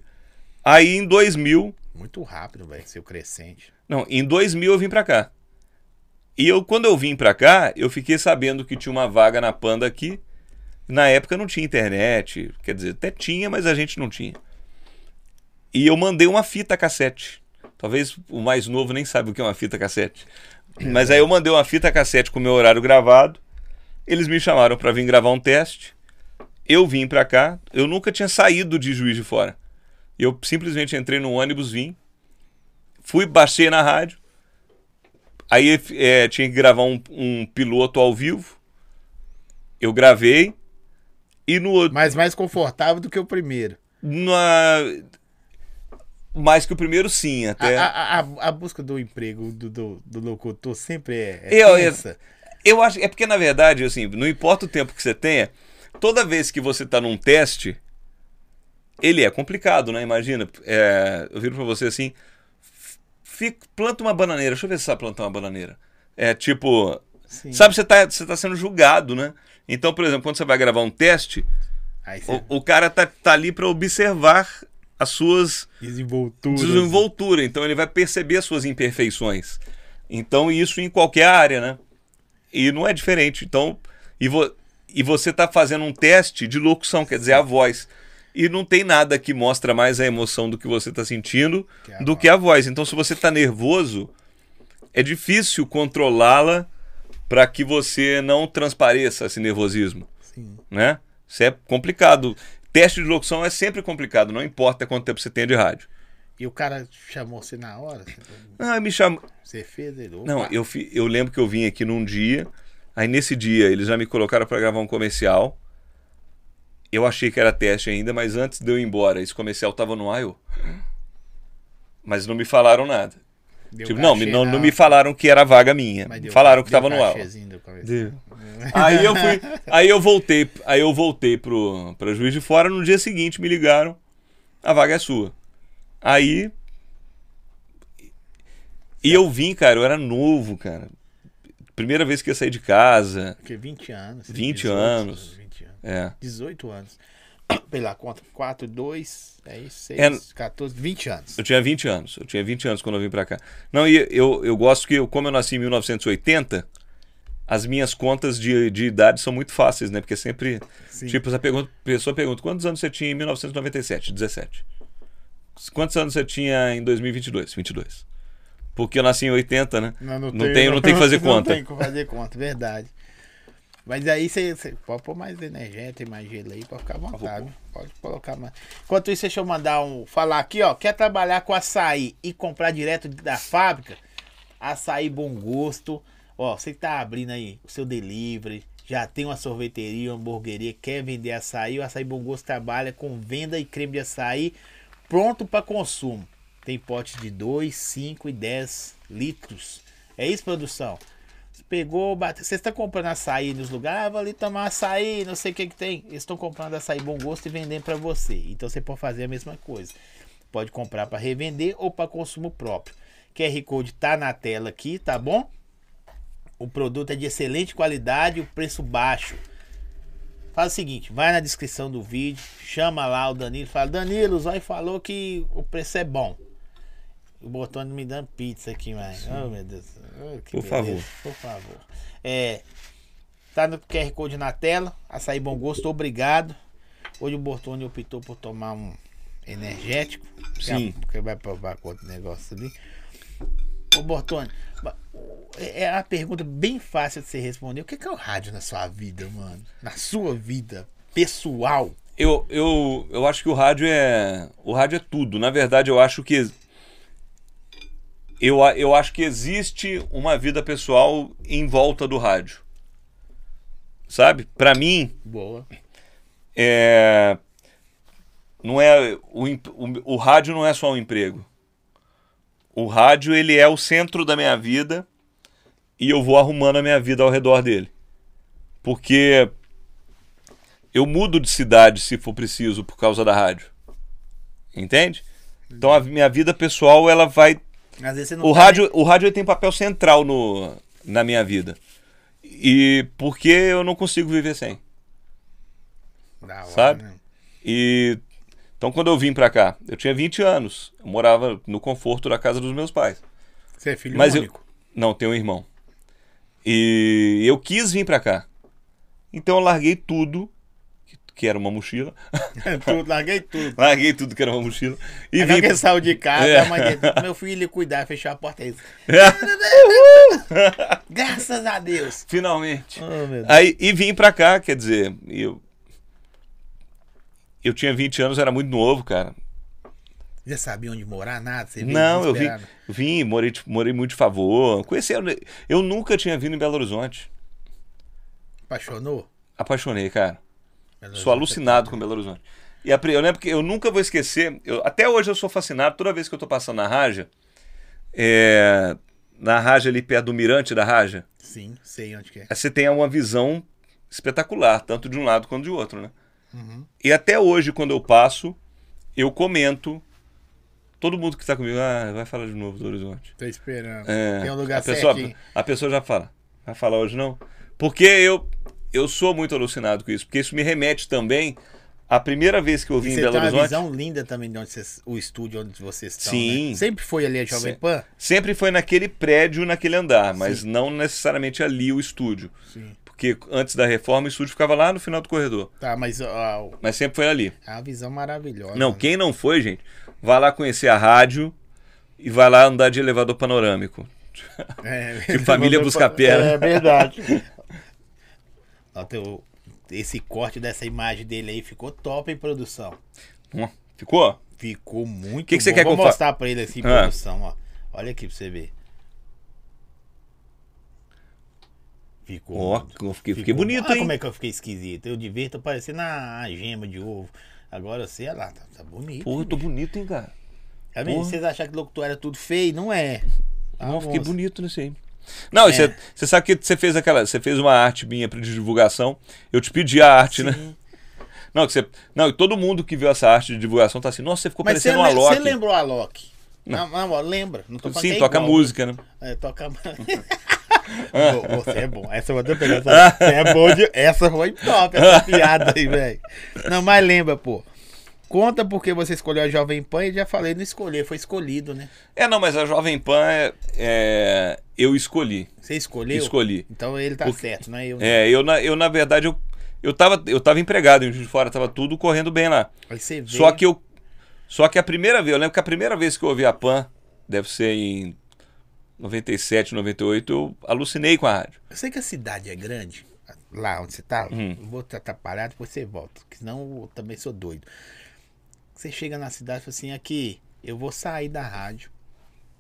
Aí em 2000, Muito rápido, velho, seu crescente. Não, em 2000 eu vim pra cá. E eu, quando eu vim pra cá, eu fiquei sabendo que tinha uma vaga na Panda aqui. Na época não tinha internet, quer dizer, até tinha, mas a gente não tinha. E eu mandei uma fita cassete. Talvez o mais novo nem sabe o que é uma fita cassete. Mas aí eu mandei uma fita cassete com o meu horário gravado. Eles me chamaram para vir gravar um teste. Eu vim para cá. Eu nunca tinha saído de Juiz de Fora. Eu simplesmente entrei no ônibus, vim. Fui, baixei na rádio. Aí é, tinha que gravar um, um piloto ao vivo. Eu gravei. E no outro. Mas mais confortável do que o primeiro. Na... Mais que o primeiro, sim, até. A, a, a, a busca do emprego do, do, do locutor sempre é, é Eu- tensa. Eu acho. É porque, na verdade, assim, não importa o tempo que você tenha, toda vez que você tá num teste, ele é complicado, né? Imagina. é, eu viro pra você assim. Fica, planta uma bananeira. Deixa eu ver se você sabe plantar uma bananeira. É tipo. Sim. Sabe, você tá, você tá sendo julgado, né? Então, por exemplo, quando você vai gravar um teste, você o, o cara tá, tá ali pra observar as suas desenvoltura. desenvoltura. Então ele vai perceber as suas imperfeições. Então isso em qualquer área, né? E não é diferente. Então, e, vo, e você está fazendo um teste de locução, quer dizer, a voz. E não tem nada que mostra mais a emoção do que você está sentindo Que a do que a voz. Então, se você está nervoso, é difícil controlá-la para que você não transpareça esse nervosismo Sim. né? Isso é complicado. Teste de locução é sempre complicado, não importa quanto tempo você tem de rádio. E o cara chamou você na hora? Ah, me chama. Você fez ele? Não, eu, fi- eu lembro que eu vim aqui num dia, aí nesse dia eles já me colocaram para gravar um comercial. Eu achei que era teste ainda, mas antes de eu ir embora, esse comercial tava no ar, eu. Mas não me falaram nada. Tipo, não, não, não me falaram que era vaga minha. Falaram que tava no ar. Aí eu fui, aí eu voltei, aí eu voltei pro para Juiz de Fora, no dia seguinte me ligaram, a vaga é sua. Aí e eu vim, cara, eu era novo, cara. Primeira vez que eu saí de casa. Porque 20 anos. 20 anos. 20 anos. É. 18 anos. Pela conta, 4, 2, é isso, 6, É. 14, 20 anos. Eu tinha 20 anos. Eu tinha 20 anos quando eu vim pra cá. Não, e eu, eu gosto que, eu, como eu nasci em 1980, as minhas contas de, de idade são muito fáceis, né? Porque sempre. Sim. Tipo, a pergunta, pessoa pergunta: quantos anos você tinha em 1997? 17. Quantos anos você tinha em 2022? 22. Porque eu nasci em 80, né? Não, Não tem- não tem que fazer conta. Não tem que fazer conta, verdade. Mas aí você, você pode pôr mais energético, mais gelo aí, pode ficar à vontade. Pode colocar mais. Enquanto isso, deixa eu mandar um. Falar aqui, ó. Quer trabalhar com açaí e comprar direto da fábrica? Açaí Bom Gosto. Ó, você que tá abrindo aí o seu delivery, já tem uma sorveteria, uma hamburgueria, quer vender açaí, o Açaí Bom Gosto trabalha com venda e creme de açaí pronto para consumo. Tem potes de 2, 5 e 10 litros. É isso, produção? Você pegou, bateu. Você está comprando açaí nos lugares, ah, vou ali tomar açaí, não sei o que que tem. Eles estão comprando açaí bom gosto e vendendo para você. Então você pode fazer a mesma coisa. Pode comprar para revender ou para consumo próprio. QR Code tá na tela aqui, tá bom? O produto é de excelente qualidade, o preço baixo. Faz o seguinte, vai na descrição do vídeo, chama lá o Danilo, fala, Danilo, o Zói falou que o preço é bom. O Botone me dando pizza aqui, mas. Oh, meu Deus. Oh, Por favor. Por favor. É, tá no QR Code na tela. Açaí Bom Gosto, obrigado. Hoje o Bortoni optou por tomar um energético. Sim. Porque vai provar com outro negócio ali. Ô Bortoni, ba- é é uma pergunta bem fácil de você responder. O que que é o rádio na sua vida, mano? Na sua vida pessoal? Eu, eu, eu acho que o rádio é. O rádio é tudo. Na verdade, eu acho que. Eu, eu acho que existe uma vida pessoal em volta do rádio. Sabe? Pra mim, Boa. é. Não é. O, o, o rádio não é só um emprego. O rádio, ele é o centro da minha vida e eu vou arrumando a minha vida ao redor dele. Porque eu mudo de cidade se for preciso por causa da rádio. Entende? Então a minha vida pessoal ela vai Às vezes você não o tá rádio, o rádio tem papel central no, na minha vida. E porque eu não consigo viver sem. nem- Da hora, sabe? né? E Então, quando eu vim pra cá, eu tinha 20 anos. Eu morava no conforto da casa dos meus pais. Você é filho Mas eu- único. Não, tenho um irmão. E eu quis vir pra cá. Então, eu larguei tudo, que- era uma mochila. tudo, larguei tudo. larguei tudo que era uma mochila. E vim. alguém saiu de casa, É. a mãe dele, meu filho ia cuidar, fechar a porta. Aí, Graças a Deus. Finalmente. Oh, Deus. Aí, e vim pra cá, quer dizer, eu. Eu tinha 20 anos, era muito novo, cara. Já sabia onde morar, nada? Não, eu vim, vim morei, morei muito de favor. Conheci, eu nunca tinha vindo em Belo Horizonte. Apaixonou? Apaixonei, cara. Belo Sou Horizonte. alucinado com Belo Horizonte. E a eu lembro que eu nunca vou esquecer, eu- até hoje eu sou fascinado, toda vez que eu tô passando na Raja, é, na Raja ali perto do Mirante da Raja, Sim, sei onde que é. você tem uma visão espetacular, tanto de um lado quanto de outro, né? Uhum. E até hoje, quando eu passo, eu comento, todo mundo que está comigo, ah, vai falar de novo do Horizonte. Tô esperando. É, Tem um lugar a pessoa, a pessoa já fala, vai falar hoje não? Porque eu, eu sou muito alucinado com isso, porque isso me remete também à primeira vez que eu vim em você Belo tem uma Horizonte. visão linda também de onde vocês, o estúdio onde vocês estão. Sim. né? Sempre foi ali a Jovem Sim. Pan? Sempre foi naquele prédio, naquele andar, mas não necessariamente ali o estúdio. Sim. Porque antes da reforma o estúdio ficava lá no final do corredor. Tá, mas ó, Mas sempre foi ali. é uma visão maravilhosa. Não, né? quem não foi, gente, vai lá conhecer a rádio e vai lá andar de elevador panorâmico. É, Que família busca pé, né? É verdade. Teu- esse corte dessa imagem dele aí ficou top em produção. Hum, Ficou? Ficou muito Que que você bom. quer que Vou fa- mostrar pra ele assim em Ah. produção, ó. Olha aqui pra você ver. Ficou. Ó, eu fiquei, fiquei bonito, Olha hein? como é que eu fiquei esquisito. Eu de ver, tô parecendo a, gema de ovo. Agora você, olha lá, tá, tá bonito. Pô, eu tô bonito, hein, cara? Tá. Vocês acharam que locutor era tudo feio? Não é. Não, eu fiquei bonito nesse aí. Não, É. você você sabe que você fez aquela. Você fez uma arte minha de divulgação. Eu te pedi a arte, né? Sim. Não, que você, não, todo mundo que viu essa arte de divulgação tá assim, nossa, você ficou Mas parecendo um le- você lembrou a Loki? Não, não, ó, lembra. Não tô Sim, é toca igual. música, né? É, toca. Você é bom. Essa eu vou até pegar. Essa, você é bom de. Essa foi top, essa piada aí, velho. Não, mas lembra, pô. Conta porque você escolheu a Jovem Pan e já falei, não escolher, foi escolhido, né? É, não, mas a Jovem Pan é, é, eu escolhi. Você escolheu? Escolhi. Então ele tá Porque- certo, é eu. É, eu na, eu, na verdade, eu, eu, tava, eu tava empregado em Juiz de Fora, tava tudo correndo bem lá. Aí você vê. Só que eu. Só que a primeira vez, eu lembro que a primeira vez que eu ouvi a Pan, deve ser em 97, 98, eu alucinei com a rádio. Eu sei que a cidade é grande, lá onde você tá. Hum. Vou te atrapalhar, depois você volta. Porque senão eu também sou doido. Você chega na cidade e fala assim, aqui, eu vou sair da rádio.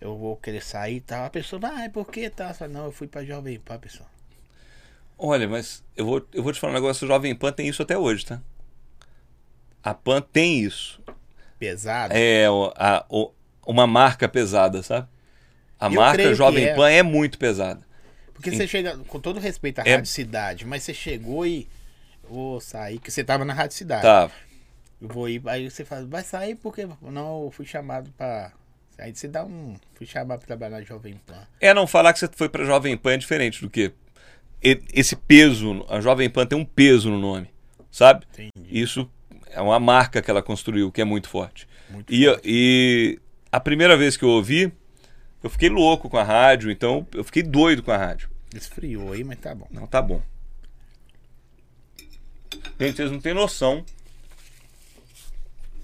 Eu vou querer sair e tal. A pessoa vai, ah, por que tal? Fala, não, eu fui pra Jovem Pan, pessoal. Olha, mas eu vou, eu vou te falar um negócio, o Jovem Pan tem isso até hoje, tá? A Pan tem isso. Pesado. É o- a- o- uma marca pesada, sabe? A Eu marca Jovem é. Pan é muito pesada. Porque você chega, com todo respeito à É- Rádio Cidade, mas você chegou e. Vou sair, que você tava na Rádio Cidade. Tá. Eu vou ir, aí você fala, vai sair porque não, eu fui chamado pra. Aí você dá um. Fui chamado pra trabalhar na Jovem Pan. É não falar que você foi pra Jovem Pan é diferente do que esse peso, a Jovem Pan tem um peso no nome, sabe? Entendi. Isso é uma marca que ela construiu, que é muito forte. Muito E, e a primeira vez que eu ouvi, eu fiquei louco com a rádio, então eu fiquei doido com a rádio. Esfriou aí, mas tá bom. Não, tá bom. Gente, vocês não têm noção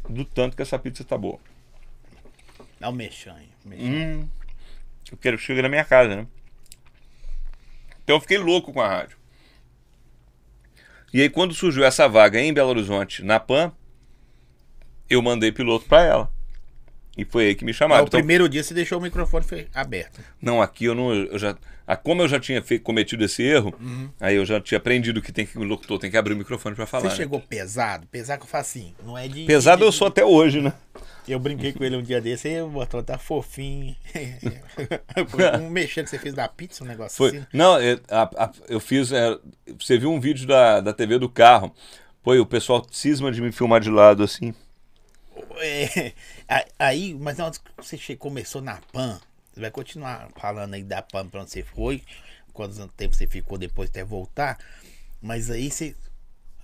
do tanto que essa pizza tá boa. Dá um mexão. Hum, eu quero que chegue na minha casa, né? Então eu fiquei louco com a rádio. E aí quando surgiu essa vaga em Belo Horizonte, na PAN, eu mandei piloto pra ela. E foi aí que me chamaram. o Então, primeiro dia você deixou o microfone aberto. não, aqui eu não. Eu já, ah, como eu já tinha fe- cometido esse erro, aí eu já tinha aprendido que tem que o locutor tem que abrir o microfone pra falar. Você né? chegou pesado? Pesado que eu falo assim, não é de. Pesado de- eu sou até hoje, né? Eu brinquei com ele um dia desse, aí o botão tá fofinho. um mexendo que você fez da pizza, um negócio Foi. assim. Não, é, a- a- eu fiz. é, você viu um vídeo da, da TV do carro. Pô, e o pessoal cisma de me filmar de lado assim. É, a- aí, mas hora que você começou na PAN, você vai continuar falando aí da PAN pra onde você foi, quanto tempo você ficou depois até voltar. Mas aí você.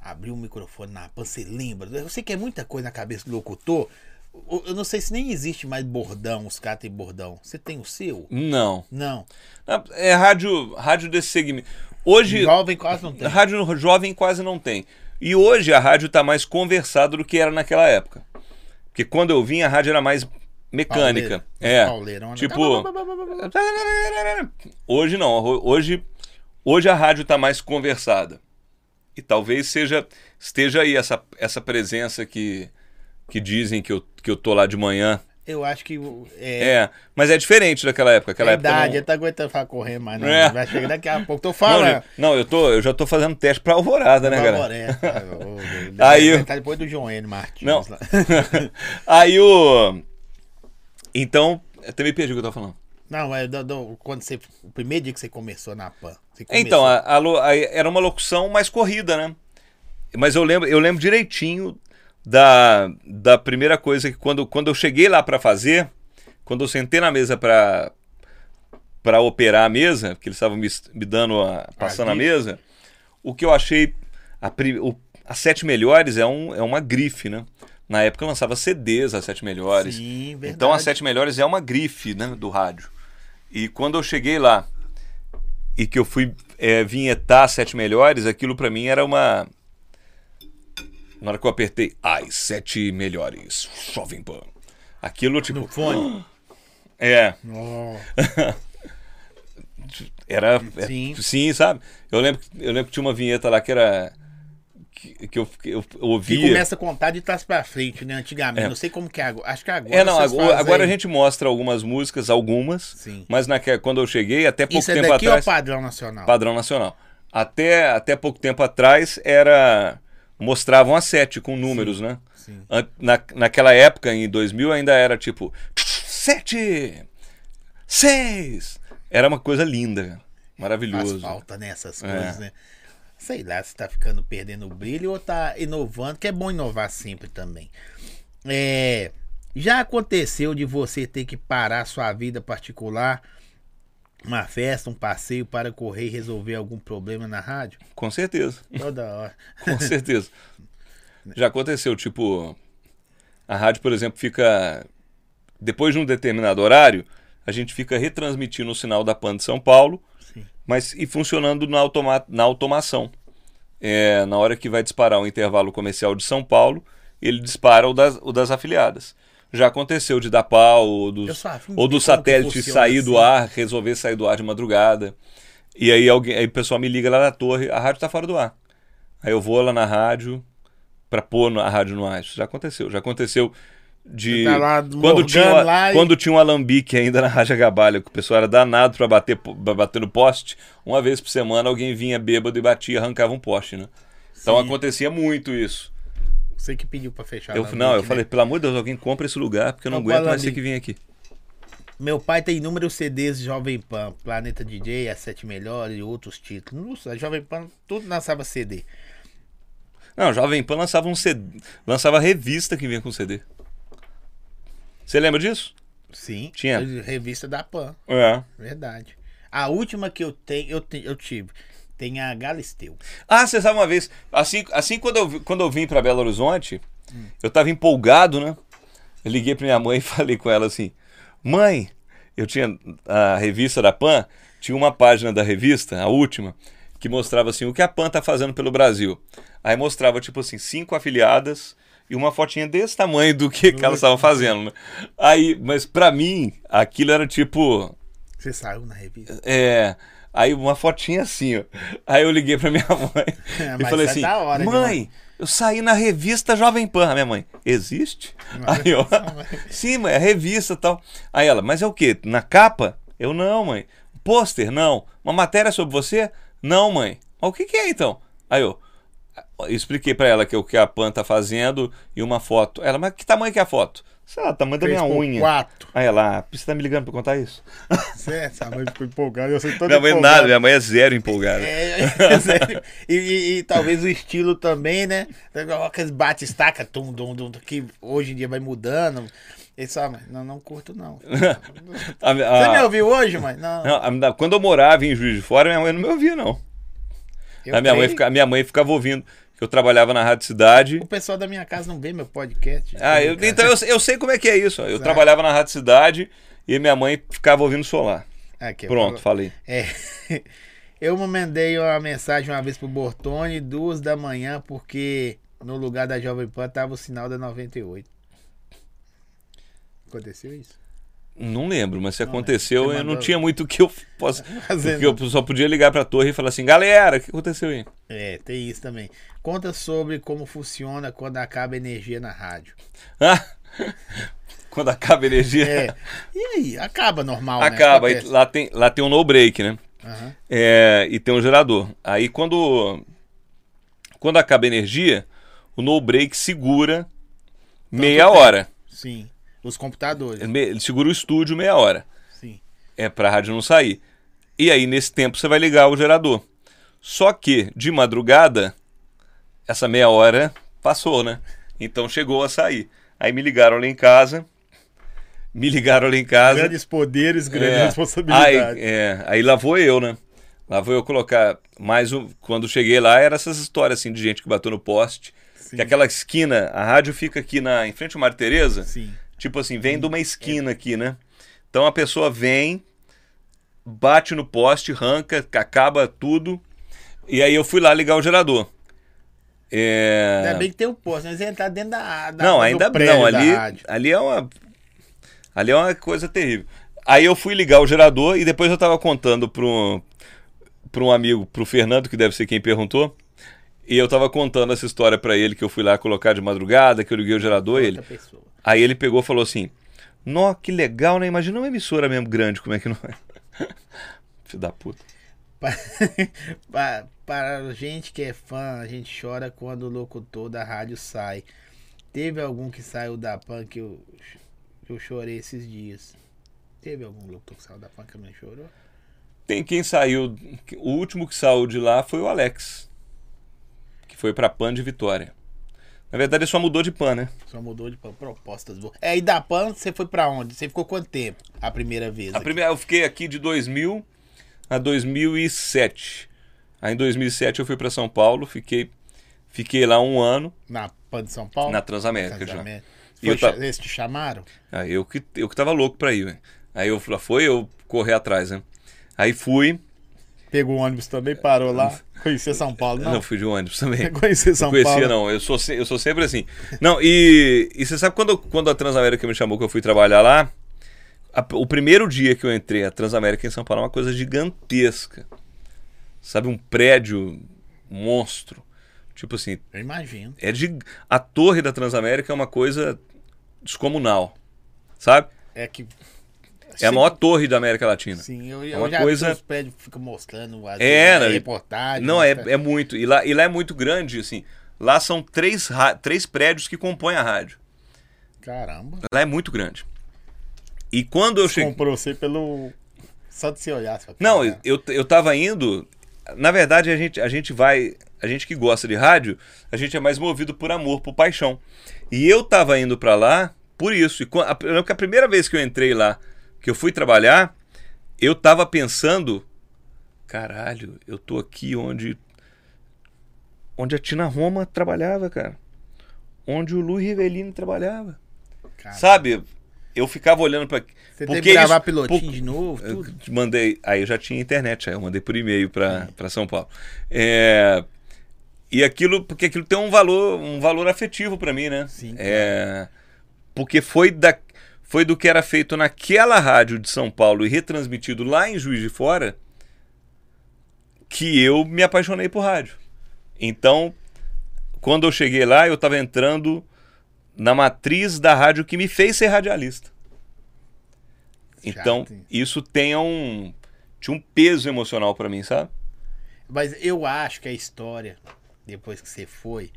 abriu o microfone na PAN, você lembra? Eu sei que é muita coisa na cabeça do locutor. Eu eu não sei se nem existe mais bordão, os caras têm bordão. Você tem o seu? Não. Não. É rádio, rádio desse segmento. Hoje, Jovem quase não tem. rádio jovem quase não tem. E hoje a rádio está mais conversada do que era naquela época. Porque quando eu vim, a rádio era mais mecânica. Pauleira. É. Pauleirona. Tipo. Hoje não. Hoje, hoje a rádio está mais conversada. E talvez seja esteja aí essa, essa presença que, que dizem que eu, que eu tô lá de manhã. Eu acho que é, É, mas é diferente daquela época. Aquela é época não- ele tá aguentando falar correr não. É. Vai chegar daqui a pouco. Tô Não, falando. gente, não, eu, tô, eu já tô fazendo teste pra alvorada, né, cara? Agora, é. Aí eu- tá depois do João N. Martins. Não. Aí o. Então, até me perdi o que eu tava falando. Não, é do- do- quando você. O primeiro dia que você começou na PAN. Começou, Então, a, a a- era uma locução mais corrida, né? Mas eu lembro, eu lembro direitinho da, da primeira coisa que quando, quando eu cheguei lá pra fazer, quando eu sentei na mesa pra para operar a mesa, que eles estavam me, me dando a, passando a mesa, o que eu achei a, o- as sete melhores é, um, é uma grife, né? Na época eu lançava CDs as sete melhores. Sim, verdade. Então a Sete Melhores é uma grife né, do rádio. E quando eu cheguei lá e que eu fui é, vinhetar as Sete Melhores, aquilo pra mim era uma. Na hora que eu apertei, as Sete Melhores, Jovem Pan. Aquilo tipo. No fone. É, Oh, era. é, Sim. sim, sabe? Eu lembro, que- eu lembro que tinha uma vinheta lá que era. Que, que eu, que eu que ouvia. começa a contar de trás pra frente, né? Antigamente. É. Não sei como que é agora. Acho que agora. É, não, agora, agora a gente mostra algumas músicas, algumas, Sim. mas naque, quando eu cheguei, até pouco Isso é tempo daqui atrás. ou padrão nacional? Padrão nacional. Até, até pouco tempo atrás era. Mostravam a sete com números, né? Sim. Na, naquela época, em 2000, ainda era tipo. Sete! Seis! Era uma coisa linda. Faz Maravilhoso. falta nessas É. coisas, né? Sei lá se tá ficando perdendo o brilho ou tá inovando, que é bom inovar sempre também. É, já aconteceu de você ter que parar sua vida particular, uma festa, um passeio para correr e resolver algum problema na rádio? Com certeza. Toda hora. Com certeza. Já aconteceu, tipo, a rádio, por exemplo, fica. Depois de um determinado horário, a gente fica retransmitindo o sinal da PAN de São Paulo, Sim. mas e funcionando na, automa na automação. É, na hora que vai disparar o intervalo comercial de São Paulo, ele dispara o das, o das afiliadas. Já aconteceu de dar pau, ou, dos, ou do satélite sair do assim. ar, resolver sair do ar de madrugada. E aí, alguém, aí o pessoal me liga lá na torre, a rádio tá fora do ar. Aí eu vou lá na rádio pra pôr a rádio no ar. Isso já aconteceu. Já aconteceu de. Tá lá quando, tinha, lá e- quando tinha um alambique ainda na Rádio Gabalha, que o pessoal era danado pra bater, pra bater no poste, uma vez por semana alguém vinha bêbado e batia e arrancava um poste, né? Então Sim. acontecia muito isso. Você que pediu pra fechar. Eu, não, eu né? falei, pelo amor de Deus, alguém compra esse lugar, porque eu não aguento mais ter alambique? que vir aqui. Meu pai tem inúmeros CDs de Jovem Pan, Planeta DJ, As Sete Melhores e outros títulos. Nossa, a Jovem Pan tudo lançava CD. Não, Jovem Pan lançava um CD, lançava revista que vinha com CD. Você lembra disso? Sim. Tinha. Revista da Pan, É. verdade. A última que eu tenho, eu, te- eu tive, tem a Galisteu. Ah, você sabe uma vez, assim, assim quando, eu, quando eu vim pra Belo Horizonte, eu tava empolgado, né? Eu liguei pra minha mãe e falei com ela assim: Mãe, eu tinha a revista da PAN, tinha uma página da revista, a última, que mostrava assim o que a PAN tá fazendo pelo Brasil. Aí mostrava, tipo assim, cinco afiliadas e uma fotinha desse tamanho do que, que elas estavam fazendo, né? Aí, mas pra mim, aquilo era tipo. Você saiu na revista? É. Aí uma fotinha assim, ó. Aí eu liguei pra minha mãe e Mas falei é assim: hora, Mãe, eu saí na revista Jovem Pan. A minha mãe, existe? Aí eu, sim, mãe, é revista e tal. Aí ela, mas é o quê? Na capa? Eu, não, mãe. Pôster? Não. Uma matéria sobre você? Não, mãe. Mas o que, que é então? Aí eu expliquei pra ela que é o que a Pan tá fazendo e uma foto. Ela, mas que tamanho que é a foto? Sei lá, tamanho da minha unha. Quatro. Aí ela, ah, você tá me ligando pra contar isso? Certo, a mãe ficou empolgada. Eu sei Minha mãe empolgado. nada, minha mãe é zero empolgada. É, é, sério. e, e- e talvez o estilo também, né? Aqueles bate-estaca, tum, tum, tum, que hoje em dia vai mudando. Ele só, "Mas não, não curto não. A- Você a- me ouviu hoje, mãe? Não. Não, quando eu morava em Juiz de Fora, minha mãe não me ouvia, não. Eu a, minha mãe creio. fica- a minha mãe ficava ouvindo. que eu trabalhava na Rádio Cidade. O pessoal da minha casa não vê meu podcast. Ah, eu, então eu, eu sei como é que é isso. Eu trabalhava na Rádio Cidade e minha mãe ficava ouvindo solar. Aqui, Pronto, eu, falei. É. Eu mandei uma mensagem uma vez pro Bortone, duas da manhã, porque no lugar da Jovem Pan tava o sinal da 98. Aconteceu isso? Não lembro, mas se Não aconteceu, lembro. Eu não tinha muito o que eu possa. Fazendo. Porque eu só podia ligar pra torre e falar assim, galera, o que aconteceu aí? É, tem isso também. Conta sobre como funciona quando acaba a energia na rádio. Ah, Quando acaba a energia. É. E aí? Acaba normal, né? acaba. Acontece. lá, tem, lá tem um no break, né? Aham. É, e tem um gerador. Aí quando quando acaba a energia, o no break segura meia tempo. hora. Sim. Os computadores. Ele segura o estúdio meia hora. Sim. É pra rádio não sair. E aí nesse tempo você vai ligar o gerador. Só que de madrugada essa meia hora passou, né? Então chegou a sair. Aí me ligaram lá em casa. Me ligaram lá em casa. Grandes poderes, grandes É. responsabilidades. Aí, é, aí lá vou eu, né? Lá vou eu colocar. Mas quando cheguei lá, era essas histórias assim de gente que bateu no poste. Sim. Que aquela esquina, a rádio fica aqui na, em frente ao Mário Tereza. Sim. Tipo assim, vem de uma esquina aqui, né? Então a pessoa vem, bate no poste, arranca, acaba tudo. E aí eu fui lá ligar o gerador. É... Ainda bem que tem o posto, mas ele tá dentro da. da Não, ainda não. Ali, ali é uma. Ali é uma coisa terrível. Aí eu fui ligar o gerador e depois eu tava contando pro, pro um amigo, pro Fernando, que deve ser quem perguntou. E eu tava contando essa história pra ele que eu fui lá colocar de madrugada, que eu liguei o gerador, ele. Outra pessoa. Aí ele pegou e falou assim: Nó, que legal, né? Imagina uma emissora mesmo grande, como é que não é? Filho da puta. Pa- para gente que é fã, a gente chora quando o locutor da rádio sai. Teve algum que saiu da PAN que eu, que eu chorei esses dias? Teve algum locutor que saiu da PAN que não chorou? Tem quem saiu. O último que saiu de lá foi o Alex. Que foi pra Pan de Vitória. Na verdade, ele só mudou de Pan, né? Só mudou de PAN, propostas boas. É, e da PAN você foi pra onde? Você ficou quanto tempo? A primeira vez? A aqui? primeira, eu fiquei aqui de 2000 a 2007. Aí em 2007 eu fui para São Paulo, fiquei, fiquei lá um ano Na PAN de São Paulo? na Transamérica já. Casamento. E Foi, ta- Eles te chamaram? Aí eu que, eu que tava louco pra ir, velho. Aí eu falei, foi eu correr atrás, né? Aí fui, Pegou o ônibus também, parou lá. Conhecia São Paulo, não, não? fui de ônibus também. Conhecia São não conhecia, Paulo. não. Eu sou, eu sou sempre assim. Não, e, e você sabe quando, quando a Transamérica me chamou que eu fui trabalhar lá? a- o primeiro dia que eu entrei, a Transamérica em São Paulo é uma coisa gigantesca. Sabe, um prédio monstro. Tipo assim, Eu imagino. é de, a torre da Transamérica é uma coisa descomunal. Sabe? É que. É a maior torre da América Latina. Sim, eu, É uma já coisa- os prédios ficam mostrando às É, né? reportagem. Não, é, mostra- é muito. E lá, e lá é muito grande, assim. Lá são três, três prédios que compõem a rádio. Caramba. Lá é muito grande. E quando eu cheguei. Comprou você pelo. Só de se olhar. Fala, Não, eu, eu tava indo. Na verdade, a gente, a gente vai. A gente que gosta de rádio, a gente é mais movido por amor, por paixão. E eu tava indo pra lá por isso. E quan- a, a primeira vez que eu entrei lá, que eu fui trabalhar, eu tava pensando. Caralho, eu tô aqui onde. Onde a Tina Roma trabalhava, cara. Onde o Lu Rivelino trabalhava. Cara, Sabe? Eu ficava olhando pra. Você teve porque que gravar isso- pilotinho por- de novo, eu tudo. te mandei. Aí eu já tinha internet, aí eu mandei por e-mail para São Paulo. É, e aquilo, porque aquilo tem um valor, um valor afetivo para mim, né? Sim, É, porque foi da, foi do que era feito naquela rádio de São Paulo e retransmitido lá em Juiz de Fora que eu me apaixonei por rádio. Então, quando eu cheguei lá, eu estava entrando na matriz da rádio que me fez ser radialista. Então, Chato, isso tem um tinha um peso emocional pra mim, sabe? Mas eu acho que a história, depois que você foi,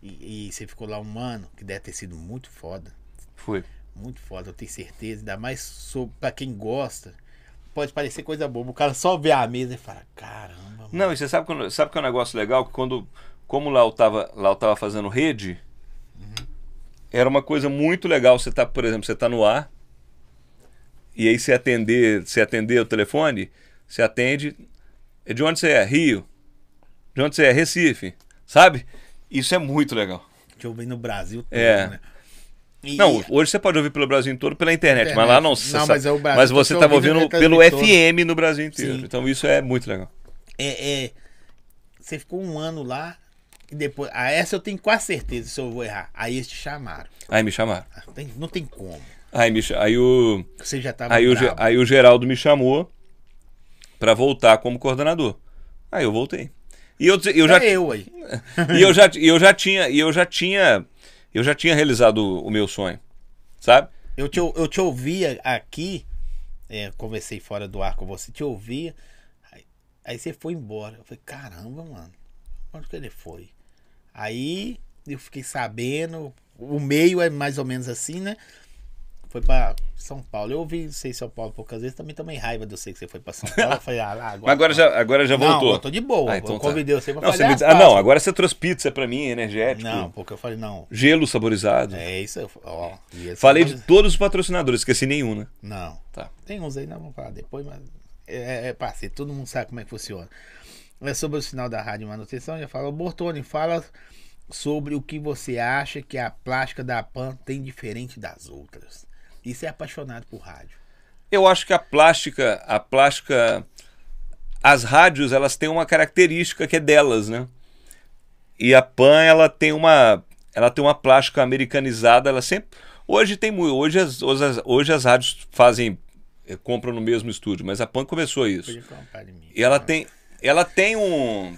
e, e você ficou lá um ano, que deve ter sido muito foda. Foi. Muito foda, eu tenho certeza. Ainda mais pra quem gosta. Pode parecer coisa boba. O cara só vê a mesa e fala: caramba, mano. Não, e você sabe quando, sabe que é um negócio legal que quando como lá eu tava, lá eu tava fazendo rede, era uma coisa muito legal, você tá, por exemplo, você tá no ar e aí você atender, você atender o telefone, você atende, é de onde você é? Rio. De onde você é? Recife. Sabe? Isso é muito legal. Que eu vi no Brasil todo, É. né? E- Não, hoje você pode ouvir pelo Brasil todo pela internet, mas lá não. Internet. Não, sabe- mas é o Brasil mas que você estava ouvindo pelo. FM no Brasil inteiro. Sim. Então isso é muito legal. é, é, você ficou um ano lá e depois. Ah, essa eu tenho quase certeza se eu vou errar. Aí eles te chamaram. Aí me chamaram. Ah, tem- não tem como. Aí, me, aí, o, Você já tava. aí, o, aí o Geraldo me chamou pra voltar como coordenador. Aí eu voltei. E eu, eu já, É eu aí. e eu já, eu já tinha, e eu já tinha, eu já tinha realizado o, meu sonho, sabe? Eu te, eu te ouvia aqui, é, conversei fora do ar com você, te ouvia, aí, aí você foi embora. Eu falei, caramba, mano, onde que ele foi? Aí eu fiquei sabendo, o meio é mais ou menos assim, né? Foi pra São Paulo. Eu ouvi em São Paulo poucas vezes, também tomei raiva de você que você foi pra São Paulo. Eu falei, ah, lá, agora. Mas agora já, agora já Não, voltou. eu tô de boa. Ah, então eu tá. convidei você pra Não, fazer você me- ah, não, agora você trouxe pizza pra mim, energético. Não, porque eu falei, não. Gelo saborizado. É isso, eu- ó. Falei de todos os patrocinadores, esqueci nenhum, né? Não. Tá. Tem uns aí, nós vamos falar depois, mas é, é parceiro, todo mundo sabe como é que funciona. É sobre o sinal da rádio manutenção, já falou. Bortoni, fala sobre o que você acha que a plástica da PAN tem diferente das outras. Isso é apaixonado por rádio. Eu acho que a plástica, a plástica, as rádios, elas têm uma característica que é delas, né? E a Pan, ela tem uma, ela tem uma plástica americanizada, ela sempre, hoje tem muito, hoje as, hoje as, hoje as rádios fazem, eh, compram no mesmo estúdio, mas a Pan começou isso. E ela tem, ela tem um,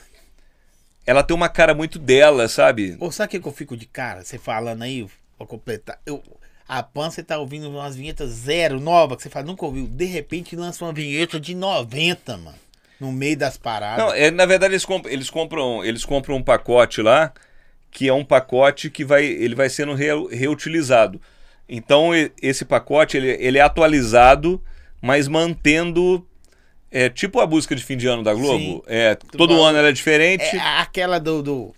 ela tem uma cara muito dela, sabe? Ou sabe o que que eu fico de cara? Você falando aí, pra completar. Eu, a PAN, você tá ouvindo umas vinhetas zero, nova, que você fala, nunca ouviu. De repente lança uma vinheta de 90, mano. No meio das paradas. Não, é, na verdade eles compram, eles compram, eles compram um pacote lá que é um pacote que vai, ele vai sendo reu- reutilizado. Então esse pacote ele, ele é atualizado, mas mantendo é tipo a música de fim de ano da Globo. Sim. É, todo bom. ano ela é diferente. É aquela do, do-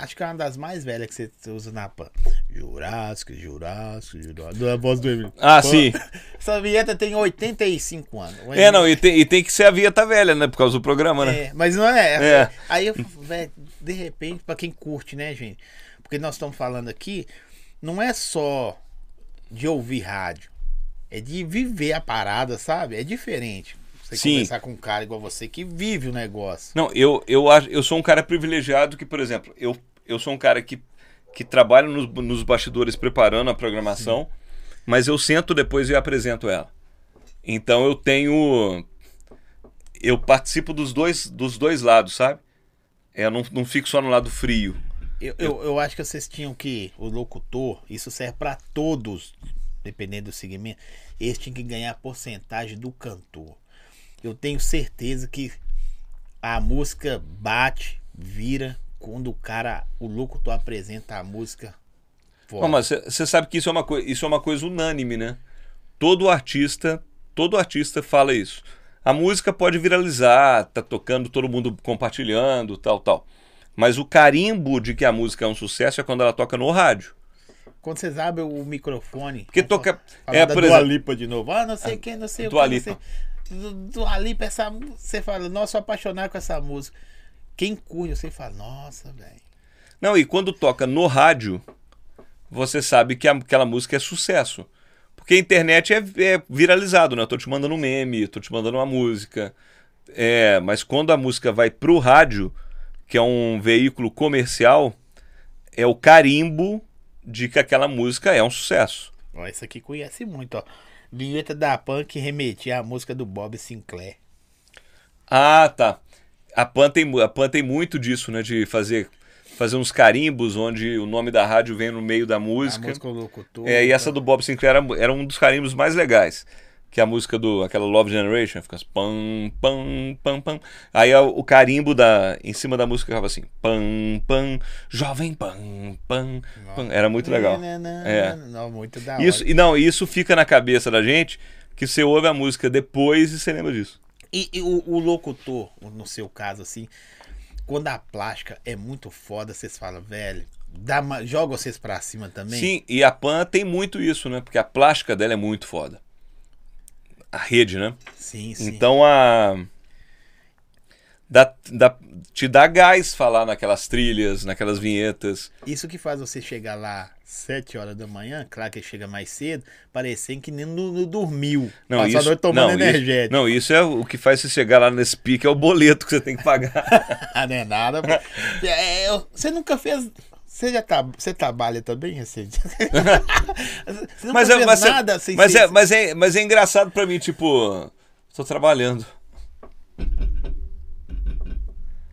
Acho que é uma das mais velhas que você usa na PAN. Jurássico, Jurássico, Jurássico. Da voz do Emílio. Ah, Pô, sim. Essa vinheta tem 85 anos. É, não, e tem, e tem que ser a vinheta velha, né? Por causa do programa, né? É, mas não é. É. Aí eu, velho, de repente, pra quem curte, né, gente? Porque nós estamos falando aqui, não é só de ouvir rádio, é de viver a parada, sabe? É diferente. Você Sim. conversar com um cara igual você que vive o negócio. Não, eu, eu, eu sou um cara privilegiado que, por exemplo, eu, eu sou um cara que, que trabalha nos, nos bastidores preparando a programação, mas eu sento depois e apresento ela. Então eu tenho. Eu participo dos dois, dos dois lados, sabe? É, eu não, não fico só no lado frio. Eu, eu, eu acho que vocês tinham que, o locutor, isso serve pra todos, dependendo do segmento, eles tinham que ganhar a porcentagem do cantor. Eu tenho certeza que a música bate, vira, quando o cara, o locutor apresenta a música. Não, mas você sabe que isso é, uma isso é uma coisa unânime, né? Todo artista, todo artista fala isso. A música pode viralizar, tá tocando, todo mundo compartilhando, tal, tal. Mas o carimbo de que a música é um sucesso é quando ela toca no rádio. Quando vocês abrem o microfone. Porque vamos toca- é, por Dua exemplo- Lipa de novo. Ah, não sei quem, não sei o que. não sei- Du- Dua Lipa, essa, você fala, nossa, sou apaixonado com essa música. Quem curte, você fala, nossa, velho. Não, e quando toca no rádio, você sabe que aquela música é sucesso. Porque a internet é, é viralizado, né? Eu tô te mandando um meme, tô te mandando uma música. É, mas quando a música vai pro rádio, que é um veículo comercial, é o carimbo de que aquela música é um sucesso. Ó, esse aqui conhece muito, ó. Vinheta da Pan que remetia à música do Bob Sinclair. Ah, tá. A Pan tem, a Pan tem muito disso, né? De fazer, fazer uns carimbos onde o nome da rádio vem no meio da A música. música do locutor. É, e essa do Bob Sinclair era, era um dos carimbos mais legais. Que é a música do aquela Love Generation, fica assim, pam, pam, pam, pam. Aí o carimbo da, em cima da música ficava assim, pam, pam, jovem pam, pam, pam. Era muito legal. É. Não, muito da Isso, hora. e não, isso fica na cabeça da gente, que você ouve a música depois e você lembra disso. E, e o, o locutor, no seu caso, assim, quando a plástica é muito foda, vocês falam, velho, dá uma- joga vocês pra cima também? Sim, e a Pan tem muito isso, né? Porque a plástica dela é muito foda. A rede, né? Sim, sim. Então a. dá, dá, te dá gás falar naquelas trilhas, naquelas vinhetas. Isso que faz você chegar lá 7 horas da manhã, claro que chega mais cedo, parecendo que nem não, não dormiu. Não, Passa a isso, noite tomando não, isso, energético. não, isso é o que faz você chegar lá nesse pique, é o boleto que você tem que pagar. Ah, não é nada. É, você nunca fez. Você já tá, você trabalha também, recente? você nunca mas, é, fez mas, é- nada sem mas, ser- é, mas, é, mas é engraçado pra mim, tipo, tô trabalhando.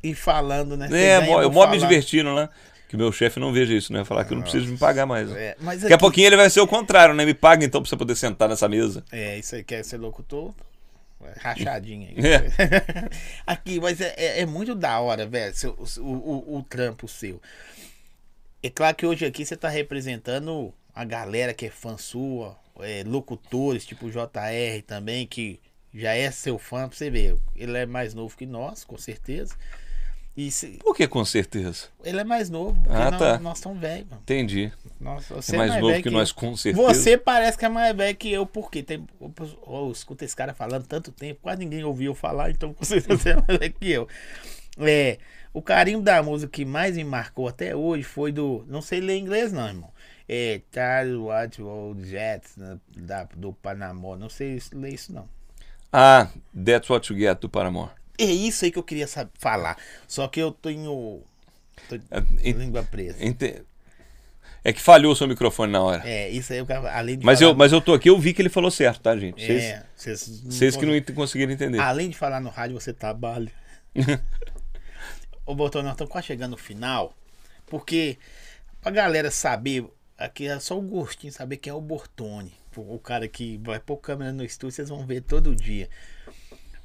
E falando, né? É, mó- eu mó me divertindo, né? Que meu chefe não veja isso, né? Falar que eu não preciso me pagar mais. né? É, mas Daqui a aqui- pouquinho ele vai ser o contrário, né? Me paga então pra você poder sentar nessa mesa. É, isso aí quer ser locutor. é Rachadinha aí. É. Aqui, mas é, é- é muito da hora, velho, seu- o, o, o trampo seu. É claro que hoje aqui você tá representando a galera que é fã sua, é, locutores, tipo o JR também, que já é seu fã, pra você ver. Ele é mais novo que nós, com certeza. E se- Por que com certeza? ele é mais novo, porque Ah, nós, tá. nós estamos velhos, mano. Entendi. Você É mais novo velho que eu. nós, com certeza. Você parece que é mais velho que eu, porque tem. Eu, eu escuto esse cara falando tanto tempo, quase ninguém ouviu falar, então com certeza você é mais velho que eu. É, o carinho da música que mais me marcou até hoje foi do. Não sei ler inglês, não, irmão. É Charlie Watch Old Jets, né, da, do Panamá. Não sei ler isso, não. Ah, That's What You Get do Paramore. É isso aí que eu queria saber, falar. Só que eu tenho. tô É, língua presa. ente- É que falhou o seu microfone na hora. É, isso aí eu além de Mas falar, eu, mas eu tô aqui, eu vi que ele falou certo, tá, gente? Vocês, É, vocês não que não conseguiram entender. Além de falar no rádio, você trabalha. Ô, Botão, nós estamos quase chegando no final. Porque, pra galera saber, aqui é só o gostinho, saber quem é o Bortone. O cara que vai pôr câmera no estúdio, vocês vão ver todo dia.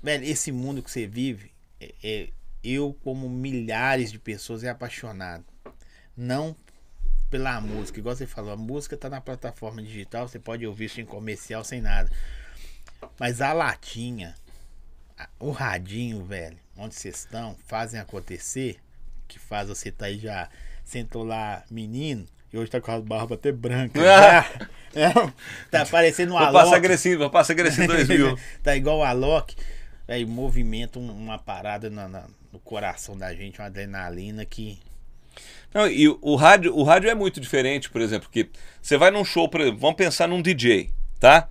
Velho, esse mundo que você vive, é- é- eu, como milhares de pessoas, é apaixonado. Não pela música, igual você falou, a música tá na plataforma digital, você pode ouvir isso em comercial sem nada. Mas a latinha, o radinho, velho, onde vocês estão, fazem acontecer, que faz você tá aí já, sentou lá menino, e hoje tá com a barba até branca. já. É, tá parecendo um Vou passar Alok. agressivo, vou passar agressivo 2000. tá igual o Alok. Aí movimenta um- uma parada na- na- no coração da gente, uma adrenalina que. Não, e o rádio, o rádio é muito diferente, por exemplo, que você vai num show, por exemplo, vamos pensar num DJ, tá?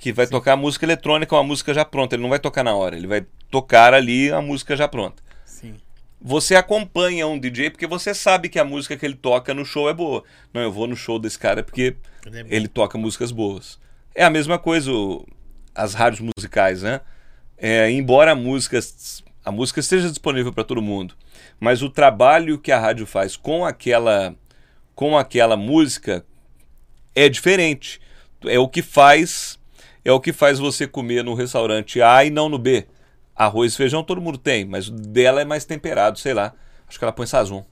Que vai tocar música eletrônica, uma música já pronta. Ele não vai tocar na hora, ele vai tocar ali a música já pronta. Sim. Você acompanha um DJ porque você sabe que a música que ele toca no show é boa. Não, eu vou no show desse cara porque Ele é ele toca músicas boas. É a mesma coisa o- as rádios musicais, né? É, embora a música, a música esteja disponível para todo mundo, mas o trabalho que a rádio faz com aquela com aquela música é diferente. É o que faz é o que faz você comer no restaurante A e não no B. Arroz e feijão todo mundo tem, mas o dela é mais temperado, sei lá. Acho que ela põe sazon.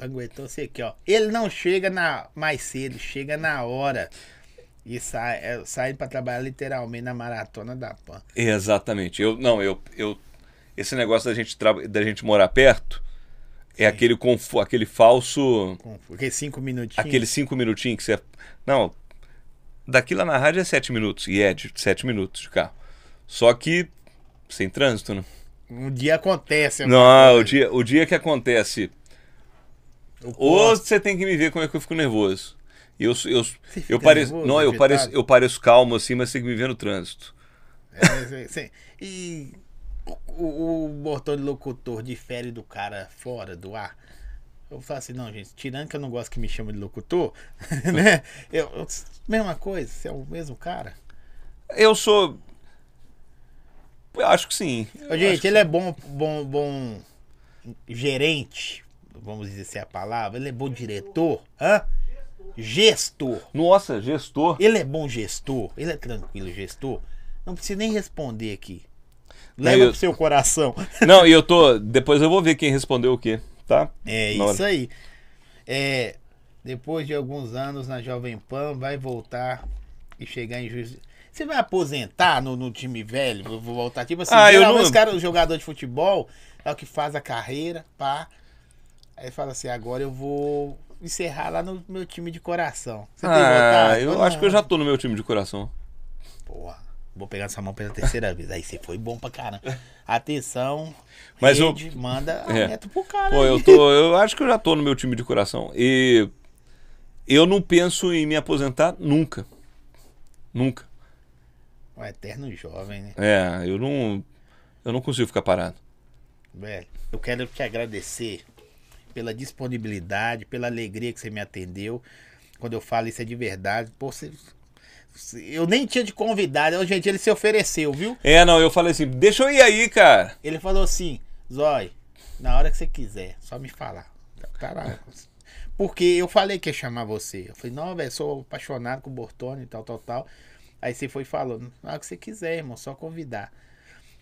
Aguentou você aqui, ó. Ele não chega na mais cedo, chega na hora. E sai, é, sai para trabalhar literalmente na maratona da PAN. Exatamente. Eu não, eu, eu esse negócio da gente da gente morar perto é aquele confo, aquele falso, aqueles cinco minutinhos. aqueles cinco minutinhos que você não daqui lá na rádio é sete minutos e é de sete minutos de carro. Só que sem trânsito, né? Um dia acontece. Não, mano. o dia, o dia que acontece, O ou você tem que me ver como é que eu fico nervoso. Eu, eu, eu pareço, nervoso, não, eu pareço, eu pareço calmo assim, mas tem que me ver no trânsito. É, sim, sim. E o, o botão de locutor difere do cara fora do ar. Eu falo assim, não, gente, tirando que eu não gosto que me chame de locutor, né? Eu, eu- mesma coisa, você é o mesmo cara. Eu sou eu acho que sim. Eu gente, que ele é bom, bom, bom gerente, vamos dizer assim a palavra. Ele é bom diretor, hã? Gestor. Nossa, gestor. Ele é bom gestor. Ele é tranquilo gestor. Não precisa nem responder aqui. Leva eu- pro seu coração. Não, e eu tô. Depois eu vou ver quem respondeu o quê, tá? É Na hora. isso aí. É, depois de alguns anos na Jovem Pan, vai voltar e chegar em juiz. Você vai aposentar no, no time velho? Vou vou voltar. Tipo assim, Ah, eu geralmente não- os caras, o jogador de futebol, é o que faz a carreira, pá. Aí fala assim, agora eu vou encerrar lá no meu time de coração. Você tem Ah, eu acho que eu já tô no meu time de coração. Porra. Vou pegar essa mão pela terceira vez. Aí você foi bom pra caramba. Atenção. Mas eu- rede, manda a É. pro cara. Pô, eu tô. Eu acho que eu já tô no meu time de coração. E eu não penso em me aposentar nunca. Nunca. Um eterno jovem, né? É, eu não. Eu não consigo ficar parado. Velho, eu quero te agradecer pela disponibilidade, pela alegria que você me atendeu. Quando eu falo isso é de verdade. Pô, você- eu nem tinha de convidado. Gente, ele se ofereceu, viu? É, não, eu falei assim, deixa eu ir aí, cara. Ele falou assim, Zói, na hora que você quiser, só me falar. Tá lá. Porque eu falei que ia chamar você. Eu falei, não, velho, sou apaixonado com o Bortoni e tal, tal, tal. Aí você foi falando, na hora que você quiser, irmão, só convidar.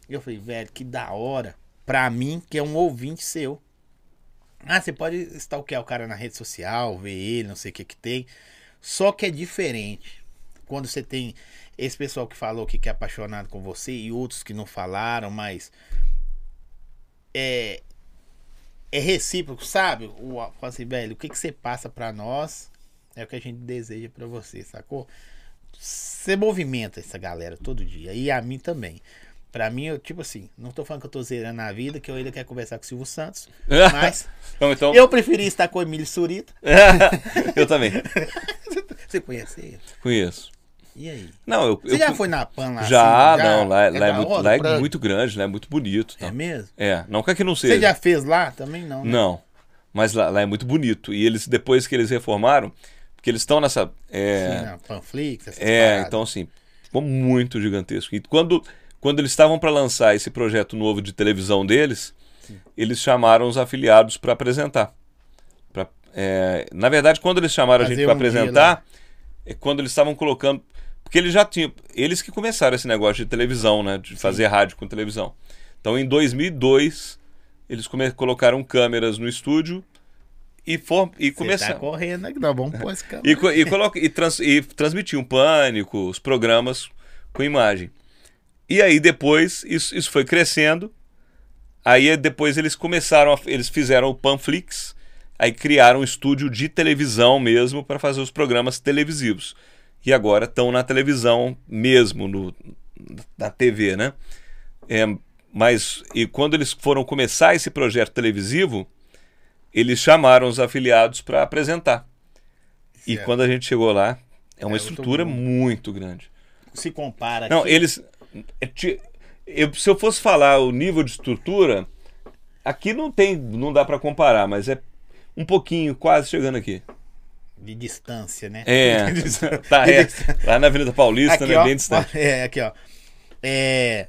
Eu falei, velho, que da hora. Pra mim, que é um ouvinte seu. Ah, você pode stalkear o cara na rede social, ver ele, não sei o que que tem. Só que é diferente. Quando você tem esse pessoal que falou que é apaixonado com você e outros que não falaram, mas é é recíproco, sabe? O fala assim, velho, o que que você passa pra nós é o que a gente deseja pra você, sacou? Você movimenta essa galera todo dia e a mim também. Pra mim, eu, tipo assim, não tô falando que eu tô zerando a vida, que eu ainda quero conversar com o Silvio Santos, mas Então, então eu preferi estar com o Emílio Surita. eu também. Você conhece ele? Conheço. E aí? Não, eu. Você eu já foi na PAN lá? Já, assim, não, lá, lá da é, muito, lá é pra- muito grande, lá é muito bonito. É tá? mesmo? É, não quer que não seja. Você já fez lá? Também não, né? Não, mas lá, lá é muito bonito. E eles, depois que eles reformaram, porque eles estão nessa. É, Sim, na Panflix, essas é paradas. então assim, ficou muito gigantesco. E quando, quando eles estavam para lançar esse projeto novo de televisão deles, eles chamaram os afiliados para apresentar. Pra, é, na verdade, quando eles chamaram a Fazer gente para um dia apresentar, é quando eles estavam colocando. Porque eles já tinham. Eles que começaram esse negócio de televisão, né? De fazer rádio com televisão. Então, em 2002, eles come- colocaram câmeras no estúdio e, for, e tá começaram. correndo aqui, nós vamos pôr esse câmera. E, co- e, coloca, e, trans, e transmitiam pânico, os programas com imagem. E aí depois isso, isso foi crescendo. Aí depois eles começaram, a, eles fizeram o Panflix, aí criaram um estúdio de televisão mesmo para fazer os programas televisivos. E agora estão na televisão mesmo, no, na TV, né? É, mas e quando eles foram começar esse projeto televisivo, eles chamaram os afiliados para apresentar. E Certo. quando a gente chegou lá, é uma É, estrutura muito grande. Se compara Não, aqui, eles. é eu- se eu fosse falar o nível de estrutura, aqui não tem, não dá para comparar, mas é um pouquinho, quase chegando aqui. De distância, né? É, De distância. tá, é, lá na Avenida Paulista, Aqui, né, ó, bem distante. É, aqui, ó. É.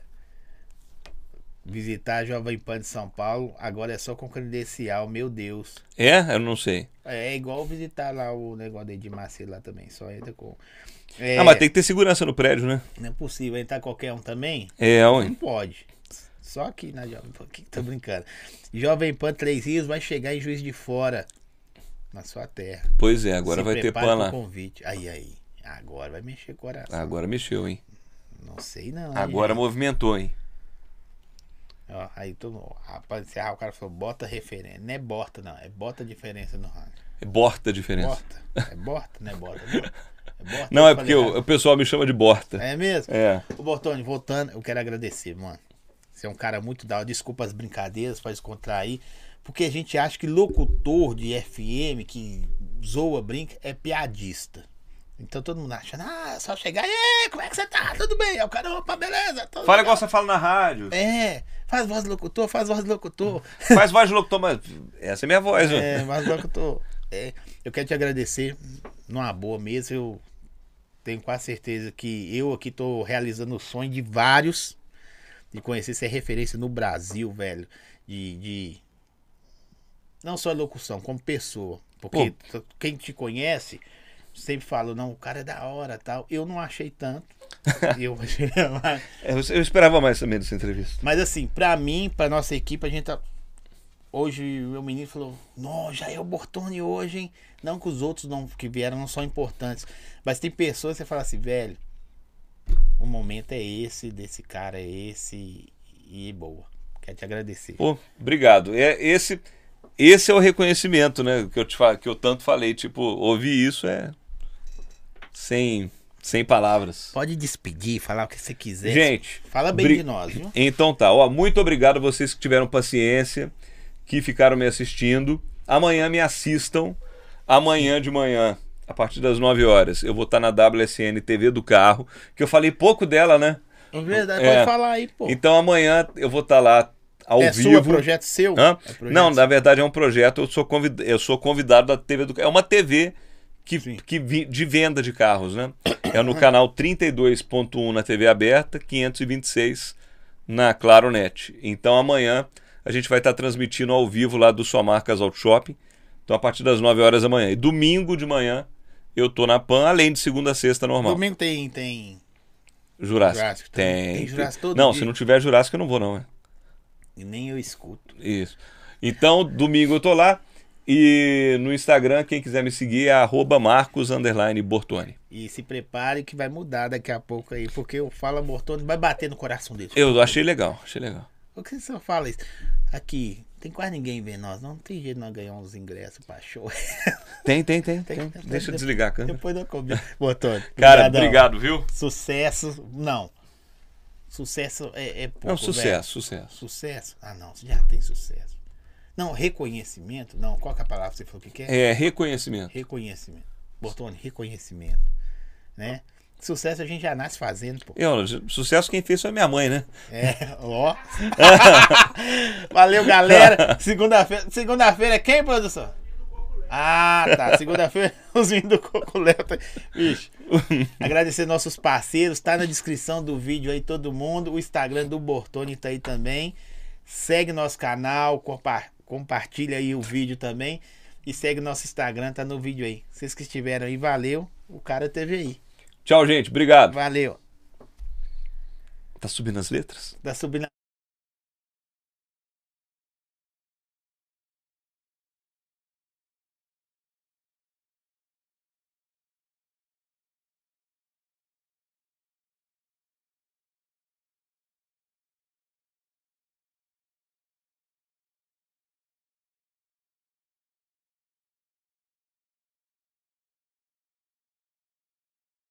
Visitar a Jovem Pan de São Paulo, agora é só com credencial, meu Deus. É, eu não sei. É igual visitar lá o negócio de Macedo lá também, só entra com. É, Ah, mas tem que ter segurança no prédio, né? Não é possível entrar qualquer um também? É, Não ué. pode. Só aqui na Jovem Pan. Que tô brincando. Jovem Pan Três Rios vai chegar em Juiz de Fora. Na sua terra. Pois é, agora Se vai ter pan lá. convite. Aí, aí. Agora vai mexer o coração. Agora mexeu, hein? Não sei não. hein, Agora gente? movimentou, hein? Ó, aí todo Rapaz, encerrar, o cara falou, bota referência. Não é borta, não. É bota diferença no rádio. É borta a diferença. Borta. É borta, não é bota. Não, é borta. Não, eu é porque o, o pessoal me chama de borta. É mesmo? É. Ô, Bortoni, voltando, eu quero agradecer, mano. Você é um cara muito da hora. Desculpa as brincadeiras pra descontrair. Porque a gente acha que locutor de FM que zoa, brinca, é piadista. Então todo mundo achando, ah, é só chegar, e como é que você tá? Tudo bem? Aí o cara, opa, beleza. Fala legal." igual você fala na rádio. É, faz voz de locutor, faz voz de locutor. Faz voz de locutor, mas essa é minha voz, É, é, mas locutor. É, eu quero te agradecer, numa boa mesmo. Eu tenho quase certeza que eu aqui tô realizando o sonho de vários de conhecer ser referência no Brasil, velho. De. de- não só locução, como pessoa. Porque t- quem te conhece sempre fala, não, o cara é da hora tal. Eu não achei tanto. eu. É, eu, eu esperava mais também dessa entrevista. Mas assim, pra mim, pra nossa equipe, a gente tá. Hoje o meu menino falou, não, já é o Bortoni hoje, hein? Não que os outros não, que vieram não são importantes. Mas tem pessoas que você fala assim, velho, o momento é esse, desse cara é esse, e boa. Quero te agradecer. Pô, obrigado. É, esse, esse é o reconhecimento, né? Que eu, te, que eu tanto falei. Tipo, ouvir isso é. Sem. Sem palavras. Pode despedir, falar o que você quiser. Gente, Fala bem de nós, viu? Então tá, ó, muito obrigado a vocês que tiveram paciência, que ficaram me assistindo. Amanhã me assistam. Amanhã de manhã, a partir das 9 horas, eu vou estar na WSN TV do carro, que eu falei pouco dela, né? É verdade, É. pode falar aí, pô. Então amanhã eu vou estar lá ao é vivo. sua, projeto seu? Hã? É projeto Não, seu. na verdade é um projeto, eu sou, convid... eu sou convidado da TV do carro. É uma TV que, Sim. que vi- de venda de carros, né? É no canal 32.1 na TV aberta, 526 na Claro Net. Então amanhã a gente vai estar transmitindo ao vivo lá do Sua Marcas Auto Shopping. Então a partir das 9 horas da manhã. E domingo de manhã eu tô na PAN, além de segunda a sexta normal. Domingo tem, tem. Jurássico. Jurássico. Tem. Tem Jurássico todo não, dia. se não tiver Jurássico eu não vou não. É. E nem eu escuto. Isso. Então, domingo eu tô lá. E no Instagram, quem quiser me seguir é arroba Marcos Bortoni. E se prepare que vai mudar daqui a pouco aí, porque o Fala Mortoni vai bater no coração dele. Eu achei legal, achei legal. Por que você fala isso? Aqui, tem quase ninguém vendo nós. Não tem jeito de nós ganhar uns ingressos pra show. Tem, tem, tem. Tem, tem. Deixa eu desligar a câmera. Depois eu comi. Mortoni. Cara, obrigado, viu? Sucesso. Não. Sucesso é, é pouco. É um sucesso, velho. sucesso. Sucesso? Ah, não. Você já tem sucesso. Não, reconhecimento? Não, qual que é a palavra que você falou que quer? É reconhecimento. Reconhecimento. Bortoni, reconhecimento. Né? Sucesso a gente já nasce fazendo, pô. Eu, sucesso quem fez foi minha mãe, né? É, ó. Valeu, galera. Segunda-feira. Segunda-feira é quem, produção? Ah, tá. Segunda-feira, os vinhos do Coculéu. Tá... Vixe. Agradecer nossos parceiros. Tá na descrição do vídeo aí, todo mundo. O Instagram do Bortoni tá aí também. Segue nosso canal, compa compartilha aí o vídeo também. E segue nosso Instagram, tá no vídeo aí. Vocês que estiveram aí, valeu. O cara teve aí. Tchau, gente. Obrigado. Valeu. Tá subindo as letras? Tá subindo.